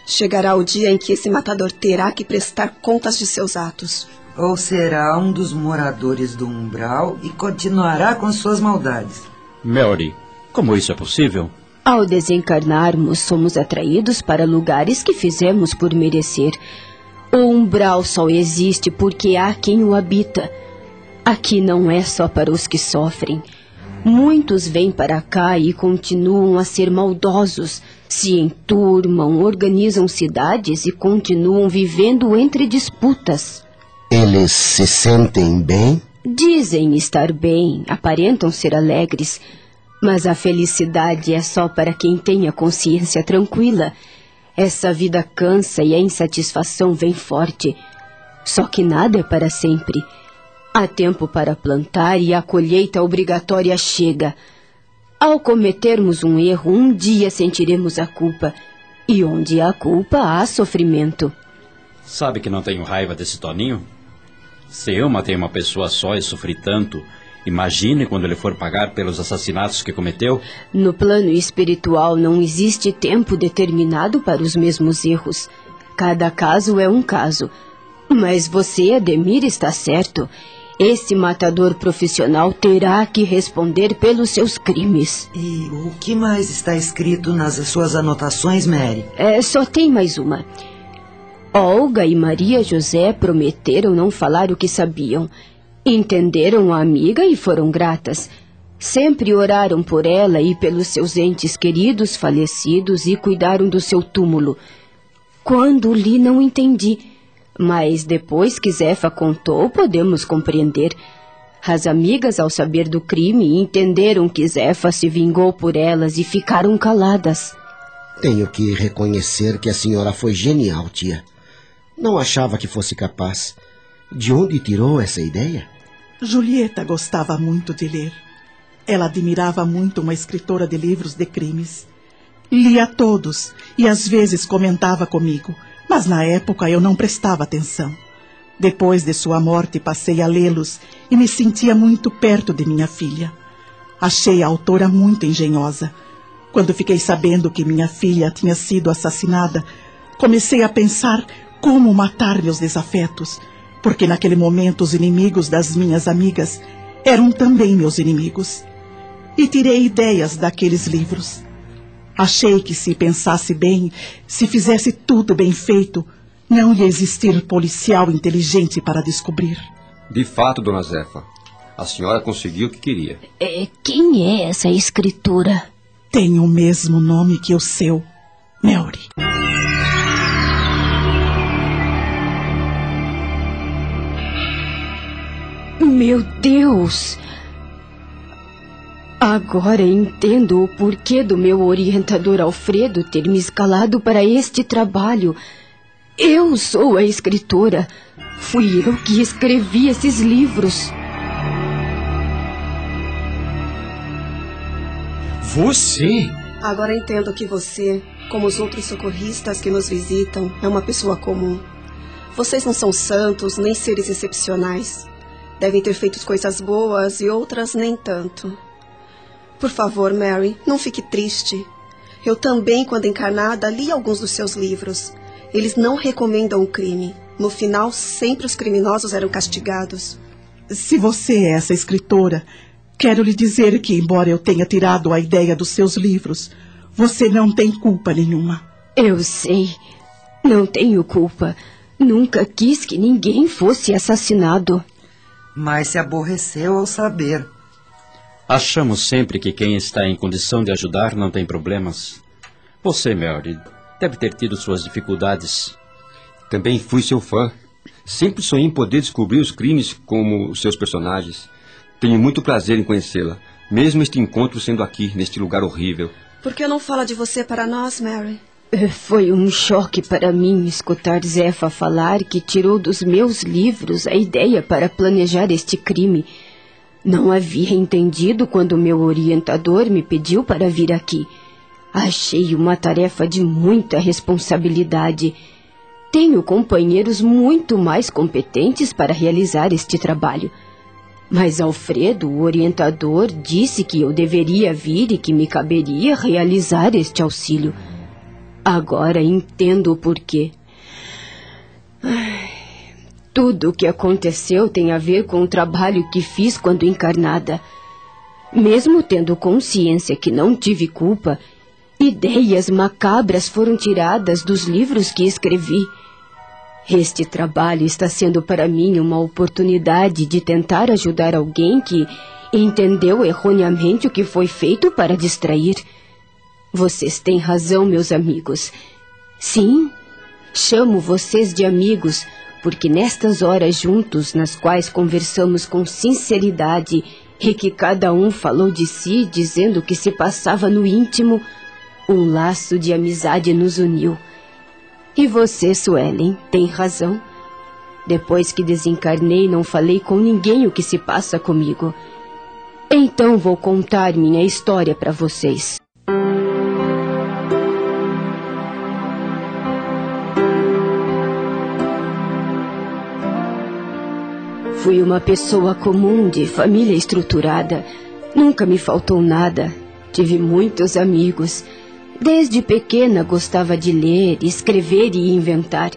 S11: Chegará o dia em que esse matador terá que prestar contas de seus atos.
S15: Ou será um dos moradores do umbral e continuará com suas maldades.
S17: Melody, como isso é possível?
S14: Ao desencarnarmos, somos atraídos para lugares que fizemos por merecer. O umbral só existe porque há quem o habita. Aqui não é só para os que sofrem. Muitos vêm para cá e continuam a ser maldosos, se enturmam, organizam cidades e continuam vivendo entre disputas.
S21: Eles se sentem bem?
S14: Dizem estar bem, aparentam ser alegres, mas a felicidade é só para quem tem a consciência tranquila. Essa vida cansa e a insatisfação vem forte. Só que nada é para sempre. Há tempo para plantar e a colheita obrigatória chega. Ao cometermos um erro, um dia sentiremos a culpa. E onde há culpa, há sofrimento.
S17: Sabe que não tenho raiva desse Toninho? Se eu matei uma pessoa só e sofri tanto, Imagine quando ele for pagar pelos assassinatos que cometeu.
S14: No plano espiritual não existe tempo determinado para os mesmos erros. Cada caso é um caso. Mas você, Ademir, está certo. Esse matador profissional terá que responder pelos seus crimes.
S15: E o que mais está escrito nas suas anotações, Mary?
S14: É, só tem mais uma. Olga e Maria José prometeram não falar o que sabiam. Entenderam a amiga e foram gratas. Sempre oraram por ela e pelos seus entes queridos falecidos e cuidaram do seu túmulo. Quando li, não entendi. Mas depois que Zefa contou, podemos compreender. As amigas, ao saber do crime, entenderam que Zefa se vingou por elas e ficaram caladas.
S21: Tenho que reconhecer que a senhora foi genial, tia. Não achava que fosse capaz. De onde tirou essa ideia?
S19: Julieta gostava muito de ler. Ela admirava muito uma escritora de livros de crimes. Lia todos e às vezes comentava comigo, mas na época eu não prestava atenção. Depois de sua morte, passei a lê-los e me sentia muito perto de minha filha. Achei a autora muito engenhosa. Quando fiquei sabendo que minha filha tinha sido assassinada, comecei a pensar como matar meus desafetos, porque naquele momento os inimigos das minhas amigas eram também meus inimigos. E tirei ideias daqueles livros. Achei que se pensasse bem, se fizesse tudo bem feito, não ia existir policial inteligente para descobrir.
S5: De fato, dona Zefa, a senhora conseguiu o que queria.
S14: É, quem é essa escritura?
S19: Tem o mesmo nome que o seu, Melry.
S14: Meu Deus! Agora entendo o porquê do meu orientador Alfredo ter me escalado para este trabalho. Eu sou a escritora. Fui eu que escrevi esses livros.
S8: Você?
S11: Agora entendo que você, como os outros socorristas que nos visitam, é uma pessoa comum. Vocês não são santos nem seres excepcionais. Devem ter feito coisas boas e outras nem tanto. Por favor, Mary, não fique triste. Eu também, quando encarnada, li alguns dos seus livros. Eles não recomendam o crime. No final, sempre os criminosos eram castigados.
S19: Se você é essa escritora, quero lhe dizer que, embora eu tenha tirado a ideia dos seus livros, você não tem culpa nenhuma.
S14: Eu sei. Não tenho culpa. Nunca quis que ninguém fosse assassinado.
S15: Mas se aborreceu ao saber.
S17: Achamos sempre que quem está em condição de ajudar não tem problemas. Você, Mary, deve ter tido suas dificuldades.
S5: Também fui seu fã. Sempre sonhei em poder descobrir os crimes como os seus personagens. Tenho muito prazer em conhecê-la, mesmo este encontro sendo aqui, neste lugar horrível.
S11: Por que não fala de você para nós, Mary?
S14: Foi um choque para mim escutar Zefa falar que tirou dos meus livros a ideia para planejar este crime. Não havia entendido quando meu orientador me pediu para vir aqui. Achei uma tarefa de muita responsabilidade. Tenho companheiros muito mais competentes para realizar este trabalho. Mas Alfredo, o orientador, disse que eu deveria vir e que me caberia realizar este auxílio. Agora entendo o porquê. Tudo o que aconteceu tem a ver com o trabalho que fiz quando encarnada. Mesmo tendo consciência que não tive culpa, ideias macabras foram tiradas dos livros que escrevi. Este trabalho está sendo para mim uma oportunidade de tentar ajudar alguém que entendeu erroneamente o que foi feito para distrair. Vocês têm razão, meus amigos. Sim, chamo vocês de amigos porque nestas horas juntos, nas quais conversamos com sinceridade e que cada um falou de si, dizendo o que se passava no íntimo, um laço de amizade nos uniu. E você, Suelen, tem razão. Depois que desencarnei, não falei com ninguém o que se passa comigo. Então vou contar minha história para vocês. Fui uma pessoa comum, de família estruturada. Nunca me faltou nada. Tive muitos amigos. Desde pequena gostava de ler, escrever e inventar.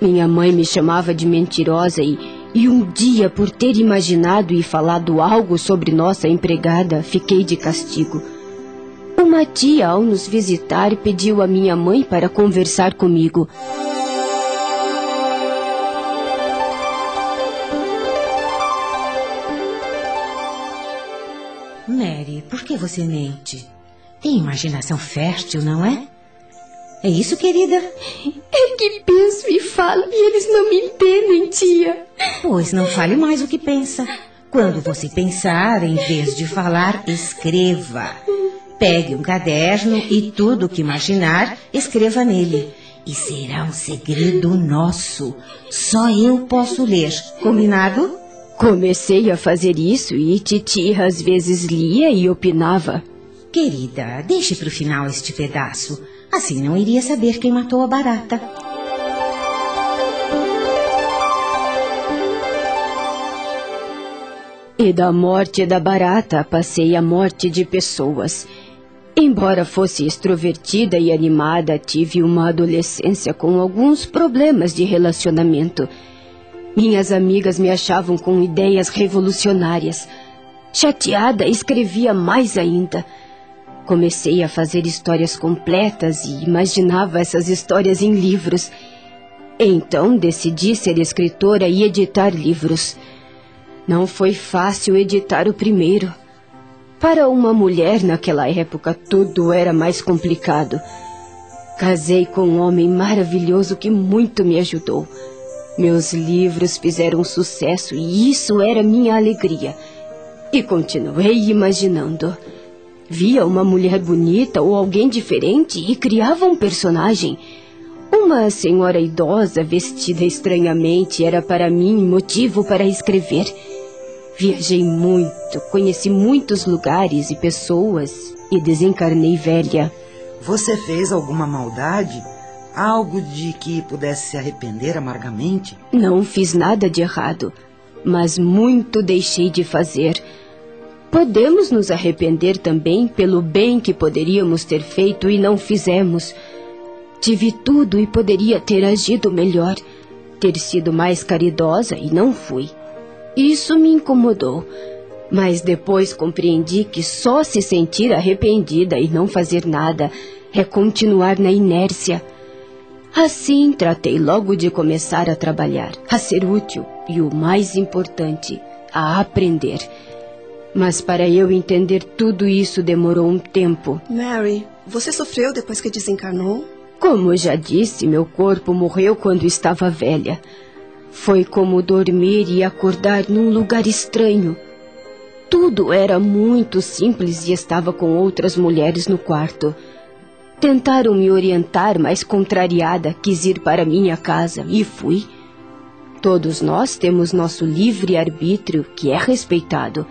S14: Minha mãe me chamava de mentirosa e, e um dia, por ter imaginado e falado algo sobre nossa empregada, fiquei de castigo. Uma tia, ao nos visitar, pediu a minha mãe para conversar comigo.
S23: Que você mente? Tem imaginação fértil, não é? É isso, querida?
S14: É que penso e falo e eles não me entendem, tia.
S23: Pois não fale mais o que pensa. Quando você pensar, em vez de falar, escreva. Pegue um caderno e tudo o que imaginar, escreva nele. E será um segredo nosso. Só eu posso ler. Combinado?
S14: Comecei a fazer isso e Titi às vezes lia e opinava.
S23: Querida, deixe para o final este pedaço. Assim não iria saber quem matou a barata.
S14: E da morte da barata passei a morte de pessoas. Embora fosse extrovertida e animada, tive uma adolescência com alguns problemas de relacionamento. Minhas amigas me achavam com ideias revolucionárias. Chateada, escrevia mais ainda. Comecei a fazer histórias completas e imaginava essas histórias em livros. Então decidi ser escritora e editar livros. Não foi fácil editar o primeiro. Para uma mulher naquela época tudo era mais complicado. Casei com um homem maravilhoso que muito me ajudou. Meus livros fizeram sucesso e isso era minha alegria. E continuei imaginando. Via uma mulher bonita ou alguém diferente e criava um personagem. Uma senhora idosa vestida estranhamente era para mim motivo para escrever. Viajei muito, conheci muitos lugares e pessoas e desencarnei velha.
S15: Você fez alguma maldade? Algo de que pudesse se arrepender amargamente?
S14: Não fiz nada de errado, mas muito deixei de fazer. Podemos nos arrepender também pelo bem que poderíamos ter feito e não fizemos. Tive tudo e poderia ter agido melhor, ter sido mais caridosa e não fui. Isso me incomodou, mas depois compreendi que só se sentir arrependida e não fazer nada é continuar na inércia. Assim, tratei logo de começar a trabalhar, a ser útil e, o mais importante, a aprender. Mas para eu entender tudo isso demorou um tempo.
S11: Mary, você sofreu depois que desencarnou?
S14: Como já disse, meu corpo morreu quando estava velha. Foi como dormir e acordar num lugar estranho. Tudo era muito simples e estava com outras mulheres no quarto. Tentaram me orientar, mas contrariada, quis ir para minha casa e fui. Todos nós temos nosso livre arbítrio, que é respeitado.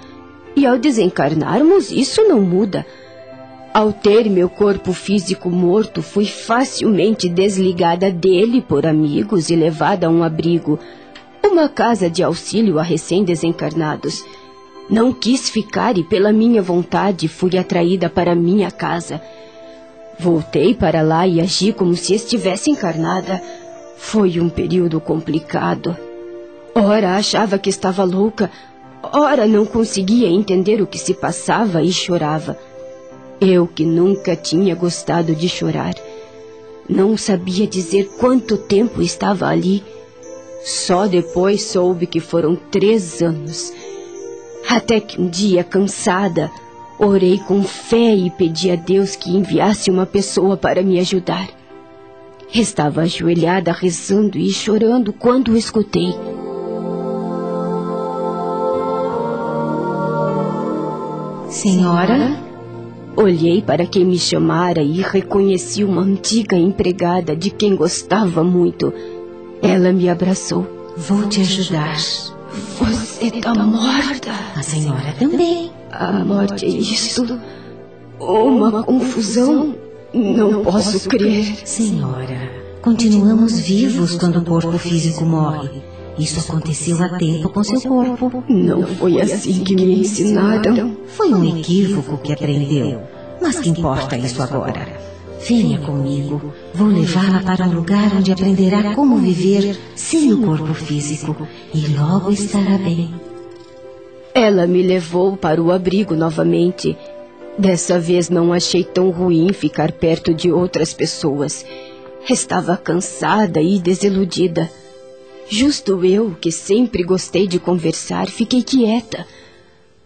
S14: E ao desencarnarmos, isso não muda. Ao ter meu corpo físico morto, fui facilmente desligada dele por amigos e levada a um abrigo, uma casa de auxílio a recém-desencarnados. Não quis ficar e, pela minha vontade, fui atraída para minha casa. Voltei para lá e agi como se estivesse encarnada. Foi um período complicado. Ora achava que estava louca, Ora, não conseguia entender o que se passava e chorava. Eu, que nunca tinha gostado de chorar, não sabia dizer quanto tempo estava ali. Só depois soube que foram três anos. Até que um dia, cansada, orei com fé e pedi a Deus que enviasse uma pessoa para me ajudar. Estava ajoelhada rezando e chorando quando o escutei.
S23: Senhora?
S14: Olhei para quem me chamara e reconheci uma antiga empregada de quem gostava muito. Ela me abraçou.
S23: Vou te ajudar.
S14: Você está morta.
S23: A senhora também.
S14: A morte é isto. Uma confusão. Não posso crer.
S23: Senhora, continuamos vivos quando o corpo físico morre. Isso aconteceu a tempo com seu corpo.
S14: Não foi assim que me ensinaram.
S23: Foi um equívoco que aprendeu. Mas que importa isso agora? Venha comigo. Vou levá-la para um lugar onde aprenderá como viver sem o corpo físico e logo estará bem.
S14: Ela me levou para o abrigo novamente. Dessa vez não achei tão ruim ficar perto de outras pessoas. Estava cansada e desiludida. Justo eu, que sempre gostei de conversar, fiquei quieta.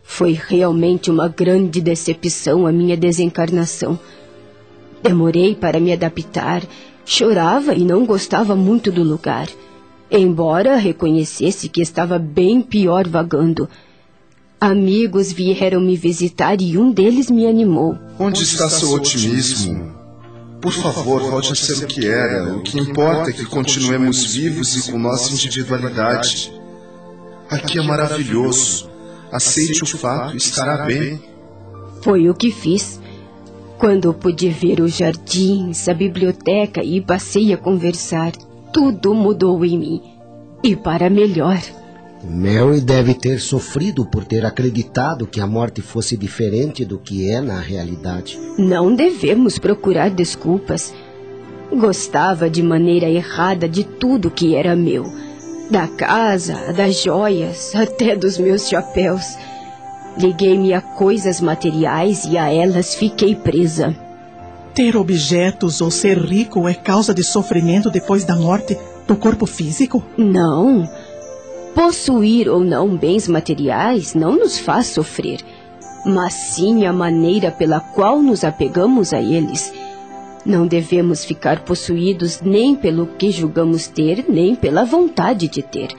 S14: Foi realmente uma grande decepção a minha desencarnação. Demorei para me adaptar, chorava e não gostava muito do lugar. Embora reconhecesse que estava bem pior vagando. Amigos vieram me visitar e um deles me animou.
S3: Onde está seu otimismo? Por favor, volte a ser o que era. O que importa é que continuemos vivos e com nossa individualidade. Aqui é maravilhoso. Aceite o fato, estará bem.
S14: Foi o que fiz. Quando pude ver os jardins, a biblioteca e passei a conversar, tudo mudou em mim. E para melhor.
S21: Mary deve ter sofrido por ter acreditado que a morte fosse diferente do que é na realidade.
S14: Não devemos procurar desculpas. Gostava de maneira errada de tudo que era meu. Da casa, das joias, até dos meus chapéus. Liguei-me a coisas materiais e a elas fiquei presa.
S19: Ter objetos ou ser rico é causa de sofrimento depois da morte do corpo físico?
S14: Não. Possuir ou não bens materiais não nos faz sofrer, mas sim a maneira pela qual nos apegamos a eles. Não devemos ficar possuídos nem pelo que julgamos ter, nem pela vontade de ter.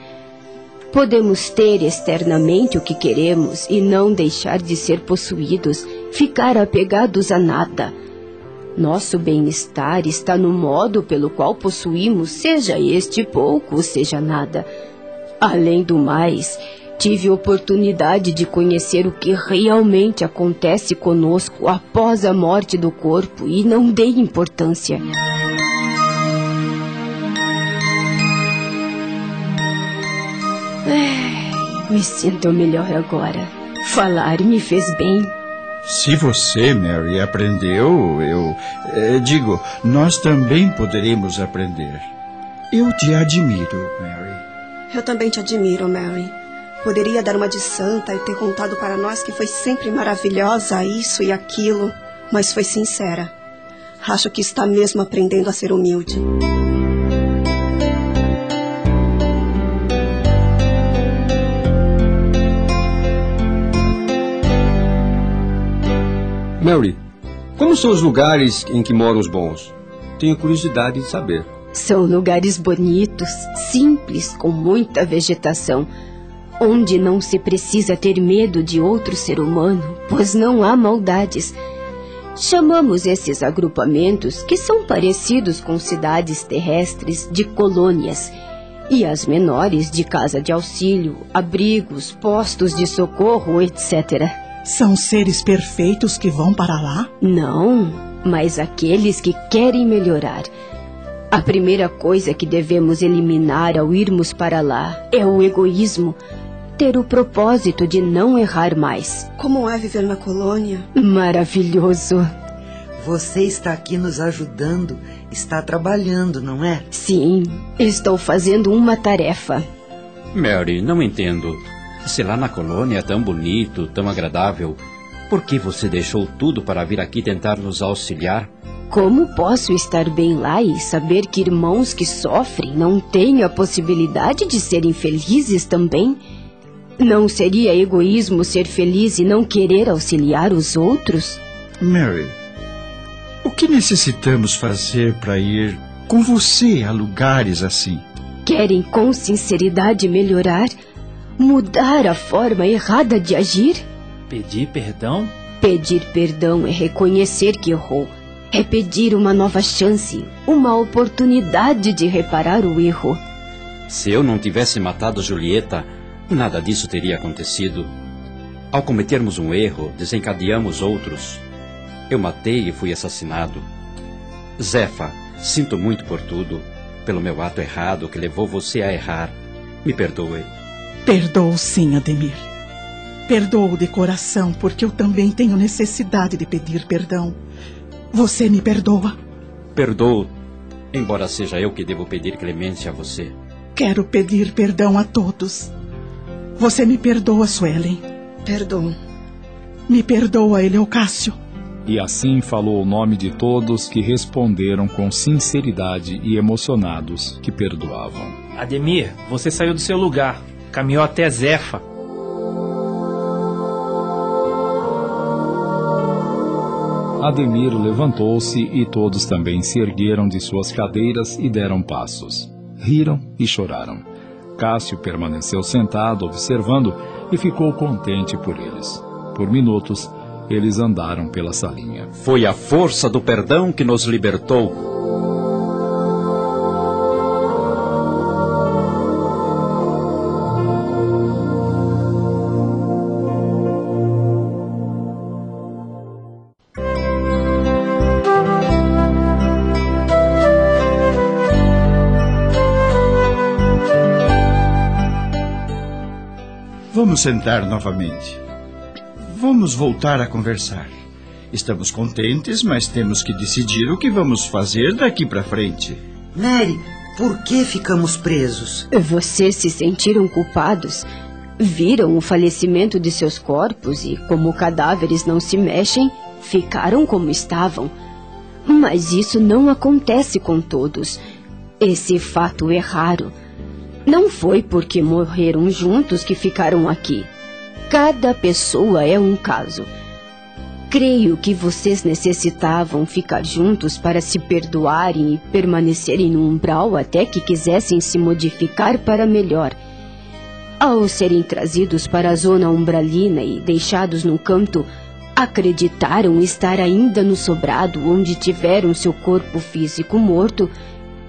S14: Podemos ter externamente o que queremos e não deixar de ser possuídos, ficar apegados a nada. Nosso bem-estar está no modo pelo qual possuímos, seja este pouco, seja nada. Além do mais, tive oportunidade de conhecer o que realmente acontece conosco após a morte do corpo e não dei importância. Me sinto melhor agora. Falar me fez bem.
S8: Se você, Mary, aprendeu, eu. Eh, digo, nós também poderemos aprender. Eu te admiro, Mary.
S11: Eu também te admiro, Mary. Poderia dar uma de santa e ter contado para nós que foi sempre maravilhosa isso e aquilo, mas foi sincera. Acho que está mesmo aprendendo a ser humilde.
S5: Mary, como são os lugares em que moram os bons? Tenho curiosidade de saber.
S14: São lugares bonitos, simples, com muita vegetação, onde não se precisa ter medo de outro ser humano, pois não há maldades. Chamamos esses agrupamentos, que são parecidos com cidades terrestres, de colônias, e as menores de casa de auxílio, abrigos, postos de socorro, etc.
S19: São seres perfeitos que vão para lá?
S14: Não, mas aqueles que querem melhorar. A primeira coisa que devemos eliminar ao irmos para lá é o egoísmo. Ter o propósito de não errar mais.
S11: Como é viver na colônia?
S14: Maravilhoso.
S15: Você está aqui nos ajudando, está trabalhando, não é?
S14: Sim, estou fazendo uma tarefa.
S17: Mary, não entendo. Se lá na colônia é tão bonito, tão agradável, por que você deixou tudo para vir aqui tentar nos auxiliar?
S14: Como posso estar bem lá e saber que irmãos que sofrem não têm a possibilidade de serem felizes também? Não seria egoísmo ser feliz e não querer auxiliar os outros?
S8: Mary, o que necessitamos fazer para ir com você a lugares assim?
S14: Querem com sinceridade melhorar? Mudar a forma errada de agir?
S16: Pedir perdão?
S14: Pedir perdão é reconhecer que errou. É pedir uma nova chance, uma oportunidade de reparar o erro.
S17: Se eu não tivesse matado Julieta, nada disso teria acontecido. Ao cometermos um erro, desencadeamos outros. Eu matei e fui assassinado. Zefa, sinto muito por tudo, pelo meu ato errado que levou você a errar. Me perdoe.
S19: Perdoo sim, Ademir. Perdoo de coração, porque eu também tenho necessidade de pedir perdão. Você me perdoa?
S17: Perdoo, embora seja eu que devo pedir clemência a você.
S19: Quero pedir perdão a todos. Você me perdoa, Suelen?
S11: Perdoo.
S19: Me perdoa, Eleocácio?
S1: E assim falou o nome de todos que responderam com sinceridade e emocionados que perdoavam.
S16: Ademir, você saiu do seu lugar, caminhou até Zefa.
S1: Ademir levantou-se e todos também se ergueram de suas cadeiras e deram passos. Riram e choraram. Cássio permaneceu sentado observando e ficou contente por eles. Por minutos, eles andaram pela salinha.
S17: Foi a força do perdão que nos libertou.
S8: Vamos sentar novamente. Vamos voltar a conversar. Estamos contentes, mas temos que decidir o que vamos fazer daqui para frente.
S15: Mary, por que ficamos presos?
S14: Vocês se sentiram culpados? Viram o falecimento de seus corpos e, como cadáveres não se mexem, ficaram como estavam. Mas isso não acontece com todos. Esse fato é raro. Não foi porque morreram juntos que ficaram aqui. Cada pessoa é um caso. Creio que vocês necessitavam ficar juntos para se perdoarem e permanecerem no umbral até que quisessem se modificar para melhor. Ao serem trazidos para a zona umbralina e deixados no canto, acreditaram estar ainda no sobrado onde tiveram seu corpo físico morto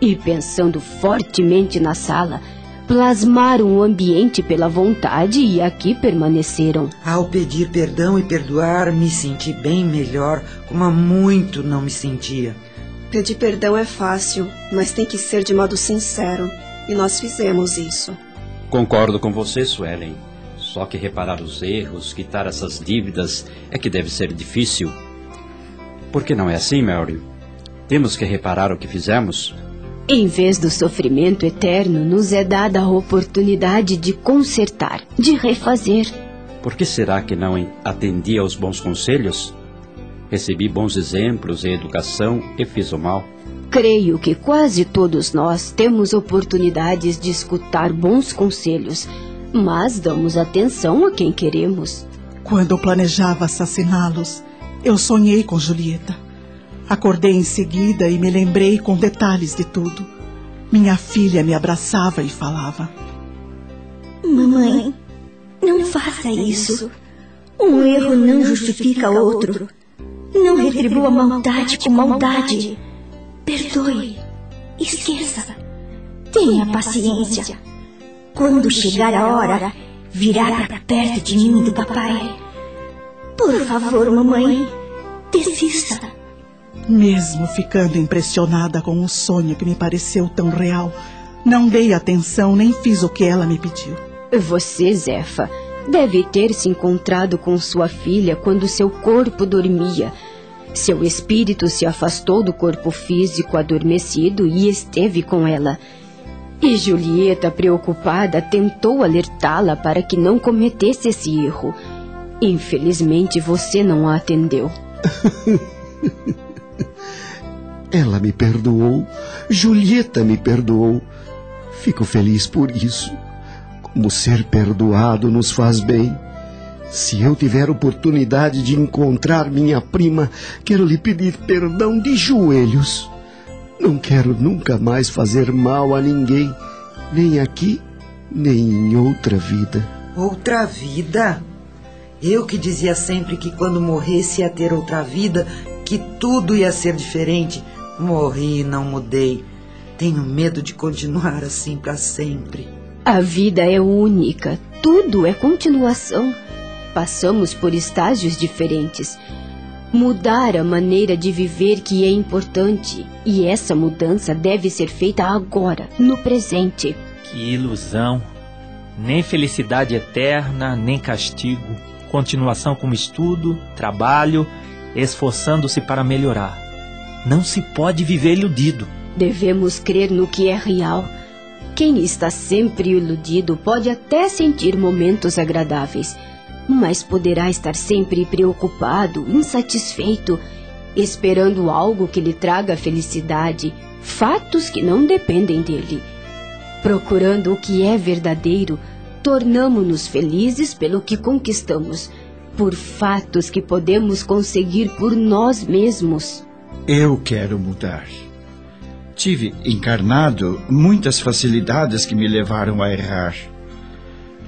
S14: e, pensando fortemente na sala, plasmaram o ambiente pela vontade e aqui permaneceram.
S15: Ao pedir perdão e perdoar, me senti bem melhor, como há muito não me sentia.
S11: Pedir perdão é fácil, mas tem que ser de modo sincero. E nós fizemos isso.
S17: Concordo com você, Suelen. Só que reparar os erros, quitar essas dívidas, é que deve ser difícil. Por que não é assim, Mary? Temos que reparar o que fizemos?
S14: Em vez do sofrimento eterno, nos é dada a oportunidade de consertar, de refazer.
S17: Por que será que não atendi aos bons conselhos? Recebi bons exemplos e educação e fiz o mal.
S14: Creio que quase todos nós temos oportunidades de escutar bons conselhos, mas damos atenção a quem queremos.
S19: Quando planejava assassiná-los, eu sonhei com Julieta. Acordei em seguida e me lembrei com detalhes de tudo. Minha filha me abraçava e falava:
S10: Mamãe, não faça isso. Um erro não justifica outro. Não retribua maldade com maldade. Perdoe. Esqueça. Tenha paciência. Quando chegar a hora, virá para perto de mim do papai. Por favor, mamãe, desista.
S19: Mesmo ficando impressionada com um sonho que me pareceu tão real, não dei atenção nem fiz o que ela me pediu.
S14: Você, Zefa, deve ter se encontrado com sua filha quando seu corpo dormia. Seu espírito se afastou do corpo físico adormecido e esteve com ela. E Julieta, preocupada, tentou alertá-la para que não cometesse esse erro. Infelizmente, você não a atendeu. (laughs)
S18: Ela me perdoou. Julieta me perdoou. Fico feliz por isso. Como ser perdoado nos faz bem. Se eu tiver oportunidade de encontrar minha prima, quero lhe pedir perdão de joelhos. Não quero nunca mais fazer mal a ninguém, nem aqui, nem em outra vida.
S15: Outra vida? Eu que dizia sempre que quando morresse ia ter outra vida, que tudo ia ser diferente. Morri e não mudei. Tenho medo de continuar assim para sempre.
S14: A vida é única, tudo é continuação. Passamos por estágios diferentes. Mudar a maneira de viver que é importante, e essa mudança deve ser feita agora, no presente.
S16: Que ilusão! Nem felicidade eterna, nem castigo. Continuação como estudo, trabalho, esforçando-se para melhorar. Não se pode viver iludido.
S14: Devemos crer no que é real. Quem está sempre iludido pode até sentir momentos agradáveis, mas poderá estar sempre preocupado, insatisfeito, esperando algo que lhe traga felicidade, fatos que não dependem dele. Procurando o que é verdadeiro, tornamo-nos felizes pelo que conquistamos, por fatos que podemos conseguir por nós mesmos.
S8: Eu quero mudar. Tive encarnado muitas facilidades que me levaram a errar.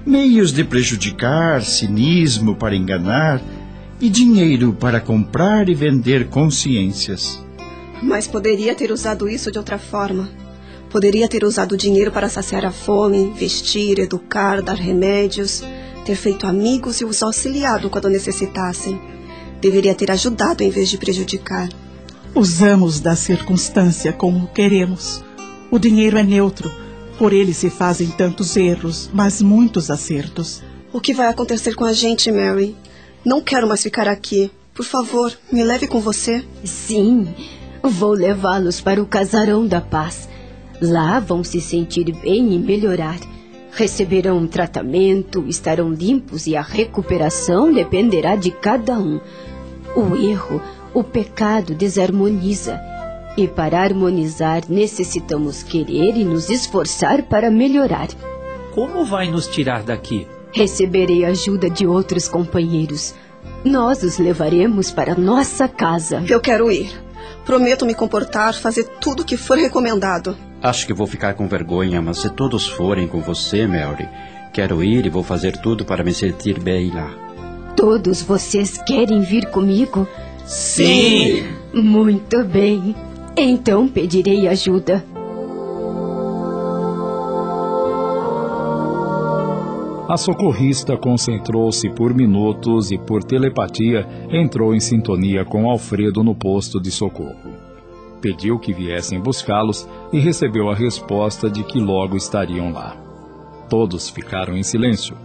S8: Meios de prejudicar, cinismo para enganar e dinheiro para comprar e vender consciências.
S11: Mas poderia ter usado isso de outra forma. Poderia ter usado o dinheiro para saciar a fome, vestir, educar, dar remédios, ter feito amigos e os auxiliado quando necessitassem. Deveria ter ajudado em vez de prejudicar.
S19: Usamos da circunstância como queremos. O dinheiro é neutro, por ele se fazem tantos erros, mas muitos acertos.
S11: O que vai acontecer com a gente, Mary? Não quero mais ficar aqui. Por favor, me leve com você.
S14: Sim, vou levá-los para o casarão da paz. Lá vão se sentir bem e melhorar. Receberão um tratamento, estarão limpos e a recuperação dependerá de cada um. O erro, o pecado desarmoniza. E para harmonizar, necessitamos querer e nos esforçar para melhorar.
S16: Como vai nos tirar daqui?
S14: Receberei ajuda de outros companheiros. Nós os levaremos para nossa casa.
S11: Eu quero ir. Prometo me comportar, fazer tudo o que for recomendado.
S17: Acho que vou ficar com vergonha, mas se todos forem com você, Mary, quero ir e vou fazer tudo para me sentir bem lá.
S14: Todos vocês querem vir comigo?
S16: Sim!
S14: Muito bem. Então pedirei ajuda.
S1: A socorrista concentrou-se por minutos e, por telepatia, entrou em sintonia com Alfredo no posto de socorro. Pediu que viessem buscá-los e recebeu a resposta de que logo estariam lá. Todos ficaram em silêncio.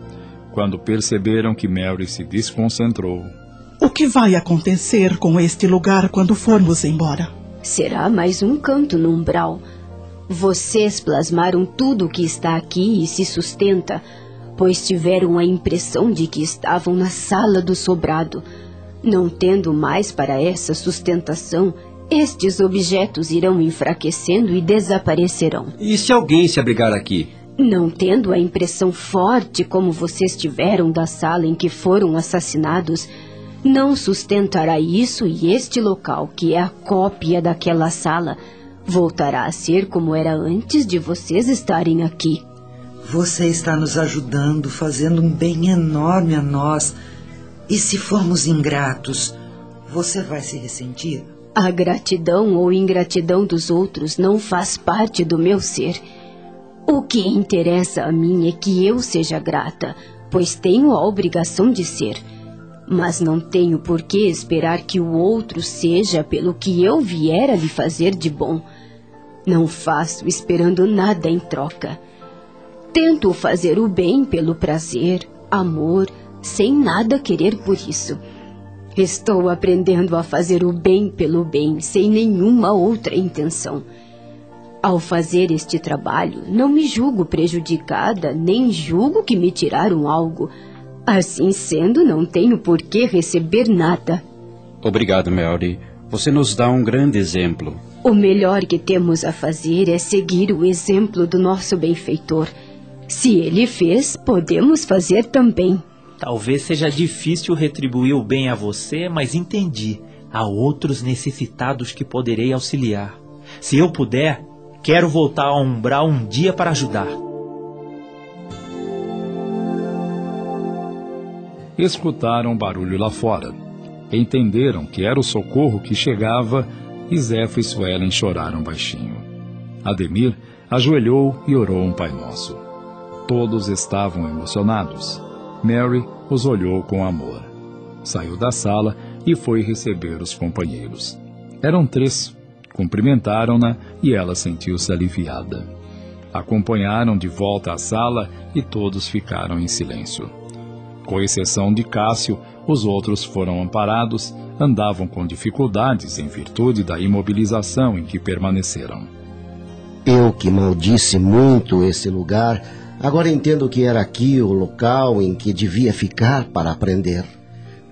S1: Quando perceberam que Mary se desconcentrou.
S19: O que vai acontecer com este lugar quando formos embora?
S14: Será mais um canto no umbral. Vocês plasmaram tudo o que está aqui e se sustenta pois tiveram a impressão de que estavam na sala do sobrado. Não tendo mais para essa sustentação, estes objetos irão enfraquecendo e desaparecerão.
S5: E se alguém se abrigar aqui?
S14: Não tendo a impressão forte como vocês tiveram da sala em que foram assassinados, não sustentará isso e este local, que é a cópia daquela sala, voltará a ser como era antes de vocês estarem aqui.
S15: Você está nos ajudando, fazendo um bem enorme a nós. E se formos ingratos, você vai se ressentir?
S14: A gratidão ou ingratidão dos outros não faz parte do meu ser. O que interessa a mim é que eu seja grata, pois tenho a obrigação de ser. Mas não tenho por que esperar que o outro seja pelo que eu vier a lhe fazer de bom. Não faço esperando nada em troca. Tento fazer o bem pelo prazer, amor, sem nada querer por isso. Estou aprendendo a fazer o bem pelo bem, sem nenhuma outra intenção. Ao fazer este trabalho, não me julgo prejudicada, nem julgo que me tiraram algo. Assim sendo, não tenho por que receber nada.
S17: Obrigado, Mary. Você nos dá um grande exemplo.
S14: O melhor que temos a fazer é seguir o exemplo do nosso benfeitor. Se ele fez, podemos fazer também.
S16: Talvez seja difícil retribuir o bem a você, mas entendi. Há outros necessitados que poderei auxiliar. Se eu puder, quero voltar ao umbral um dia para ajudar.
S1: Escutaram barulho lá fora. Entenderam que era o socorro que chegava e Zéfiro e Suelen choraram baixinho. Ademir ajoelhou e orou um Pai Nosso. Todos estavam emocionados. Mary os olhou com amor. Saiu da sala e foi receber os companheiros. Eram três. Cumprimentaram-na e ela sentiu-se aliviada. Acompanharam de volta à sala e todos ficaram em silêncio. Com exceção de Cássio, os outros foram amparados, andavam com dificuldades em virtude da imobilização em que permaneceram.
S21: Eu que maldisse muito esse lugar, agora entendo que era aqui o local em que devia ficar para aprender.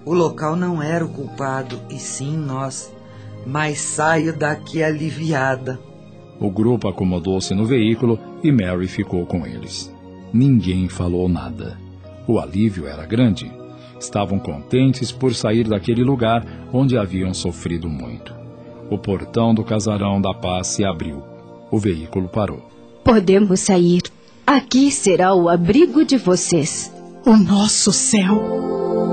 S15: O local não era o culpado, e sim nós. Mas saio daqui aliviada.
S1: O grupo acomodou-se no veículo e Mary ficou com eles. Ninguém falou nada. O alívio era grande. Estavam contentes por sair daquele lugar onde haviam sofrido muito. O portão do casarão da paz se abriu. O veículo parou.
S14: Podemos sair. Aqui será o abrigo de vocês.
S19: O nosso céu.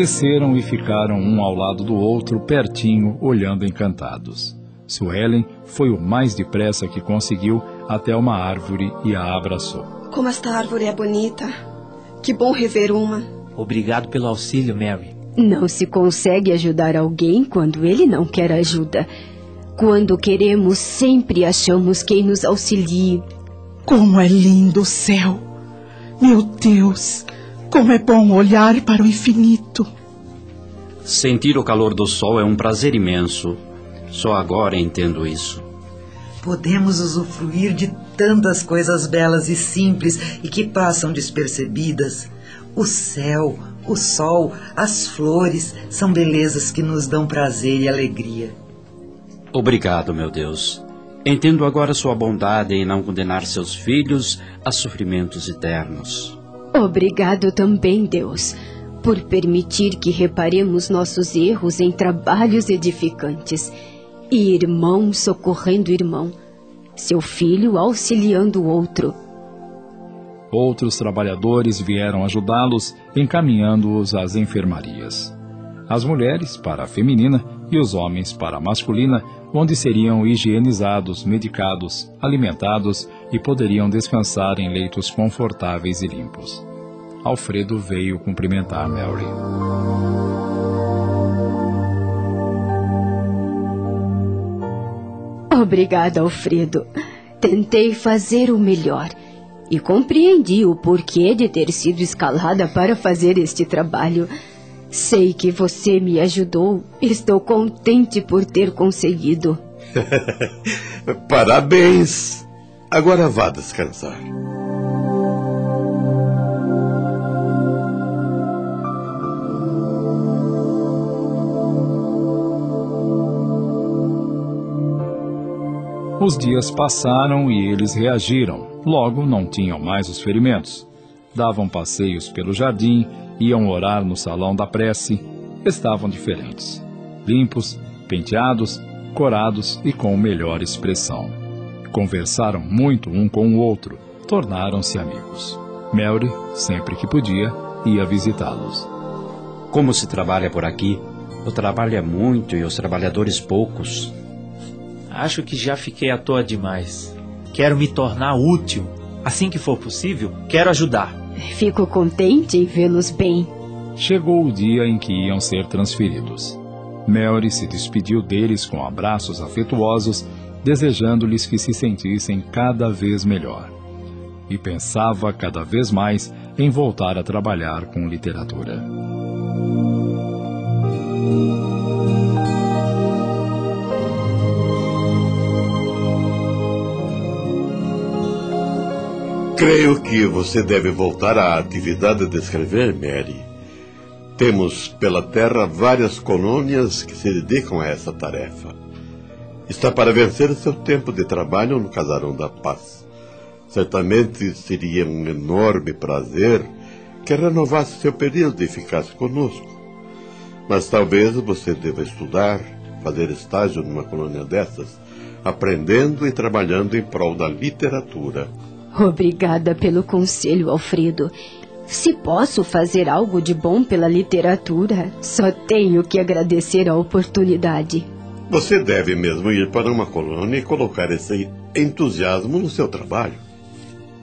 S1: Desceram e ficaram um ao lado do outro, pertinho, olhando encantados. Suelen foi o mais depressa que conseguiu até uma árvore e a abraçou.
S11: Como esta árvore é bonita. Que bom rever uma.
S16: Obrigado pelo auxílio, Mary.
S14: Não se consegue ajudar alguém quando ele não quer ajuda. Quando queremos, sempre achamos quem nos auxilie.
S19: Como é lindo o céu! Meu Deus! Como é bom olhar para o infinito.
S17: Sentir o calor do sol é um prazer imenso. Só agora entendo isso.
S15: Podemos usufruir de tantas coisas belas e simples e que passam despercebidas. O céu, o sol, as flores são belezas que nos dão prazer e alegria.
S17: Obrigado, meu Deus. Entendo agora sua bondade em não condenar seus filhos a sofrimentos eternos.
S14: Obrigado também, Deus, por permitir que reparemos nossos erros em trabalhos edificantes. E irmão socorrendo irmão, seu filho auxiliando o outro.
S1: Outros trabalhadores vieram ajudá-los, encaminhando-os às enfermarias. As mulheres para a feminina e os homens para a masculina, onde seriam higienizados, medicados, alimentados e poderiam descansar em leitos confortáveis e limpos. Alfredo veio cumprimentar Mary.
S14: Obrigada, Alfredo. Tentei fazer o melhor e compreendi o porquê de ter sido escalada para fazer este trabalho. Sei que você me ajudou. Estou contente por ter conseguido. (laughs)
S13: Parabéns! Agora vá descansar.
S1: Os dias passaram e eles reagiram. Logo, não tinham mais os ferimentos. Davam passeios pelo jardim, iam orar no salão da prece. Estavam diferentes. Limpos, penteados, corados e com melhor expressão. Conversaram muito um com o outro, tornaram-se amigos. Mary, sempre que podia, ia visitá-los.
S17: Como se trabalha por aqui? O trabalho é muito e os trabalhadores poucos.
S16: Acho que já fiquei à toa demais. Quero me tornar útil. Assim que for possível, quero ajudar.
S14: Fico contente em vê-los bem.
S1: Chegou o dia em que iam ser transferidos. Mary se despediu deles com abraços afetuosos, desejando-lhes que se sentissem cada vez melhor. E pensava cada vez mais em voltar a trabalhar com literatura.
S13: Creio que você deve voltar à atividade de escrever, Mary. Temos pela terra várias colônias que se dedicam a essa tarefa. Está para vencer seu tempo de trabalho no Casarão da Paz. Certamente seria um enorme prazer que renovasse seu período e ficasse conosco. Mas talvez você deva estudar, fazer estágio numa colônia dessas, aprendendo e trabalhando em prol da literatura.
S14: Obrigada pelo conselho, Alfredo. Se posso fazer algo de bom pela literatura, só tenho que agradecer a oportunidade.
S13: Você deve mesmo ir para uma colônia e colocar esse entusiasmo no seu trabalho.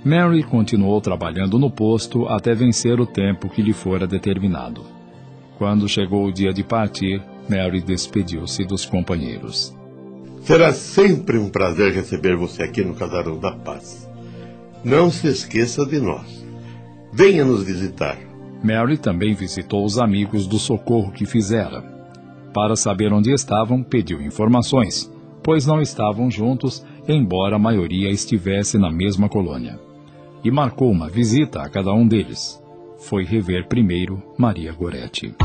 S1: Mary continuou trabalhando no posto até vencer o tempo que lhe fora determinado. Quando chegou o dia de partir, Mary despediu-se dos companheiros.
S13: Será sempre um prazer receber você aqui no Casarão da Paz. Não se esqueça de nós. Venha nos visitar.
S1: Mary também visitou os amigos do socorro que fizera. Para saber onde estavam, pediu informações, pois não estavam juntos, embora a maioria estivesse na mesma colônia. E marcou uma visita a cada um deles. Foi rever primeiro Maria Goretti.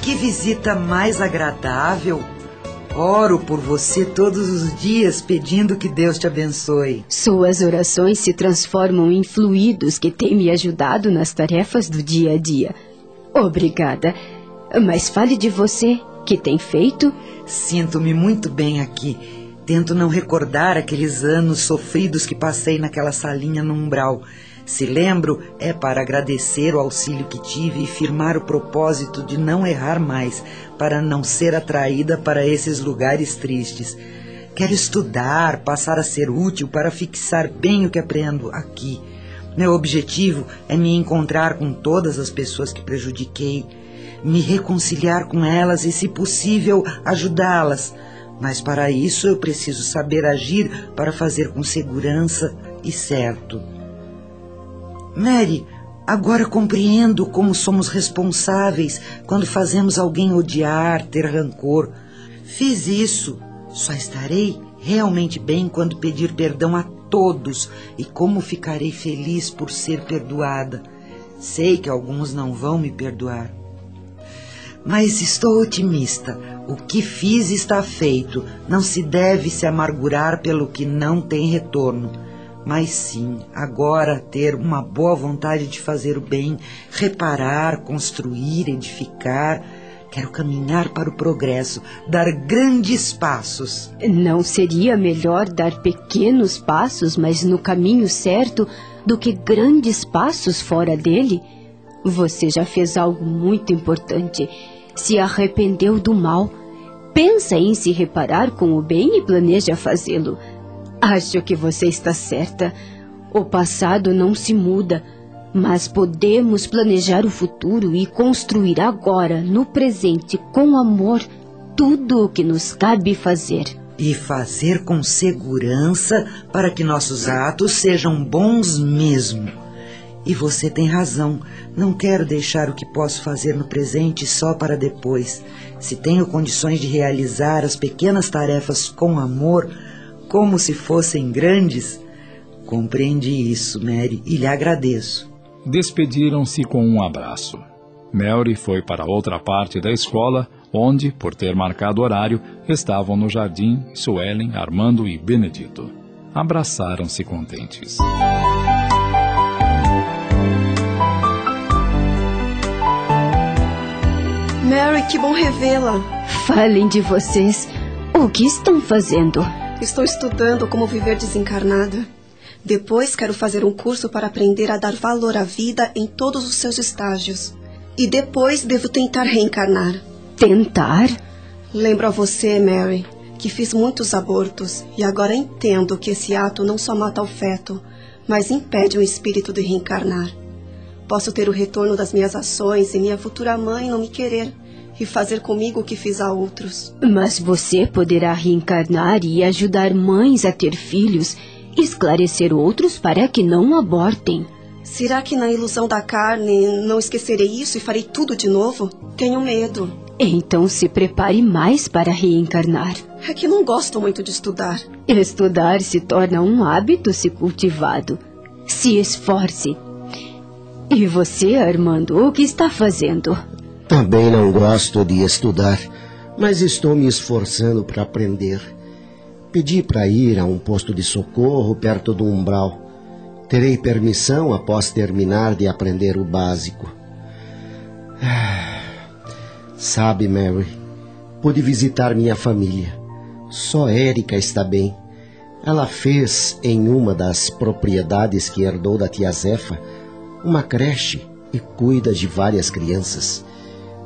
S15: Que visita mais agradável! Oro por você todos os dias pedindo que Deus te abençoe.
S14: Suas orações se transformam em fluidos que têm me ajudado nas tarefas do dia a dia. Obrigada. Mas fale de você. Que tem feito?
S15: Sinto-me muito bem aqui. Tento não recordar aqueles anos sofridos que passei naquela salinha no umbral. Se lembro, é para agradecer o auxílio que tive e firmar o propósito de não errar mais, para não ser atraída para esses lugares tristes. Quero estudar, passar a ser útil para fixar bem o que aprendo aqui. Meu objetivo é me encontrar com todas as pessoas que prejudiquei, me reconciliar com elas e, se possível, ajudá-las. Mas para isso eu preciso saber agir para fazer com segurança e certo. Mary, agora compreendo como somos responsáveis quando fazemos alguém odiar, ter rancor. Fiz isso. Só estarei realmente bem quando pedir perdão a todos e como ficarei feliz por ser perdoada. Sei que alguns não vão me perdoar. Mas estou otimista. O que fiz está feito. Não se deve se amargurar pelo que não tem retorno mas sim agora ter uma boa vontade de fazer o bem, reparar, construir, edificar. Quero caminhar para o progresso, dar grandes passos.
S14: Não seria melhor dar pequenos passos, mas no caminho certo, do que grandes passos fora dele? Você já fez algo muito importante. Se arrependeu do mal. Pensa em se reparar com o bem e planeja fazê-lo. Acho que você está certa. O passado não se muda, mas podemos planejar o futuro e construir agora, no presente, com amor, tudo o que nos cabe fazer.
S15: E fazer com segurança para que nossos atos sejam bons mesmo. E você tem razão. Não quero deixar o que posso fazer no presente só para depois. Se tenho condições de realizar as pequenas tarefas com amor, como se fossem grandes. Compreendi isso, Mary, e lhe agradeço.
S1: Despediram-se com um abraço. Mary foi para outra parte da escola, onde, por ter marcado horário, estavam no jardim Suelen, Armando e Benedito. Abraçaram-se contentes.
S11: Mary, que bom revê-la.
S14: Falem de vocês. O que estão fazendo?
S11: Estou estudando como viver desencarnada. Depois quero fazer um curso para aprender a dar valor à vida em todos os seus estágios. E depois devo tentar reencarnar.
S14: Tentar?
S11: Lembro a você, Mary, que fiz muitos abortos e agora entendo que esse ato não só mata o feto, mas impede o espírito de reencarnar. Posso ter o retorno das minhas ações e minha futura mãe não me querer e fazer comigo o que fiz a outros.
S14: Mas você poderá reencarnar e ajudar mães a ter filhos, esclarecer outros para que não abortem.
S11: Será que na ilusão da carne não esquecerei isso e farei tudo de novo? Tenho medo.
S14: Então se prepare mais para reencarnar.
S11: É que não gosto muito de estudar.
S14: Estudar se torna um hábito se cultivado. Se esforce. E você, Armando, o que está fazendo?
S21: Também não gosto de estudar, mas estou me esforçando para aprender. Pedi para ir a um posto de socorro perto do umbral. Terei permissão após terminar de aprender o básico. Ah, sabe, Mary, pude visitar minha família. Só Érica está bem. Ela fez, em uma das propriedades que herdou da tia Zefa, uma creche e cuida de várias crianças.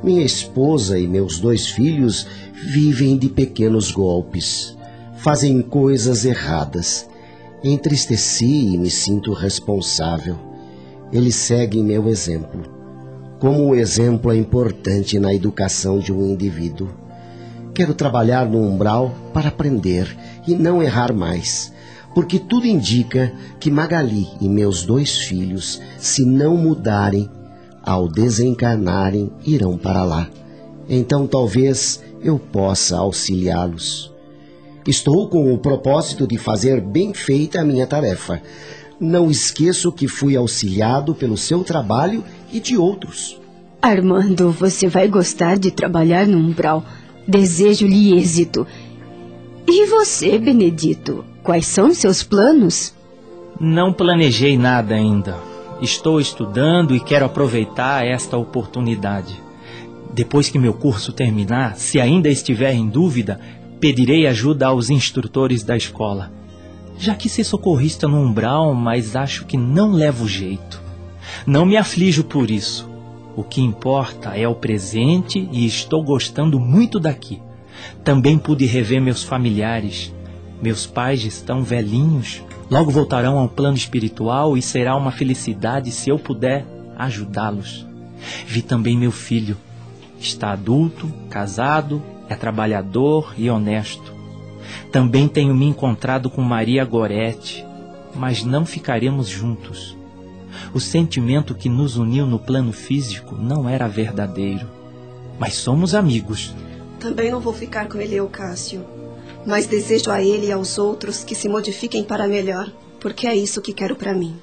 S21: Minha esposa e meus dois filhos vivem de pequenos golpes, fazem coisas erradas. Entristeci e me sinto responsável. Eles seguem meu exemplo. Como o exemplo é importante na educação de um indivíduo. Quero trabalhar no umbral para aprender e não errar mais, porque tudo indica que Magali e meus dois filhos, se não mudarem, ao desencarnarem, irão para lá. Então talvez eu possa auxiliá-los. Estou com o propósito de fazer bem feita a minha tarefa. Não esqueço que fui auxiliado pelo seu trabalho e de outros.
S14: Armando, você vai gostar de trabalhar no umbral. Desejo-lhe êxito. E você, Benedito? Quais são seus planos?
S16: Não planejei nada ainda. Estou estudando e quero aproveitar esta oportunidade. Depois que meu curso terminar, se ainda estiver em dúvida, pedirei ajuda aos instrutores da escola. Já que ser socorrista no umbral, mas acho que não levo jeito. Não me aflijo por isso. O que importa é o presente e estou gostando muito daqui. Também pude rever meus familiares. Meus pais estão velhinhos, logo voltarão ao plano espiritual e será uma felicidade se eu puder ajudá-los. Vi também meu filho. Está adulto, casado, é trabalhador e honesto. Também tenho me encontrado com Maria Gorete, mas não ficaremos juntos. O sentimento que nos uniu no plano físico não era verdadeiro. Mas somos amigos.
S11: Também não vou ficar com ele, Cássio. Mas desejo a ele e aos outros que se modifiquem para melhor, porque é isso que quero para mim.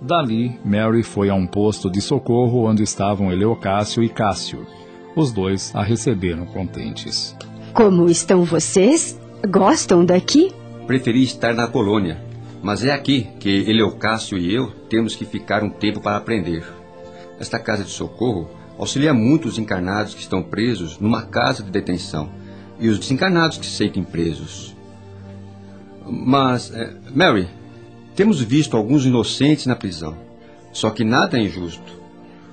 S1: Dali, Mary foi a um posto de socorro onde estavam Eleocácio e Cássio. Os dois a receberam contentes.
S14: Como estão vocês? Gostam daqui?
S5: Preferi estar na colônia, mas é aqui que Eleocácio e eu temos que ficar um tempo para aprender. Esta casa de socorro auxilia muitos encarnados que estão presos numa casa de detenção e os desencarnados que se sentem presos. Mas, é, Mary, temos visto alguns inocentes na prisão, só que nada é injusto.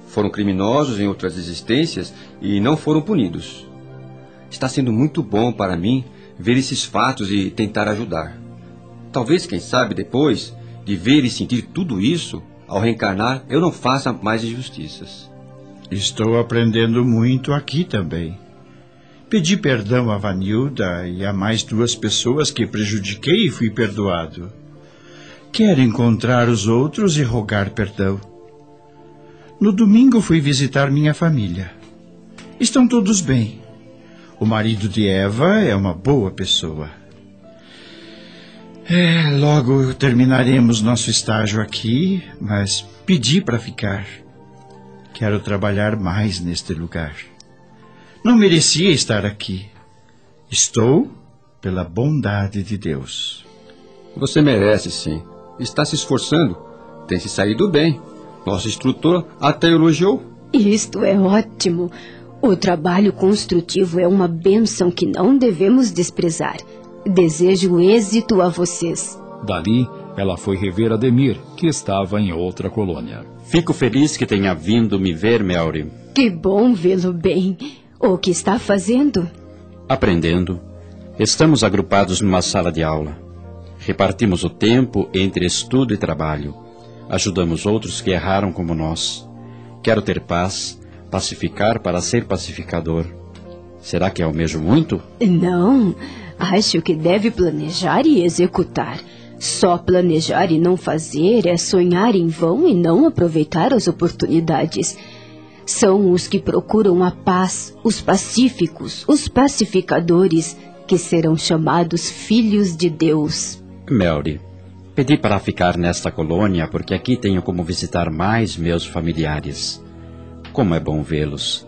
S5: Foram criminosos em outras existências e não foram punidos. Está sendo muito bom para mim ver esses fatos e tentar ajudar. Talvez, quem sabe, depois de ver e sentir tudo isso, ao reencarnar, eu não faça mais injustiças.
S8: Estou aprendendo muito aqui também. Pedi perdão a Vanilda e a mais duas pessoas que prejudiquei e fui perdoado. Quero encontrar os outros e rogar perdão. No domingo fui visitar minha família. Estão todos bem. O marido de Eva é uma boa pessoa. É, logo terminaremos nosso estágio aqui, mas pedi para ficar. Quero trabalhar mais neste lugar. Não merecia estar aqui. Estou pela bondade de Deus.
S5: Você merece, sim. Está se esforçando. Tem se saído bem. Nosso instrutor até elogiou.
S14: Isto é ótimo. O trabalho construtivo é uma bênção que não devemos desprezar. Desejo êxito a vocês.
S1: Dali, ela foi rever Ademir, que estava em outra colônia.
S17: Fico feliz que tenha vindo me ver, Melry.
S14: Que bom vê-lo bem. O que está fazendo?
S17: Aprendendo. Estamos agrupados numa sala de aula. Repartimos o tempo entre estudo e trabalho. Ajudamos outros que erraram como nós. Quero ter paz, pacificar para ser pacificador. Será que almejo muito?
S14: Não. Acho que deve planejar e executar. Só planejar e não fazer é sonhar em vão e não aproveitar as oportunidades. São os que procuram a paz, os pacíficos, os pacificadores, que serão chamados filhos de Deus.
S17: Melry, pedi para ficar nesta colônia porque aqui tenho como visitar mais meus familiares. Como é bom vê-los.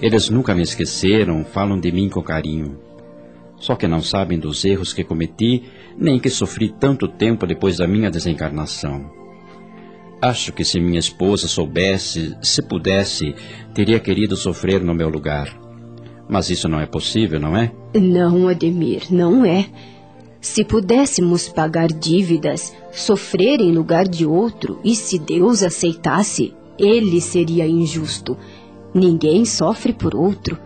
S17: Eles nunca me esqueceram, falam de mim com carinho só que não sabem dos erros que cometi, nem que sofri tanto tempo depois da minha desencarnação. Acho que se minha esposa soubesse, se pudesse, teria querido sofrer no meu lugar. Mas isso não é possível, não é?
S14: Não, Ademir, não é. Se pudéssemos pagar dívidas, sofrer em lugar de outro, e se Deus aceitasse, ele seria injusto. Ninguém sofre por outro.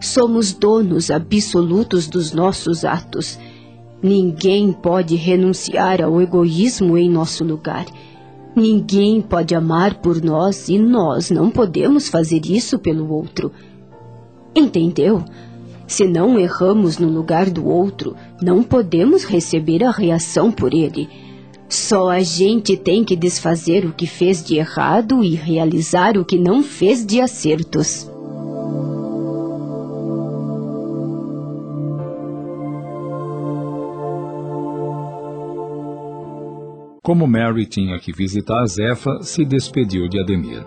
S14: Somos donos absolutos dos nossos atos. Ninguém pode renunciar ao egoísmo em nosso lugar. Ninguém pode amar por nós e nós não podemos fazer isso pelo outro. Entendeu? Se não erramos no lugar do outro, não podemos receber a reação por ele. Só a gente tem que desfazer o que fez de errado e realizar o que não fez de acertos.
S1: Como Mary tinha que visitar Zefa, se despediu de Ademir.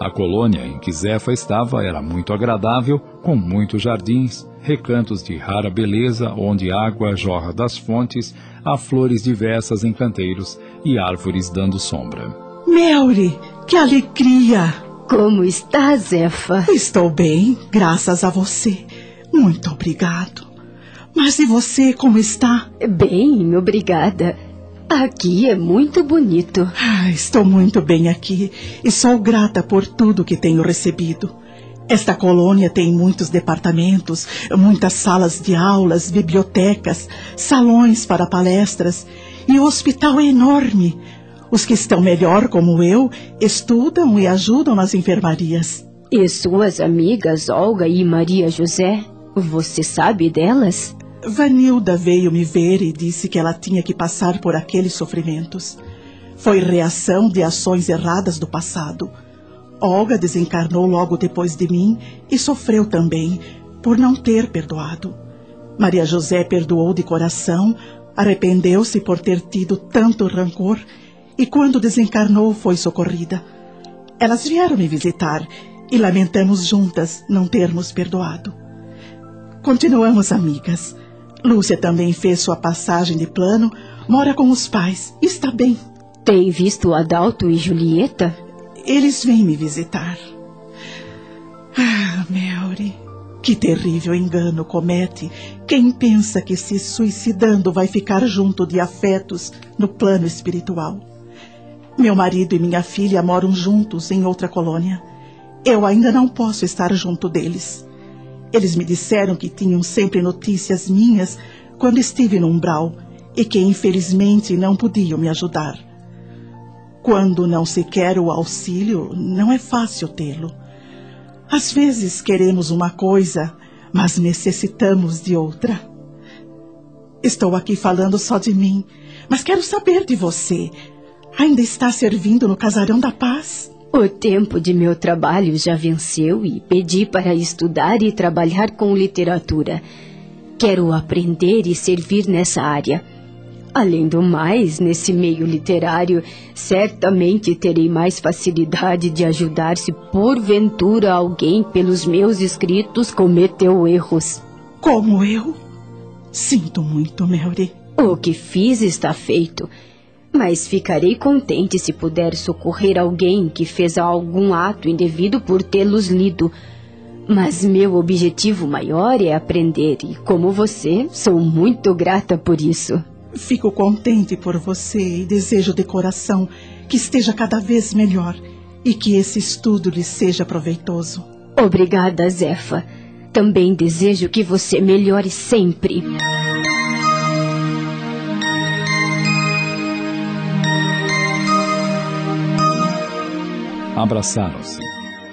S1: A colônia em que Zefa estava era muito agradável, com muitos jardins, recantos de rara beleza, onde água jorra das fontes, há flores diversas em canteiros e árvores dando sombra.
S19: Mary, que alegria!
S14: Como está, Zefa?
S19: Estou bem, graças a você. Muito obrigado. Mas e você, como está?
S14: Bem, obrigada. Aqui é muito bonito.
S19: Ah, estou muito bem aqui e sou grata por tudo que tenho recebido. Esta colônia tem muitos departamentos, muitas salas de aulas, bibliotecas, salões para palestras e o hospital é enorme. Os que estão melhor, como eu, estudam e ajudam nas enfermarias.
S14: E suas amigas Olga e Maria José? Você sabe delas?
S19: Vanilda veio me ver e disse que ela tinha que passar por aqueles sofrimentos. Foi reação de ações erradas do passado. Olga desencarnou logo depois de mim e sofreu também, por não ter perdoado. Maria José perdoou de coração, arrependeu-se por ter tido tanto rancor e, quando desencarnou, foi socorrida. Elas vieram me visitar e lamentamos juntas não termos perdoado. Continuamos amigas. Lúcia também fez sua passagem de plano, mora com os pais está bem.
S14: Tem visto Adalto e Julieta?
S19: Eles vêm me visitar. Ah, Mary, que terrível engano comete quem pensa que se suicidando vai ficar junto de afetos no plano espiritual. Meu marido e minha filha moram juntos em outra colônia. Eu ainda não posso estar junto deles. Eles me disseram que tinham sempre notícias minhas quando estive no umbral e que infelizmente não podiam me ajudar. Quando não se quer o auxílio, não é fácil tê-lo. Às vezes queremos uma coisa, mas necessitamos de outra. Estou aqui falando só de mim, mas quero saber de você. Ainda está servindo no Casarão da Paz?
S14: O tempo de meu trabalho já venceu e pedi para estudar e trabalhar com literatura. Quero aprender e servir nessa área. Além do mais, nesse meio literário, certamente terei mais facilidade de ajudar se porventura alguém pelos meus escritos cometeu erros.
S19: Como eu? Sinto muito, Mary.
S14: O que fiz está feito. Mas ficarei contente se puder socorrer alguém que fez algum ato indevido por tê-los lido. Mas meu objetivo maior é aprender, e como você, sou muito grata por isso.
S19: Fico contente por você e desejo de coração que esteja cada vez melhor e que esse estudo lhe seja proveitoso.
S14: Obrigada, Zefa. Também desejo que você melhore sempre.
S1: Abraçaram-se.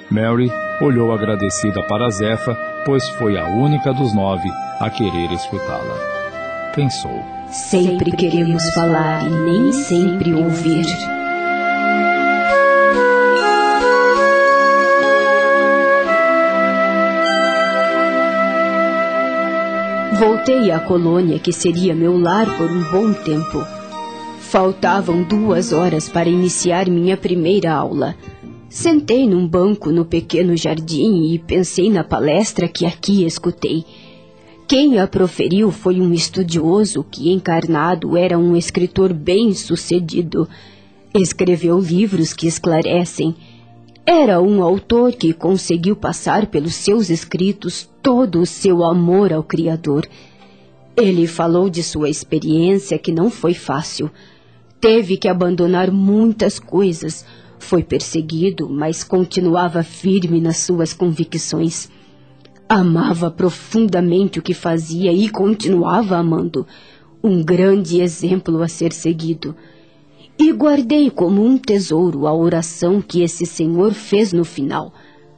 S1: Mary olhou agradecida para Zefa, pois foi a única dos nove a querer escutá-la. Pensou:
S14: Sempre queremos falar e nem sempre ouvir. Voltei à colônia que seria meu lar por um bom tempo. Faltavam duas horas para iniciar minha primeira aula. Sentei num banco no pequeno jardim e pensei na palestra que aqui escutei. Quem a proferiu foi um estudioso que, encarnado, era um escritor bem-sucedido. Escreveu livros que esclarecem. Era um autor que conseguiu passar pelos seus escritos todo o seu amor ao Criador. Ele falou de sua experiência que não foi fácil. Teve que abandonar muitas coisas, Foi perseguido, mas continuava firme nas suas convicções. Amava profundamente o que fazia e continuava amando. Um grande exemplo a ser seguido. E guardei como um tesouro a oração que esse senhor fez no final,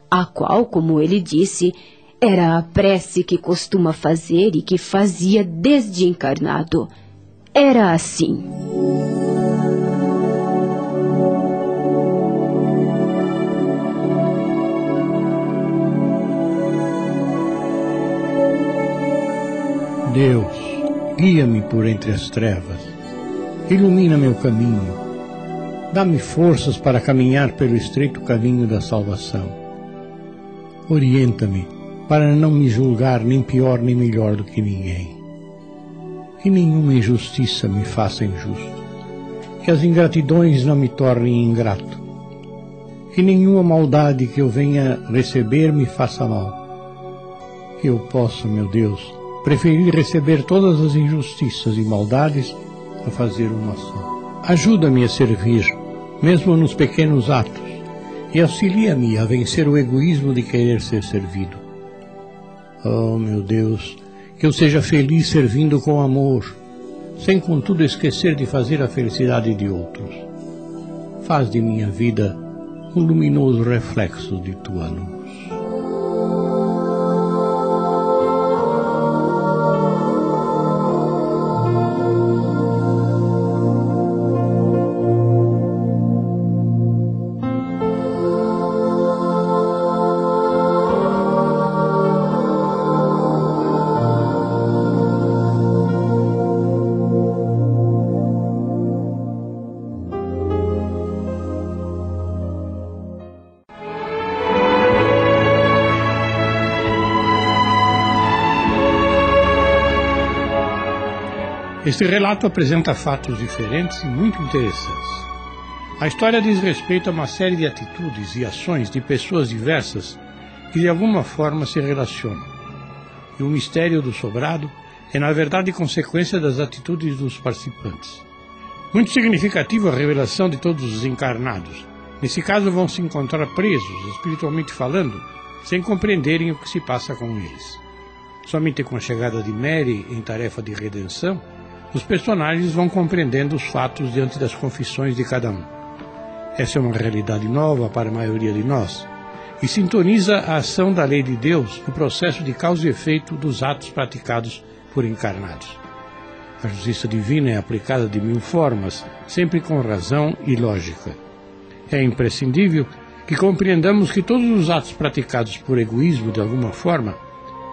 S14: a qual, como ele disse, era a prece que costuma fazer e que fazia desde encarnado. Era assim.
S24: Deus, guia-me por entre as trevas, ilumina meu caminho, dá-me forças para caminhar pelo estreito caminho da salvação. Orienta-me para não me julgar nem pior nem melhor do que ninguém. Que nenhuma injustiça me faça injusto, que as ingratidões não me tornem ingrato, que nenhuma maldade que eu venha receber me faça mal. Que eu possa, meu Deus, Preferi receber todas as injustiças e maldades a fazer uma só. Ajuda-me a servir, mesmo nos pequenos atos, e auxilia-me a vencer o egoísmo de querer ser servido. Oh, meu Deus, que eu seja feliz servindo com amor, sem contudo esquecer de fazer a felicidade de outros. Faz de minha vida um luminoso reflexo de tua luz. Este relato apresenta fatos diferentes e muito interessantes. A história diz respeito a uma série de atitudes e ações de pessoas diversas que de alguma forma se relacionam. E o mistério do sobrado é, na verdade, consequência das atitudes dos participantes. Muito significativa a revelação de todos os encarnados. Nesse caso, vão se encontrar presos, espiritualmente falando, sem compreenderem o que se passa com eles. Somente com a chegada de Mary em tarefa de redenção, os personagens vão compreendendo os fatos diante das confissões de cada um. Essa é uma realidade nova para a maioria de nós e sintoniza a ação da lei de Deus no processo de causa e efeito dos atos praticados por encarnados. A justiça divina é aplicada de mil formas, sempre com razão e lógica. É imprescindível que compreendamos que todos os atos praticados por egoísmo, de alguma forma,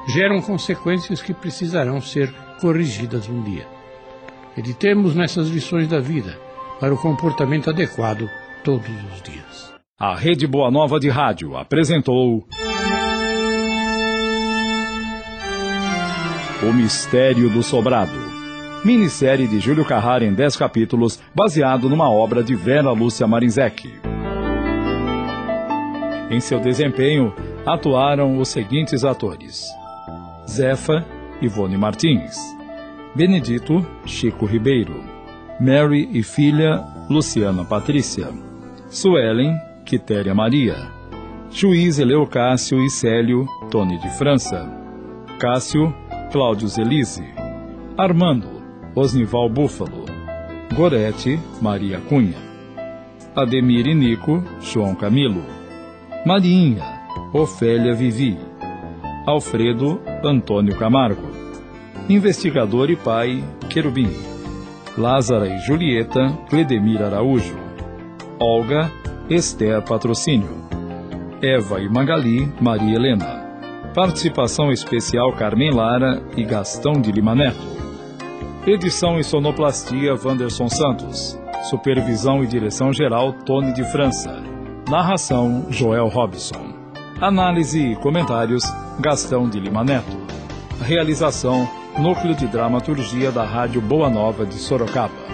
S24: geram consequências que precisarão ser corrigidas um dia. Meditemos nessas lições da vida para o comportamento adequado todos os dias.
S1: A Rede Boa Nova de Rádio apresentou. O Mistério do Sobrado. Minissérie de Júlio Carrara em 10 capítulos, baseado numa obra de Vera Lúcia Marinzec. Em seu desempenho, atuaram os seguintes atores: Zefa, Ivone Martins. Benedito Chico Ribeiro, Mary e filha Luciana Patrícia, Suelen Quitéria Maria, Juiz Eleocácio e Célio Tony de França, Cássio Cláudio Zelise, Armando Osnival Búfalo, Gorete Maria Cunha, Ademir e Nico João Camilo, Marinha Ofélia Vivi, Alfredo Antônio Camargo, investigador e pai, Querubim. Lázara e Julieta, Cledemir Araújo. Olga, Esther Patrocínio. Eva e Magali, Maria Helena. Participação especial Carmen Lara e Gastão de Lima Neto. Edição e sonoplastia Wanderson Santos. Supervisão e direção geral Tony de França. Narração Joel Robson. Análise e comentários Gastão de Lima Neto. Realização Núcleo de Dramaturgia da Rádio Boa Nova de Sorocaba.